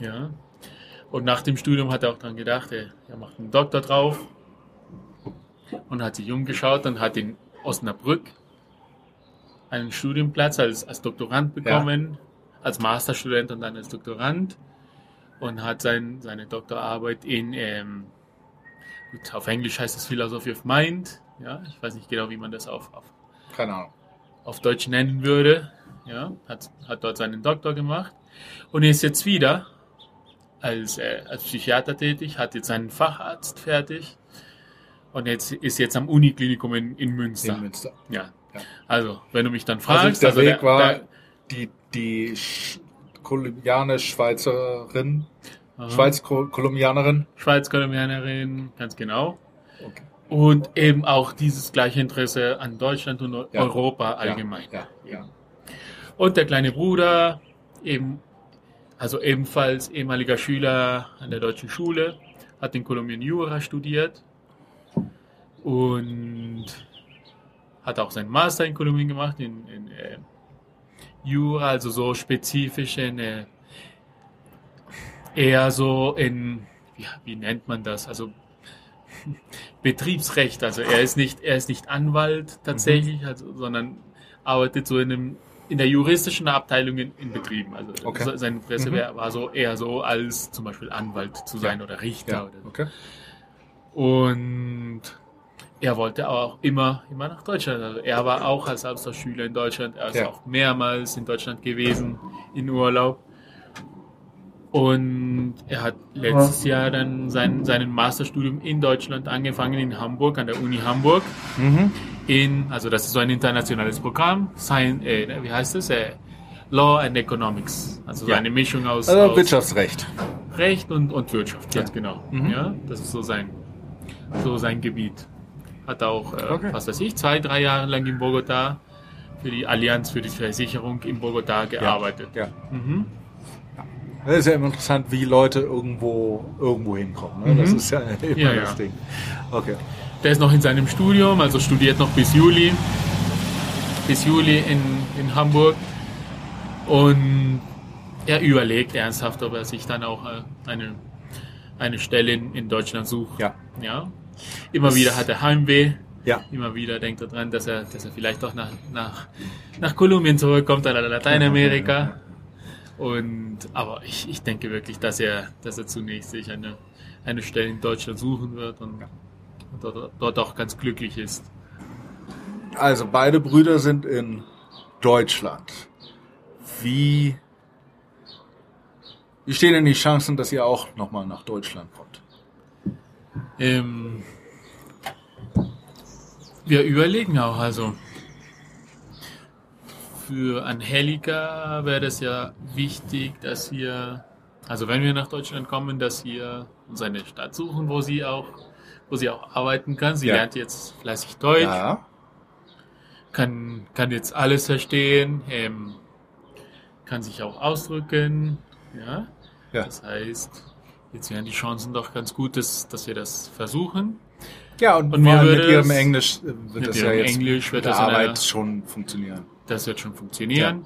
Ja. Und nach dem Studium hat er auch dran gedacht, er, er macht einen Doktor drauf. und hat sich umgeschaut und hat in Osnabrück einen Studienplatz als, als Doktorand bekommen, als Masterstudent und dann als Doktorand und hat sein, seine Doktorarbeit in, ähm, gut, auf Englisch heißt es Philosophy of Mind, ja, ich weiß nicht genau, wie man das auf, auf, Keine Ahnung. auf Deutsch nennen würde, ja, hat, hat dort seinen Doktor gemacht und ist jetzt wieder als, äh, als Psychiater tätig, hat jetzt seinen Facharzt fertig und jetzt ist jetzt am Uniklinikum in, in Münster. In Münster. Ja. Ja. Also, wenn du mich dann Also fragst, der also Weg der- war der- die, die Sch- Kolumbianisch-Schweizerin. Schweiz-Kolumbianerin. Schweiz-Kolumbianerin, ganz genau. Okay. Und eben auch dieses gleiche Interesse an Deutschland und Ja. Europa allgemein. Ja, ja. Und der kleine Bruder, eben, also ebenfalls ehemaliger Schüler an der deutschen Schule, hat in Kolumbien Jura studiert und hat auch seinen Master in Kolumbien gemacht, in, in äh, Jura, also so spezifisch in, äh, eher so in, wie, wie nennt man das, also Betriebsrecht, also er ist nicht, er ist nicht Anwalt tatsächlich, also, sondern arbeitet so in einem in der juristischen Abteilung in, in Betrieben. Also Okay. so- sein Interesse wär- war so eher so als zum Beispiel Anwalt zu sein oder Richter Ja, oder so. okay. Und er wollte auch immer, immer nach Deutschland. Also er war auch als Austauschschüler in Deutschland. Er ist Ja. auch mehrmals in Deutschland gewesen, in Urlaub. Und er hat letztes Jahr dann sein, seinen Masterstudium in Deutschland angefangen, in Hamburg, an der Uni Hamburg. Mhm. In, also das ist so ein internationales Programm, Science, äh, wie heißt es? Äh, Law and Economics. Also so Ja. eine Mischung aus, Also aus Wirtschaftsrecht. Recht und, und Wirtschaft, ganz genau. Mhm. Ja, das ist so sein, so sein Gebiet. Hat auch, äh, Okay. was weiß ich, zwei, drei Jahre lang in Bogota für die Allianz für die Versicherung in Bogota gearbeitet. Ja. Mhm. Das ist ja immer interessant, wie Leute irgendwo irgendwo hinkommen. Ne? Das Mhm. ist ja immer Ja, das ja. Ding. Okay. Der ist noch in seinem Studium, also studiert noch bis Juli. Bis Juli in, in Hamburg. Und er überlegt ernsthaft, ob er sich dann auch äh, eine, eine Stelle in, in Deutschland sucht. Ja. ja. Immer wieder hat er Heimweh. Ja. Immer wieder denkt er dran, dass er, dass er vielleicht doch nach, nach, nach Kolumbien zurückkommt oder Lateinamerika. Und, aber ich, ich denke wirklich, dass er, dass er zunächst sich eine, eine Stelle in Deutschland suchen wird und, und dort, dort auch ganz glücklich ist. Also beide Brüder sind in Deutschland. Wie, wie stehen denn die Chancen, dass ihr auch nochmal nach Deutschland kommt? Ähm, wir überlegen auch, also für Angelika wäre es ja wichtig, dass wir, also wenn wir nach Deutschland kommen, dass wir uns eine Stadt suchen, wo sie auch, wo sie auch arbeiten kann. Sie Ja. lernt jetzt fleißig Deutsch, Ja. kann, kann jetzt alles verstehen, ähm, kann sich auch ausdrücken, ja. Ja. Das heißt, jetzt wären die Chancen doch ganz gut, dass, dass wir das versuchen. Ja, und, Und mir mit ihrem es- Englisch äh, wird das ja jetzt Englisch wird das in einer- Arbeit schon funktionieren. Das wird schon funktionieren.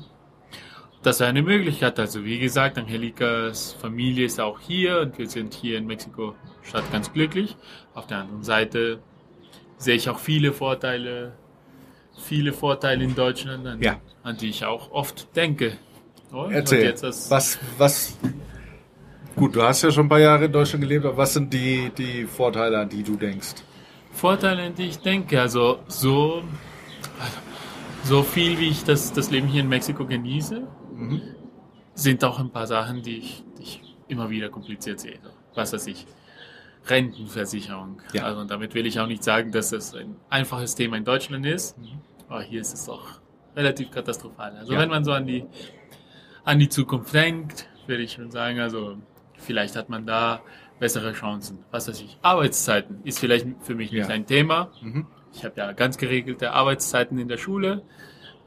Das ist eine Möglichkeit. Also wie gesagt, Angelikas Familie ist auch hier und wir sind hier in Mexiko-Stadt ganz glücklich. Auf der anderen Seite sehe ich auch viele Vorteile, viele Vorteile in Deutschland, an, Ja. an die ich auch oft denke. Und Erzähl, was, was, gut, du hast ja schon ein paar Jahre in Deutschland gelebt, aber was sind die, die Vorteile, an die du denkst? Vorteile, an die ich denke. Also so, so viel wie ich das, das Leben hier in Mexiko genieße, sind auch ein paar Sachen, die ich, die ich immer wieder kompliziert sehe. Was weiß ich. Rentenversicherung. Ja. Also und damit will ich auch nicht sagen, dass das ein einfaches Thema in Deutschland ist. Aber hier ist es doch relativ katastrophal. Also Ja. wenn man so an die, an die Zukunft denkt, würde ich schon sagen, also vielleicht hat man da bessere Chancen. Was weiß ich. Arbeitszeiten ist vielleicht für mich nicht Ja. ein Thema. Mhm. Ich habe ja ganz geregelte Arbeitszeiten in der Schule,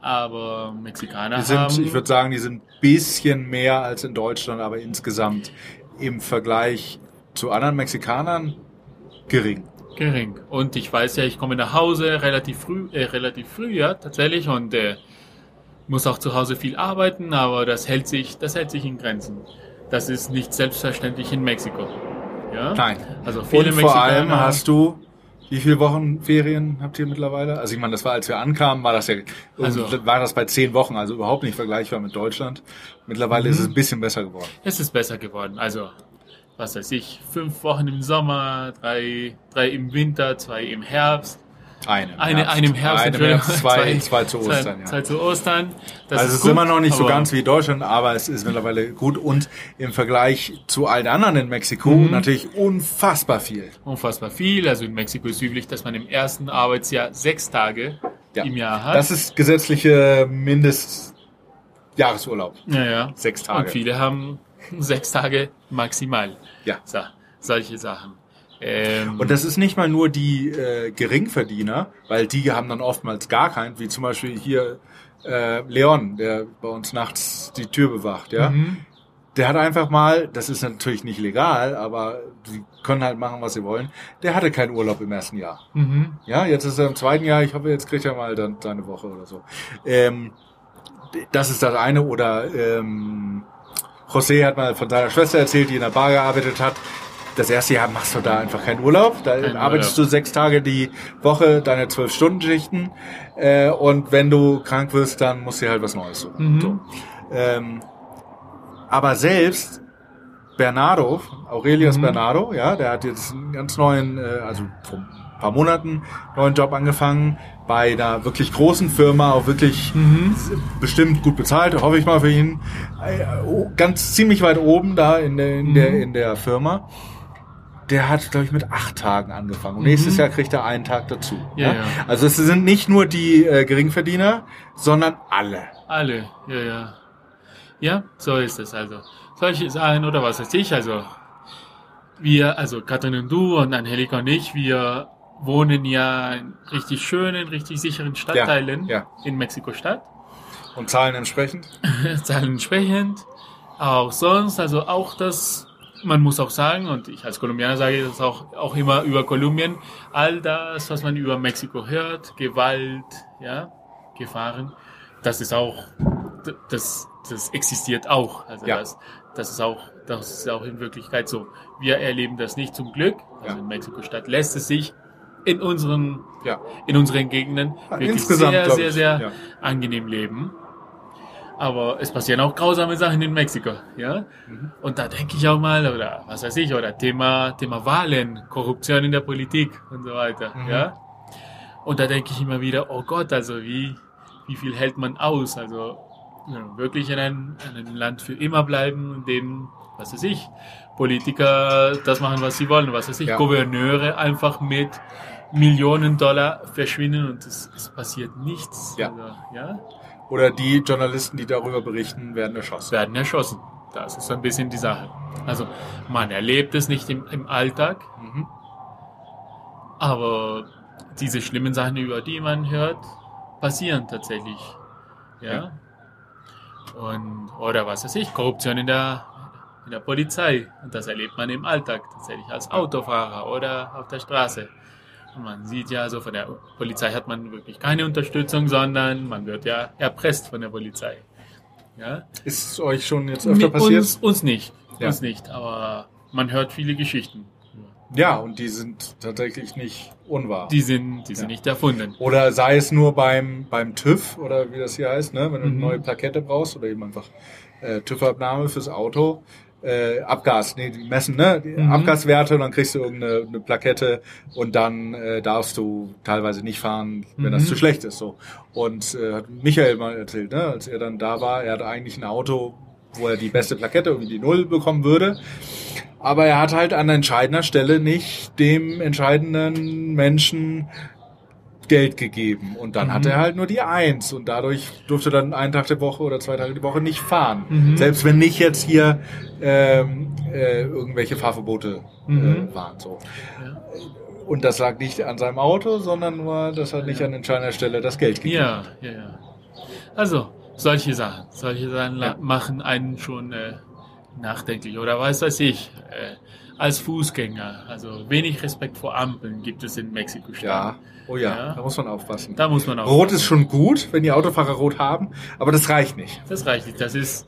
aber Mexikaner Die sind, haben ich würde sagen, die sind ein bisschen mehr als in Deutschland, aber insgesamt im Vergleich zu anderen Mexikanern gering. gering. Und ich weiß ja, ich komme nach Hause relativ früh, äh, relativ früh, ja, tatsächlich, und äh, muss auch zu Hause viel arbeiten, aber das hält sich, das hält sich in Grenzen. Das ist nicht selbstverständlich in Mexiko. Ja? Nein. Also viele Und vor allem Mexikaner- hast du Wie viele Wochen Ferien habt ihr mittlerweile? Also ich meine, das war, als wir ankamen, war das ja, Also- war das bei zehn Wochen, also überhaupt nicht vergleichbar mit Deutschland. Mittlerweile Mhm. ist es ein bisschen besser geworden. Es ist besser geworden. Also, was weiß ich, fünf Wochen im Sommer, drei, drei im Winter, zwei im Herbst. Eine. Herbst, Eine im Entschuldigung. Herbst, zwei, zwei zu zwei, Ostern, ja. Zwei zu Ostern. Das also es ist immer noch nicht so ganz wie Deutschland, aber es ist mittlerweile gut und im Vergleich zu allen anderen in Mexiko Mhm. natürlich unfassbar viel. unfassbar viel. Also in Mexiko ist üblich, dass man im ersten Arbeitsjahr sechs Tage Ja. im Jahr hat. Das ist gesetzliche Mindestjahresurlaub. ja, ja. Sechs Tage. Und viele haben sechs Tage maximal. Ja. So, solche Sachen. Ähm, Und das ist nicht mal nur die äh, Geringverdiener, weil die haben dann oftmals gar keinen, wie zum Beispiel hier äh, Leon, der bei uns nachts die Tür bewacht, ja. Mhm. Der hat einfach mal, das ist natürlich nicht legal, aber die können halt machen, was sie wollen. Der hatte keinen Urlaub im ersten Jahr. Mhm. Ja, jetzt ist er im zweiten Jahr. Ich hoffe, jetzt kriegt er mal dann seine Woche oder so. Ähm, das ist das eine. Oder ähm, José hat mal von seiner Schwester erzählt, die in der Bar gearbeitet hat. Das erste Jahr machst du da einfach keinen Urlaub. Da Kein arbeitest Urlaub. du sechs Tage die Woche, deine zwölf Stunden Schichten. Äh, und wenn du krank wirst, dann musst du dir halt was Neues suchen. Mhm. So. Ähm, aber selbst Bernardo, Aurelius Mhm. Bernardo, ja, der hat jetzt einen ganz neuen, äh, also vor ein paar Monaten neuen Job angefangen bei einer wirklich großen Firma, auch wirklich Mhm. bestimmt gut bezahlt, hoffe ich mal für ihn, äh, oh, ganz ziemlich weit oben da in der, in der, Mhm. in der Firma. Der hat, glaube ich, mit acht Tagen angefangen. Und nächstes Jahr kriegt er einen Tag dazu. Mhm. Ja, ja. Also es sind nicht nur die äh, Geringverdiener, sondern alle. Alle, ja, ja. Ja, so ist es also. Solche Sachen oder was weiß ich, also wir, also Katrin und du und Angelika und ich, wir wohnen ja in richtig schönen, richtig sicheren Stadtteilen ja. in Mexiko-Stadt. Und zahlen entsprechend. Zahlen entsprechend. Auch sonst, also auch das, man muss auch sagen, und ich als Kolumbianer sage das auch, auch immer über Kolumbien, all das, was man über Mexiko hört, Gewalt, ja, Gefahren, das ist auch, das, das existiert auch. Also Ja. das, das ist auch, das ist auch in Wirklichkeit so. Wir erleben das nicht zum Glück. Also Ja. in Mexiko-Stadt lässt es sich in unseren, Ja. in unseren Gegenden wirklich insgesamt, sehr, sehr, sehr ja. angenehm leben. Aber es passieren auch grausame Sachen in Mexiko, ja. Mhm. Und da denke ich auch mal, oder was weiß ich, oder Thema, Thema Wahlen, Korruption in der Politik und so weiter, Mhm. ja. Und da denke ich immer wieder, oh Gott, also wie, wie viel hält man aus? Also ja, wirklich in einem, in einem Land für immer bleiben, in dem, was weiß ich, Politiker das machen, was sie wollen, was weiß ich, Ja. Gouverneure einfach mit Millionen Dollar verschwinden und es, es passiert nichts. Ja. Also, ja Oder die Journalisten, die darüber berichten, werden erschossen. werden erschossen. Das ist so ein bisschen die Sache. Also man erlebt es nicht im, im Alltag, Mhm. aber diese schlimmen Sachen, über die man hört, passieren tatsächlich. Ja. Ja. Und, oder was weiß ich, Korruption in der, in der Polizei. Und das erlebt man im Alltag tatsächlich als Autofahrer oder auf der Straße. Man sieht ja, also von der Polizei hat man wirklich keine Unterstützung, sondern man wird ja erpresst von der Polizei. Ja. Ist es euch schon jetzt öfter Mit passiert? Uns, uns nicht. Ja. Uns nicht, aber man hört viele Geschichten. Ja, und die sind tatsächlich nicht unwahr. Die sind, die sind Ja. nicht erfunden. oder sei es nur beim, beim TÜV oder wie das hier heißt, ne? wenn du eine Mhm. neue Plakette brauchst oder eben einfach äh, TÜV-Abnahme fürs Auto. Äh, Abgas, nee, die messen, ne? Die Mhm. Abgaswerte und dann kriegst du irgendeine eine Plakette und dann äh, darfst du teilweise nicht fahren, wenn das Mhm. zu schlecht ist. So. Und äh, hat Michael mal erzählt, ne? als er dann da war, er hatte eigentlich ein Auto, wo er die beste Plakette, irgendwie die Null bekommen würde. Aber er hat halt an entscheidender Stelle nicht dem entscheidenden Menschen Geld gegeben. Und dann Mhm. hatte er halt nur die Eins. Und dadurch durfte dann einen Tag die Woche oder zwei Tage die Woche nicht fahren. Mhm. Selbst wenn nicht jetzt hier ähm, äh, irgendwelche Fahrverbote Mhm. äh, waren. So. Ja. Und das lag nicht an seinem Auto, sondern nur, dass er nicht an entscheidender Stelle das Geld gegeben Ja, ja, ja. Also, solche Sachen. Solche Sachen Ja. machen einen schon äh, nachdenklich. Oder weiß weiß ich, äh, als Fußgänger. Also wenig Respekt vor Ampeln gibt es in Mexiko-Stadt. Ja. Oh ja, Ja. da muss man aufpassen. Da muss man auch. Rot ist schon gut, wenn die Autofahrer rot haben, aber das reicht nicht. Das reicht nicht. Das ist,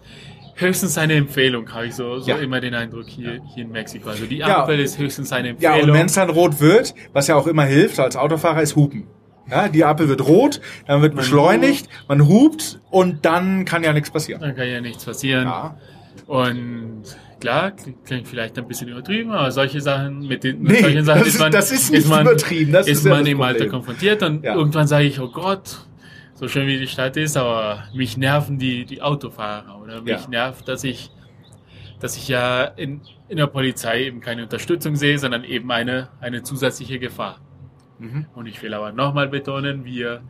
höchstens eine Empfehlung, habe ich so, so Ja. immer den Eindruck hier, hier in Mexiko. Also die Ja. Ampel ist höchstens eine Ja, Empfehlung. und wenn es dann rot wird, was ja auch immer hilft als Autofahrer, ist Hupen. Ja, die Ampel wird rot, dann wird beschleunigt, man hupt und dann kann ja nichts passieren. dann kann ja nichts passieren. Ja. Und klar, klingt- vielleicht ein bisschen übertrieben, aber solche Sachen, mit den mit Nee, solchen Sachen das ist- das ist nicht man, übertrieben, das ist ist ja man im Alter konfrontiert und Ja. irgendwann sage ich, oh Gott, so schön wie die Stadt ist, aber mich nerven die, die Autofahrer oder mich Ja. nervt, dass ich, dass ich ja in, in der Polizei eben keine Unterstützung sehe, sondern eben eine, eine zusätzliche Gefahr. Mhm. Und ich will aber nochmal betonen, wir,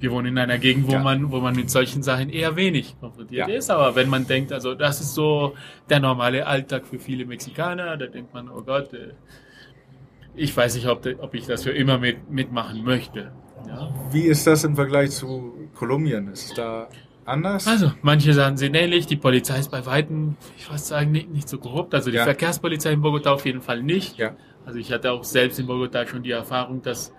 wir wohnen in einer Gegend, wo Ja. man, wo man mit solchen Sachen eher wenig konfrontiert Ja. ist. Aber wenn man denkt, also das ist so der normale Alltag für viele Mexikaner, da denkt man, oh Gott, äh, ich weiß nicht, ob, ob ich das für immer mit, mitmachen möchte. Ja. Wie ist das im Vergleich zu Kolumbien? Ist da anders? Also, manche Sachen sind ähnlich. Die Polizei ist bei Weitem, ich würde sagen, nicht, nicht so korrupt. Also die Ja. Verkehrspolizei in Bogotá auf jeden Fall nicht. Ja. Also ich hatte auch selbst in Bogotá schon die Erfahrung, dass,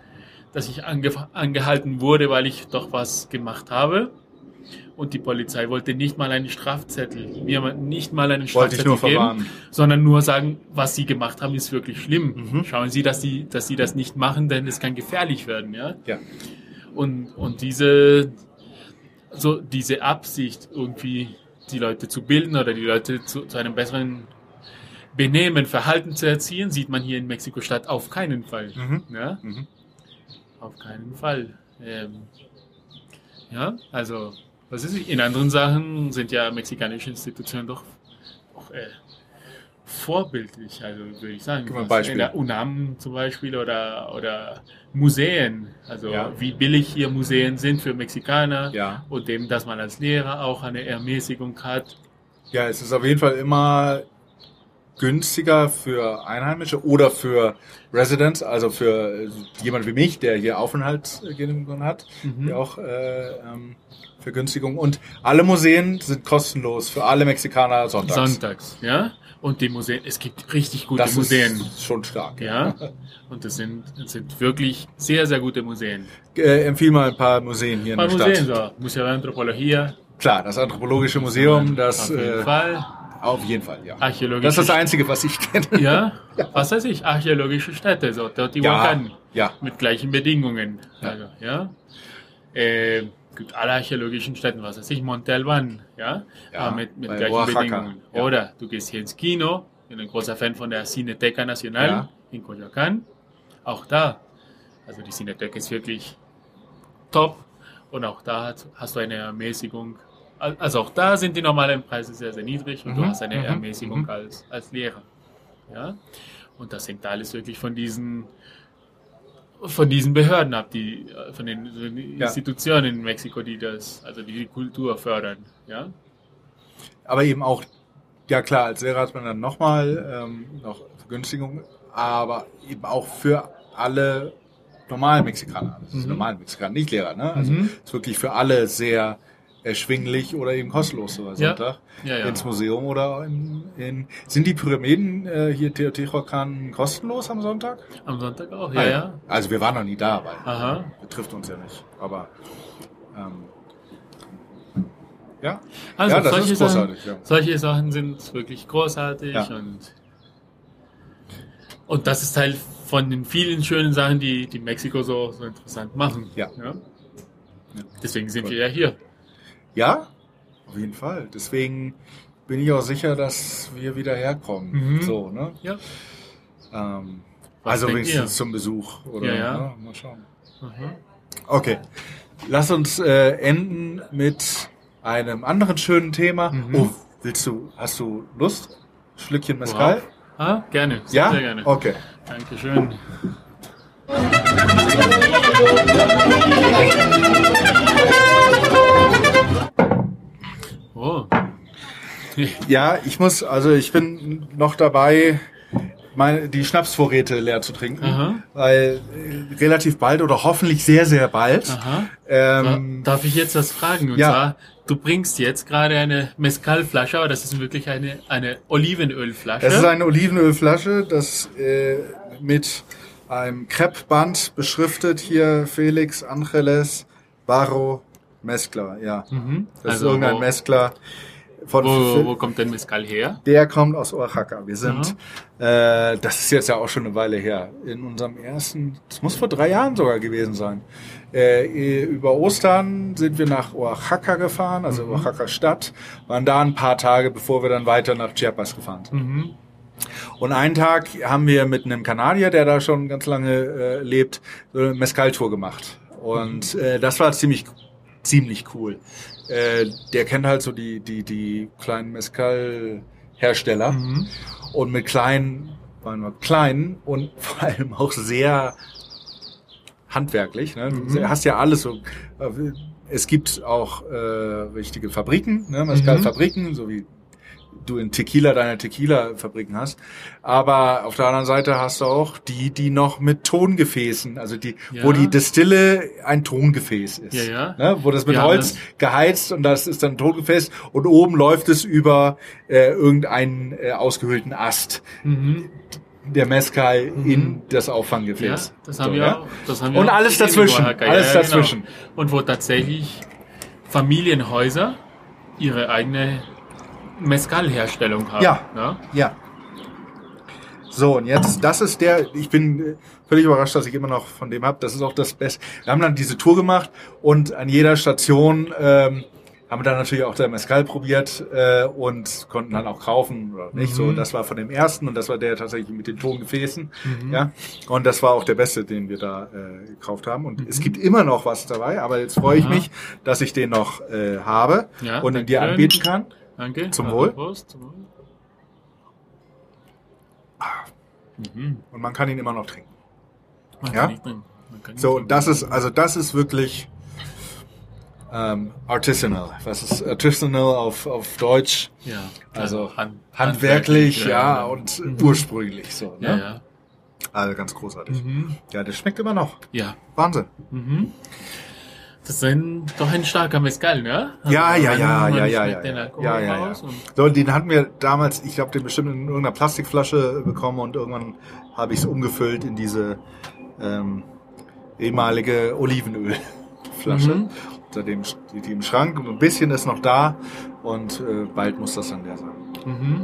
dass ich ange, angehalten wurde, weil ich doch was gemacht habe. Und die Polizei wollte nicht mal einen Strafzettel, mir nicht mal einen Wollte ich Strafzettel nur geben, verwarnen. sondern nur sagen, was sie gemacht haben, ist wirklich schlimm. Mhm. Schauen Sie, dass Sie, dass Sie das nicht machen, denn es kann gefährlich werden, ja. Ja. Und, und diese, so diese Absicht, irgendwie die Leute zu bilden oder die Leute zu, zu einem besseren Benehmen, Verhalten zu erziehen, sieht man hier in Mexiko-Stadt auf keinen Fall. Mhm. Ja? Mhm. Auf keinen Fall. Ähm, ja, also, was ist ich? In anderen Sachen sind ja mexikanische Institutionen doch auch, äh, vorbildlich, also würde ich sagen. Gib mal ein Was Beispiel. In der UNAM zum Beispiel oder, oder Museen. Also Ja. wie billig hier Museen sind für Mexikaner Ja. und eben, dass man als Lehrer auch eine Ermäßigung hat. Ja, es ist auf jeden Fall immer günstiger für Einheimische oder für Residents, also für äh, jemand wie mich, der hier Aufenthaltsgenehmigung hat, Mhm. der auch äh, ähm, Vergünstigung. Und alle Museen sind kostenlos für alle Mexikaner sonntags. Sonntags, ja. Und die Museen, es gibt richtig gute das Museen. ist schon stark. Ja, und das sind, das sind wirklich sehr, sehr gute Museen. Äh, empfiehl mal ein paar Museen hier in Ein der paar Museen, Stadt. so Museo de Antropología. Klar, das Anthropologische Museum, das Auf jeden äh, Fall. Auf jeden Fall, ja. Archäologische Das ist das Einzige, was ich kenne. Ja, was weiß ich, archäologische Städte, so Teotihuacan, ja. mit gleichen Bedingungen. Ja. Also, ja. Äh, gibt alle archäologischen Städten, was weiß ich, Monte Albán, ja, Ja, aber mit, mit bei gleichen Oaxaca, Bedingungen. ja. Oder du gehst hier ins Kino, ich bin ein großer Fan von der Cineteca Nacional Ja. in Coyoacán, auch da. Also die Cineteca ist wirklich top und auch da hast du eine Ermäßigung. Al- Also auch da sind die normalen Preise sehr, sehr niedrig und du Mhm, hast eine mhm, Ermäßigung mhm. als, als Lehrer. Ja? Und das hängt alles wirklich von diesen von diesen Behörden ab, die äh, von den, von den Ja. Institutionen in Mexiko, die das, also die die Kultur fördern. Ja? Aber eben auch, ja klar, als Lehrer hat man dann nochmal ähm, noch Vergünstigung, aber eben auch für alle normalen Mexikaner. Das ist Mhm. normalen Mexikaner, nicht Lehrer, ne? Also Mhm. ist wirklich für alle sehr erschwinglich oder eben kostenlos sogar Ja. Sonntag Ja, ja. ins Museum oder in, in sind die Pyramiden äh, hier Teotihuacan kostenlos am Sonntag? Am Sonntag auch, Ah, ja, ja. Also wir waren noch nie da, weil Aha. betrifft uns ja nicht. Aber ähm, ja, Also ja, das solche, ist Sachen, großartig. Ja. solche Sachen sind wirklich großartig Ja. und, und das ist Teil von den vielen schönen Sachen, die, die Mexiko so, so interessant machen. Ja. Ja? Ja. Deswegen sind Cool. wir ja hier. Ja, auf jeden Fall. Deswegen bin ich auch sicher, dass wir wieder herkommen. Mhm. So, ne? Ja. Ähm, also wenigstens ihr? zum Besuch. Oder, Ja, ja. Ne? Mal schauen. Aha. Okay. Lass uns äh, enden mit einem anderen schönen Thema. Mhm. Oh, willst du, hast du Lust? Schlückchen Mescal? Wow. Ah, gerne. Sehr, Ja? sehr gerne. Okay. Dankeschön. Oh. Ja, ich muss, also ich bin noch dabei, meine, die Schnapsvorräte leer zu trinken, Aha. weil äh, relativ bald oder hoffentlich sehr, sehr bald. Ähm, Darf ich jetzt was fragen? Und ja. zwar, du bringst jetzt gerade eine Mezcal-Flasche, aber das ist wirklich eine, eine Olivenölflasche. Es ist eine Olivenölflasche, das äh, mit einem Kreppband beschriftet hier Felix Angeles Barro Mescla. Ja, mhm. das also, ist irgendein wo- Mescla. von Wo, wo kommt denn Mezcal her? Der kommt aus Oaxaca. Wir sind, äh, das ist jetzt ja auch schon eine Weile her, in unserem ersten, das muss vor drei Jahren sogar gewesen sein. Äh, über Ostern sind wir nach Oaxaca gefahren, also Mhm. Oaxaca Stadt, waren da ein paar Tage, bevor wir dann weiter nach Chiapas gefahren sind. Mhm. Und einen Tag haben wir mit einem Kanadier, der da schon ganz lange äh, lebt, so eine Mescal-Tour gemacht. Und äh, das war ziemlich, ziemlich cool. Äh, der kennt halt so die, die, die kleinen Mescal-Hersteller. Mhm. Und mit kleinen, waren wir klein und vor allem auch sehr handwerklich. Ne? Du hast ja alles so. äh, Es gibt auch äh, richtige Fabriken, ne? Mescal-Fabriken, so wie du in Tequila deine Tequila-Fabriken hast. Aber auf der anderen Seite hast du auch die, die noch mit Tongefäßen, also die, Ja. wo die Destille ein Tongefäß ist. Ja, ja. Ne? Wo das mit Ja, Holz das- geheizt und das ist dann ein Tongefäß und oben läuft es über äh, irgendeinen äh, ausgehöhlten Ast. Mhm. Der Mezcal in das Auffanggefäß. Ja, das So, haben wir ja? Das haben wir Und alles dazwischen, alles genau. dazwischen. Und wo tatsächlich Familienhäuser ihre eigene Mezcal-Herstellung haben. Ja. Ne? Ja. So, und jetzt, das ist der, ich bin äh, völlig überrascht, dass ich immer noch von dem hab. Das ist auch das Beste. Wir haben dann diese Tour gemacht und an jeder Station ähm, haben wir dann natürlich auch der Mescal probiert äh, und konnten dann auch kaufen oder nicht. So, Mhm. das war von dem ersten und das war der tatsächlich mit den Tongefäßen. Mhm. Ja, und das war auch der beste, den wir da äh, gekauft haben. Und Mhm. es gibt immer noch was dabei, aber jetzt freue ich mich, dass ich den noch äh, habe Ja, und ihn dir anbieten kann. Danke. Zum Also, Wohl. Prost, zum Wohl. Mhm. Und man kann ihn immer noch trinken. Man Ja? kann nicht drin. Man kann nicht So, und das ist, also das ist wirklich ähm, artisanal. Was ist artisanal auf, auf Deutsch? ja, Also hand- handwerklich, ja, genau. und ursprünglich so. Ne? ja, ja. Also ganz großartig. Mhm. Ja, der schmeckt immer noch. Ja. Wahnsinn. Mhm. Das ist ein, doch ein starker Mezcal, ne? Also Ja, ja, ja, ja, ja, ja. Ja, ja, ja. So, den hatten wir damals, ich glaube, den bestimmt in irgendeiner Plastikflasche bekommen und irgendwann habe ich es umgefüllt in diese ähm, ehemalige Olivenölflasche. Mhm. Seitdem steht die im Schrank und ein bisschen ist noch da und äh, bald muss das dann leer sein. Mhm.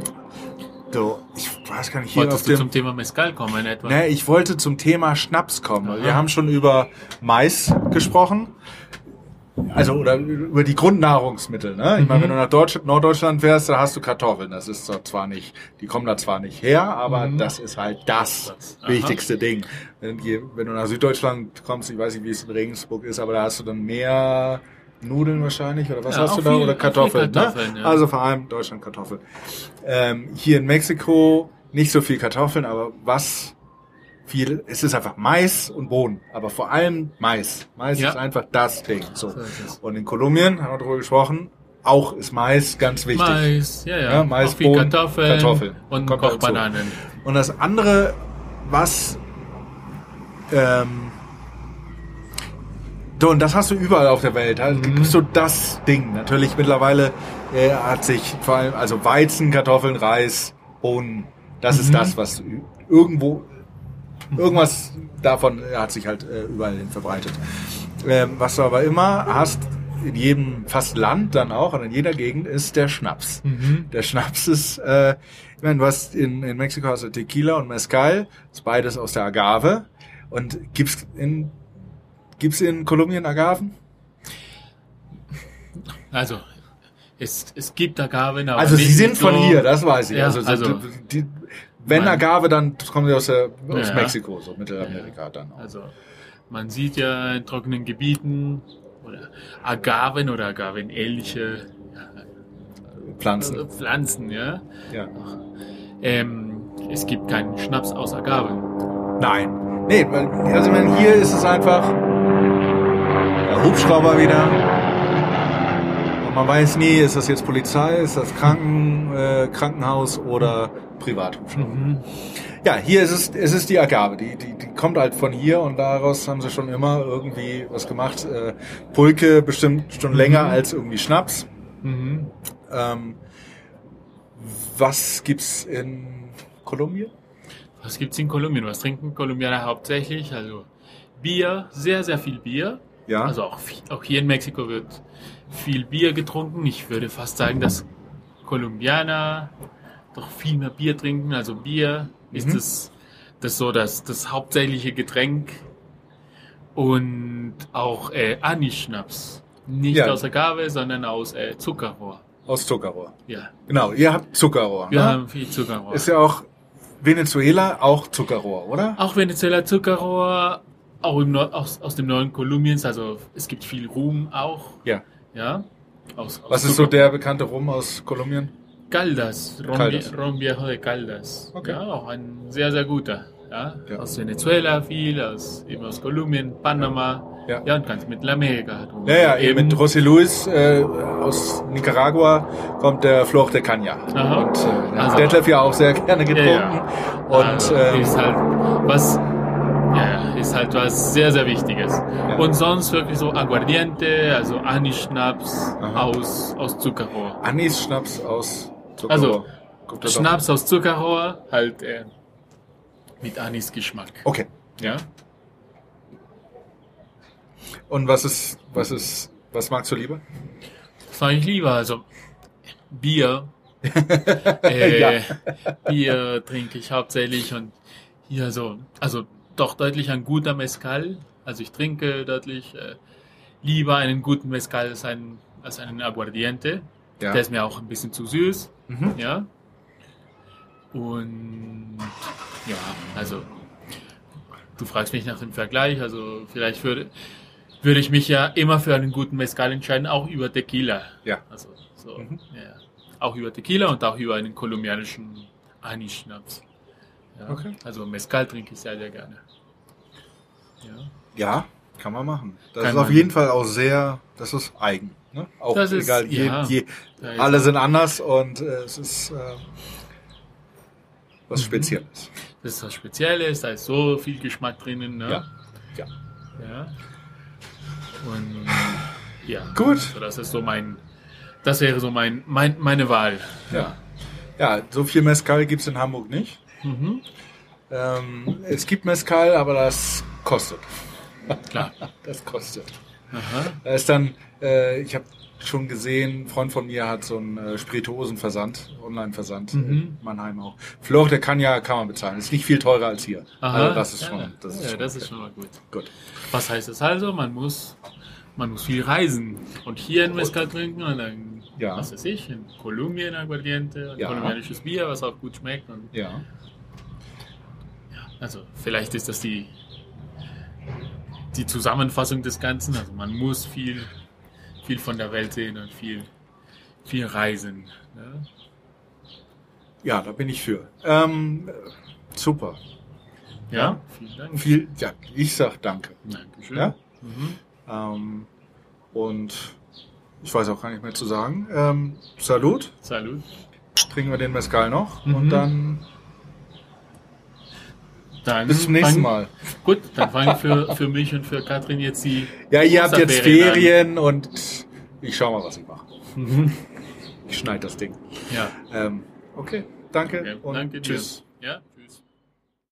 So, ich weiß gar nicht, hier auf Wolltest du dem... zum Thema Mezcal kommen etwa? Ne, ich wollte zum Thema Schnaps kommen. Aha. Wir haben schon über Mais gesprochen. Also, oder über die Grundnahrungsmittel, ne? Ich meine, Mhm. wenn du nach Deutsch, Norddeutschland fährst, da hast du Kartoffeln. Das ist zwar nicht, die kommen da zwar nicht her, aber Mhm. das ist halt das Das- aha. wichtigste Ding. Wenn, wenn du nach Süddeutschland kommst, ich weiß nicht, wie es in Regensburg ist, aber da hast du dann mehr Nudeln wahrscheinlich, oder was Ja, hast du da? viel- oder Kartoffeln, Kartoffeln, ne? ja. Also vor allem Deutschland Kartoffeln. Ähm, hier in Mexiko nicht so viel Kartoffeln, aber was viel, es ist einfach Mais und Bohnen, aber vor allem Mais. Mais Ja. ist einfach das Ding. So. Ist. Und in Kolumbien, haben wir darüber gesprochen, auch ist Mais ganz wichtig. Mais, ja, ja. Ja, Mais, auch Bohnen, Kartoffeln, Kartoffeln. und Kochbananen. Und das andere, was ähm, so, und das hast du überall auf der Welt. Da Mhm. so das Ding. Natürlich mittlerweile äh, hat sich vor allem, also Weizen, Kartoffeln, Reis, Bohnen, das ist Mhm. das, was irgendwo, irgendwas davon hat sich halt äh, überall hin verbreitet. Ähm, was du aber immer hast, in jedem fast Land dann auch und in jeder Gegend, ist der Schnaps. Mhm. Der Schnaps ist, äh, ich meine, du hast in, in Mexiko hast du Tequila und Mezcal, ist beides aus der Agave. Und gibt's in, gibt's in Kolumbien Agaven? Also, es, es gibt Agaven, aber Also sie sind von so- hier, das weiß ich. Ja, also, so also- die, wenn Man- Agave, dann kommen sie aus, der, aus Ja. Mexiko, so Mittelamerika dann auch. Also, man sieht ja in trockenen Gebieten oder Agaven oder Agaven-ähnliche Pflanzen. ja, Pflanzen, ja. Ja. Ähm, es gibt keinen Schnaps aus Agaven. Nein. Nee, weil, also ich meine, hier ist es einfach der Hubschrauber wieder. Und man weiß nie, ist das jetzt Polizei, ist das Kranken, äh, Krankenhaus oder Privathubschrauber. Mhm. Ja, hier ist es, es ist die Agave, die, die, die kommt halt von hier und daraus haben sie schon immer irgendwie was gemacht. Äh, Pulke bestimmt schon länger als irgendwie Schnaps. Mhm. Ähm, was gibt's in Kolumbien? Was gibt's in Kolumbien? Was trinken Kolumbianer hauptsächlich? Also Bier, sehr, sehr viel Bier. Ja. Also auch, auch hier in Mexiko wird viel Bier getrunken. Ich würde fast sagen, dass Kolumbianer doch viel mehr Bier trinken. Also Bier ist Mhm. das, das so das, das hauptsächliche Getränk. Und auch äh, Anis-Schnaps. Nicht Ja. aus Agave, sondern aus äh, Zuckerrohr. Aus Zuckerrohr. Ja, Genau, ihr habt Zuckerrohr. wir ne? haben viel Zuckerrohr. Ist ja auch Venezuela auch Zuckerrohr, oder? Auch Venezuela Zuckerrohr, auch im Nord, aus, aus dem neuen Kolumbiens, also es gibt viel Ruhm auch, Ja. ja. Aus, aus Was ist so Zucker- der bekannte Rum aus Kolumbien? Caldas, Ron, Caldas. Ron Viejo de Caldas. Okay. Ja, auch ein sehr, sehr guter. Ja. Ja. Aus Venezuela viel, aus, eben aus Kolumbien, Panama, Ja. ja, und ganz Mittelamerika. Ja, ja, eben mit José Luis äh, aus Nicaragua kommt der Flor de Caña. Aha. Und äh, Also- Detlef ja auch sehr gerne ja, getrunken. ja. Und also, ähm, ist halt was, ja, ist halt was sehr, sehr Wichtiges. Und sonst wirklich so Aguardiente, also Anis-Schnaps aus, aus Zuckerrohr. Anis-Schnaps aus Zuckerrohr. Also? Schnaps aus Zuckerrohr, halt äh, mit Anis-Geschmack. Okay. Ja? Und was ist, was ist, was magst du lieber? Das mache ich lieber. Also Bier. äh, Ja. Bier trinke ich hauptsächlich und hier so, also doch deutlich ein guter Mezcal. Also ich trinke deutlich äh, lieber einen guten Mezcal als einen, als einen Aguardiente. Ja. Der ist mir auch ein bisschen zu süß. Mhm. Ja. Und ja, also du fragst mich nach dem Vergleich, also vielleicht würde, würde ich mich ja immer für einen guten Mezcal entscheiden, auch über Tequila. Ja. Also so, Mhm. ja. Auch über Tequila und auch über einen kolumbianischen Anis-Schnaps. Ja. Okay. Also Mezcal trinke ich sehr, sehr gerne. Ja. Ja, kann man machen. Das Kann ist auf jeden Fall auch sehr, das ist eigen. Ne? Auch Das ist- egal, je, ja. je, ist alle sind anders und äh, es ist äh, was Mhm. Spezielles. Das ist was Spezielles, da ist so viel Geschmack drinnen. Ne? Ja. ja. Ja. Und ja. Gut. Also das ist so mein, das wäre so mein, mein meine Wahl. Ja. Ja, so viel Mezcal gibt's in Hamburg nicht. Mhm. Ähm, es gibt Mezcal, aber das kostet. Klar. Das kostet. Aha. Da ist dann, äh, ich habe schon gesehen, ein Freund von mir hat so einen äh, Spirituosenversand, Online-Versand, Mhm. in Mannheim auch. Flor, der kann ja, kann man bezahlen. Ist nicht viel teurer als hier. Aha. Also das ist ja, schon, das ist ja, schon, das ist okay. schon mal gut. gut. Was heißt das also? Man muss, man muss viel reisen und hier ein Mezcal trinken und dann, Ja. was weiß ich, in Kolumbien Aguardiente, ein Ja. kolumbianisches Bier, was auch gut schmeckt. Und, Ja. also vielleicht ist das die, die Zusammenfassung des Ganzen. Also man muss viel, viel von der Welt sehen und viel, viel reisen. Ne? Ja, da bin ich für. Ähm, super. Ja, vielen Dank. Viel, ja, ich sag danke. Dankeschön. Ja? Mhm. Ähm, und ich weiß auch gar nicht mehr zu sagen. Ähm, Salut. Salut. Trinken wir den Mezcal noch Mhm. und dann Dann bis zum nächsten Mal. Gut, dann fangen für, für mich und für Katrin jetzt die. Ja, ihr habt jetzt Osterferien an. Ferien und ich schau mal, was ich mache. Mhm. Ich schneide das Ding. Ja, Ähm, okay, danke okay. und danke dir. tschüss. Ja.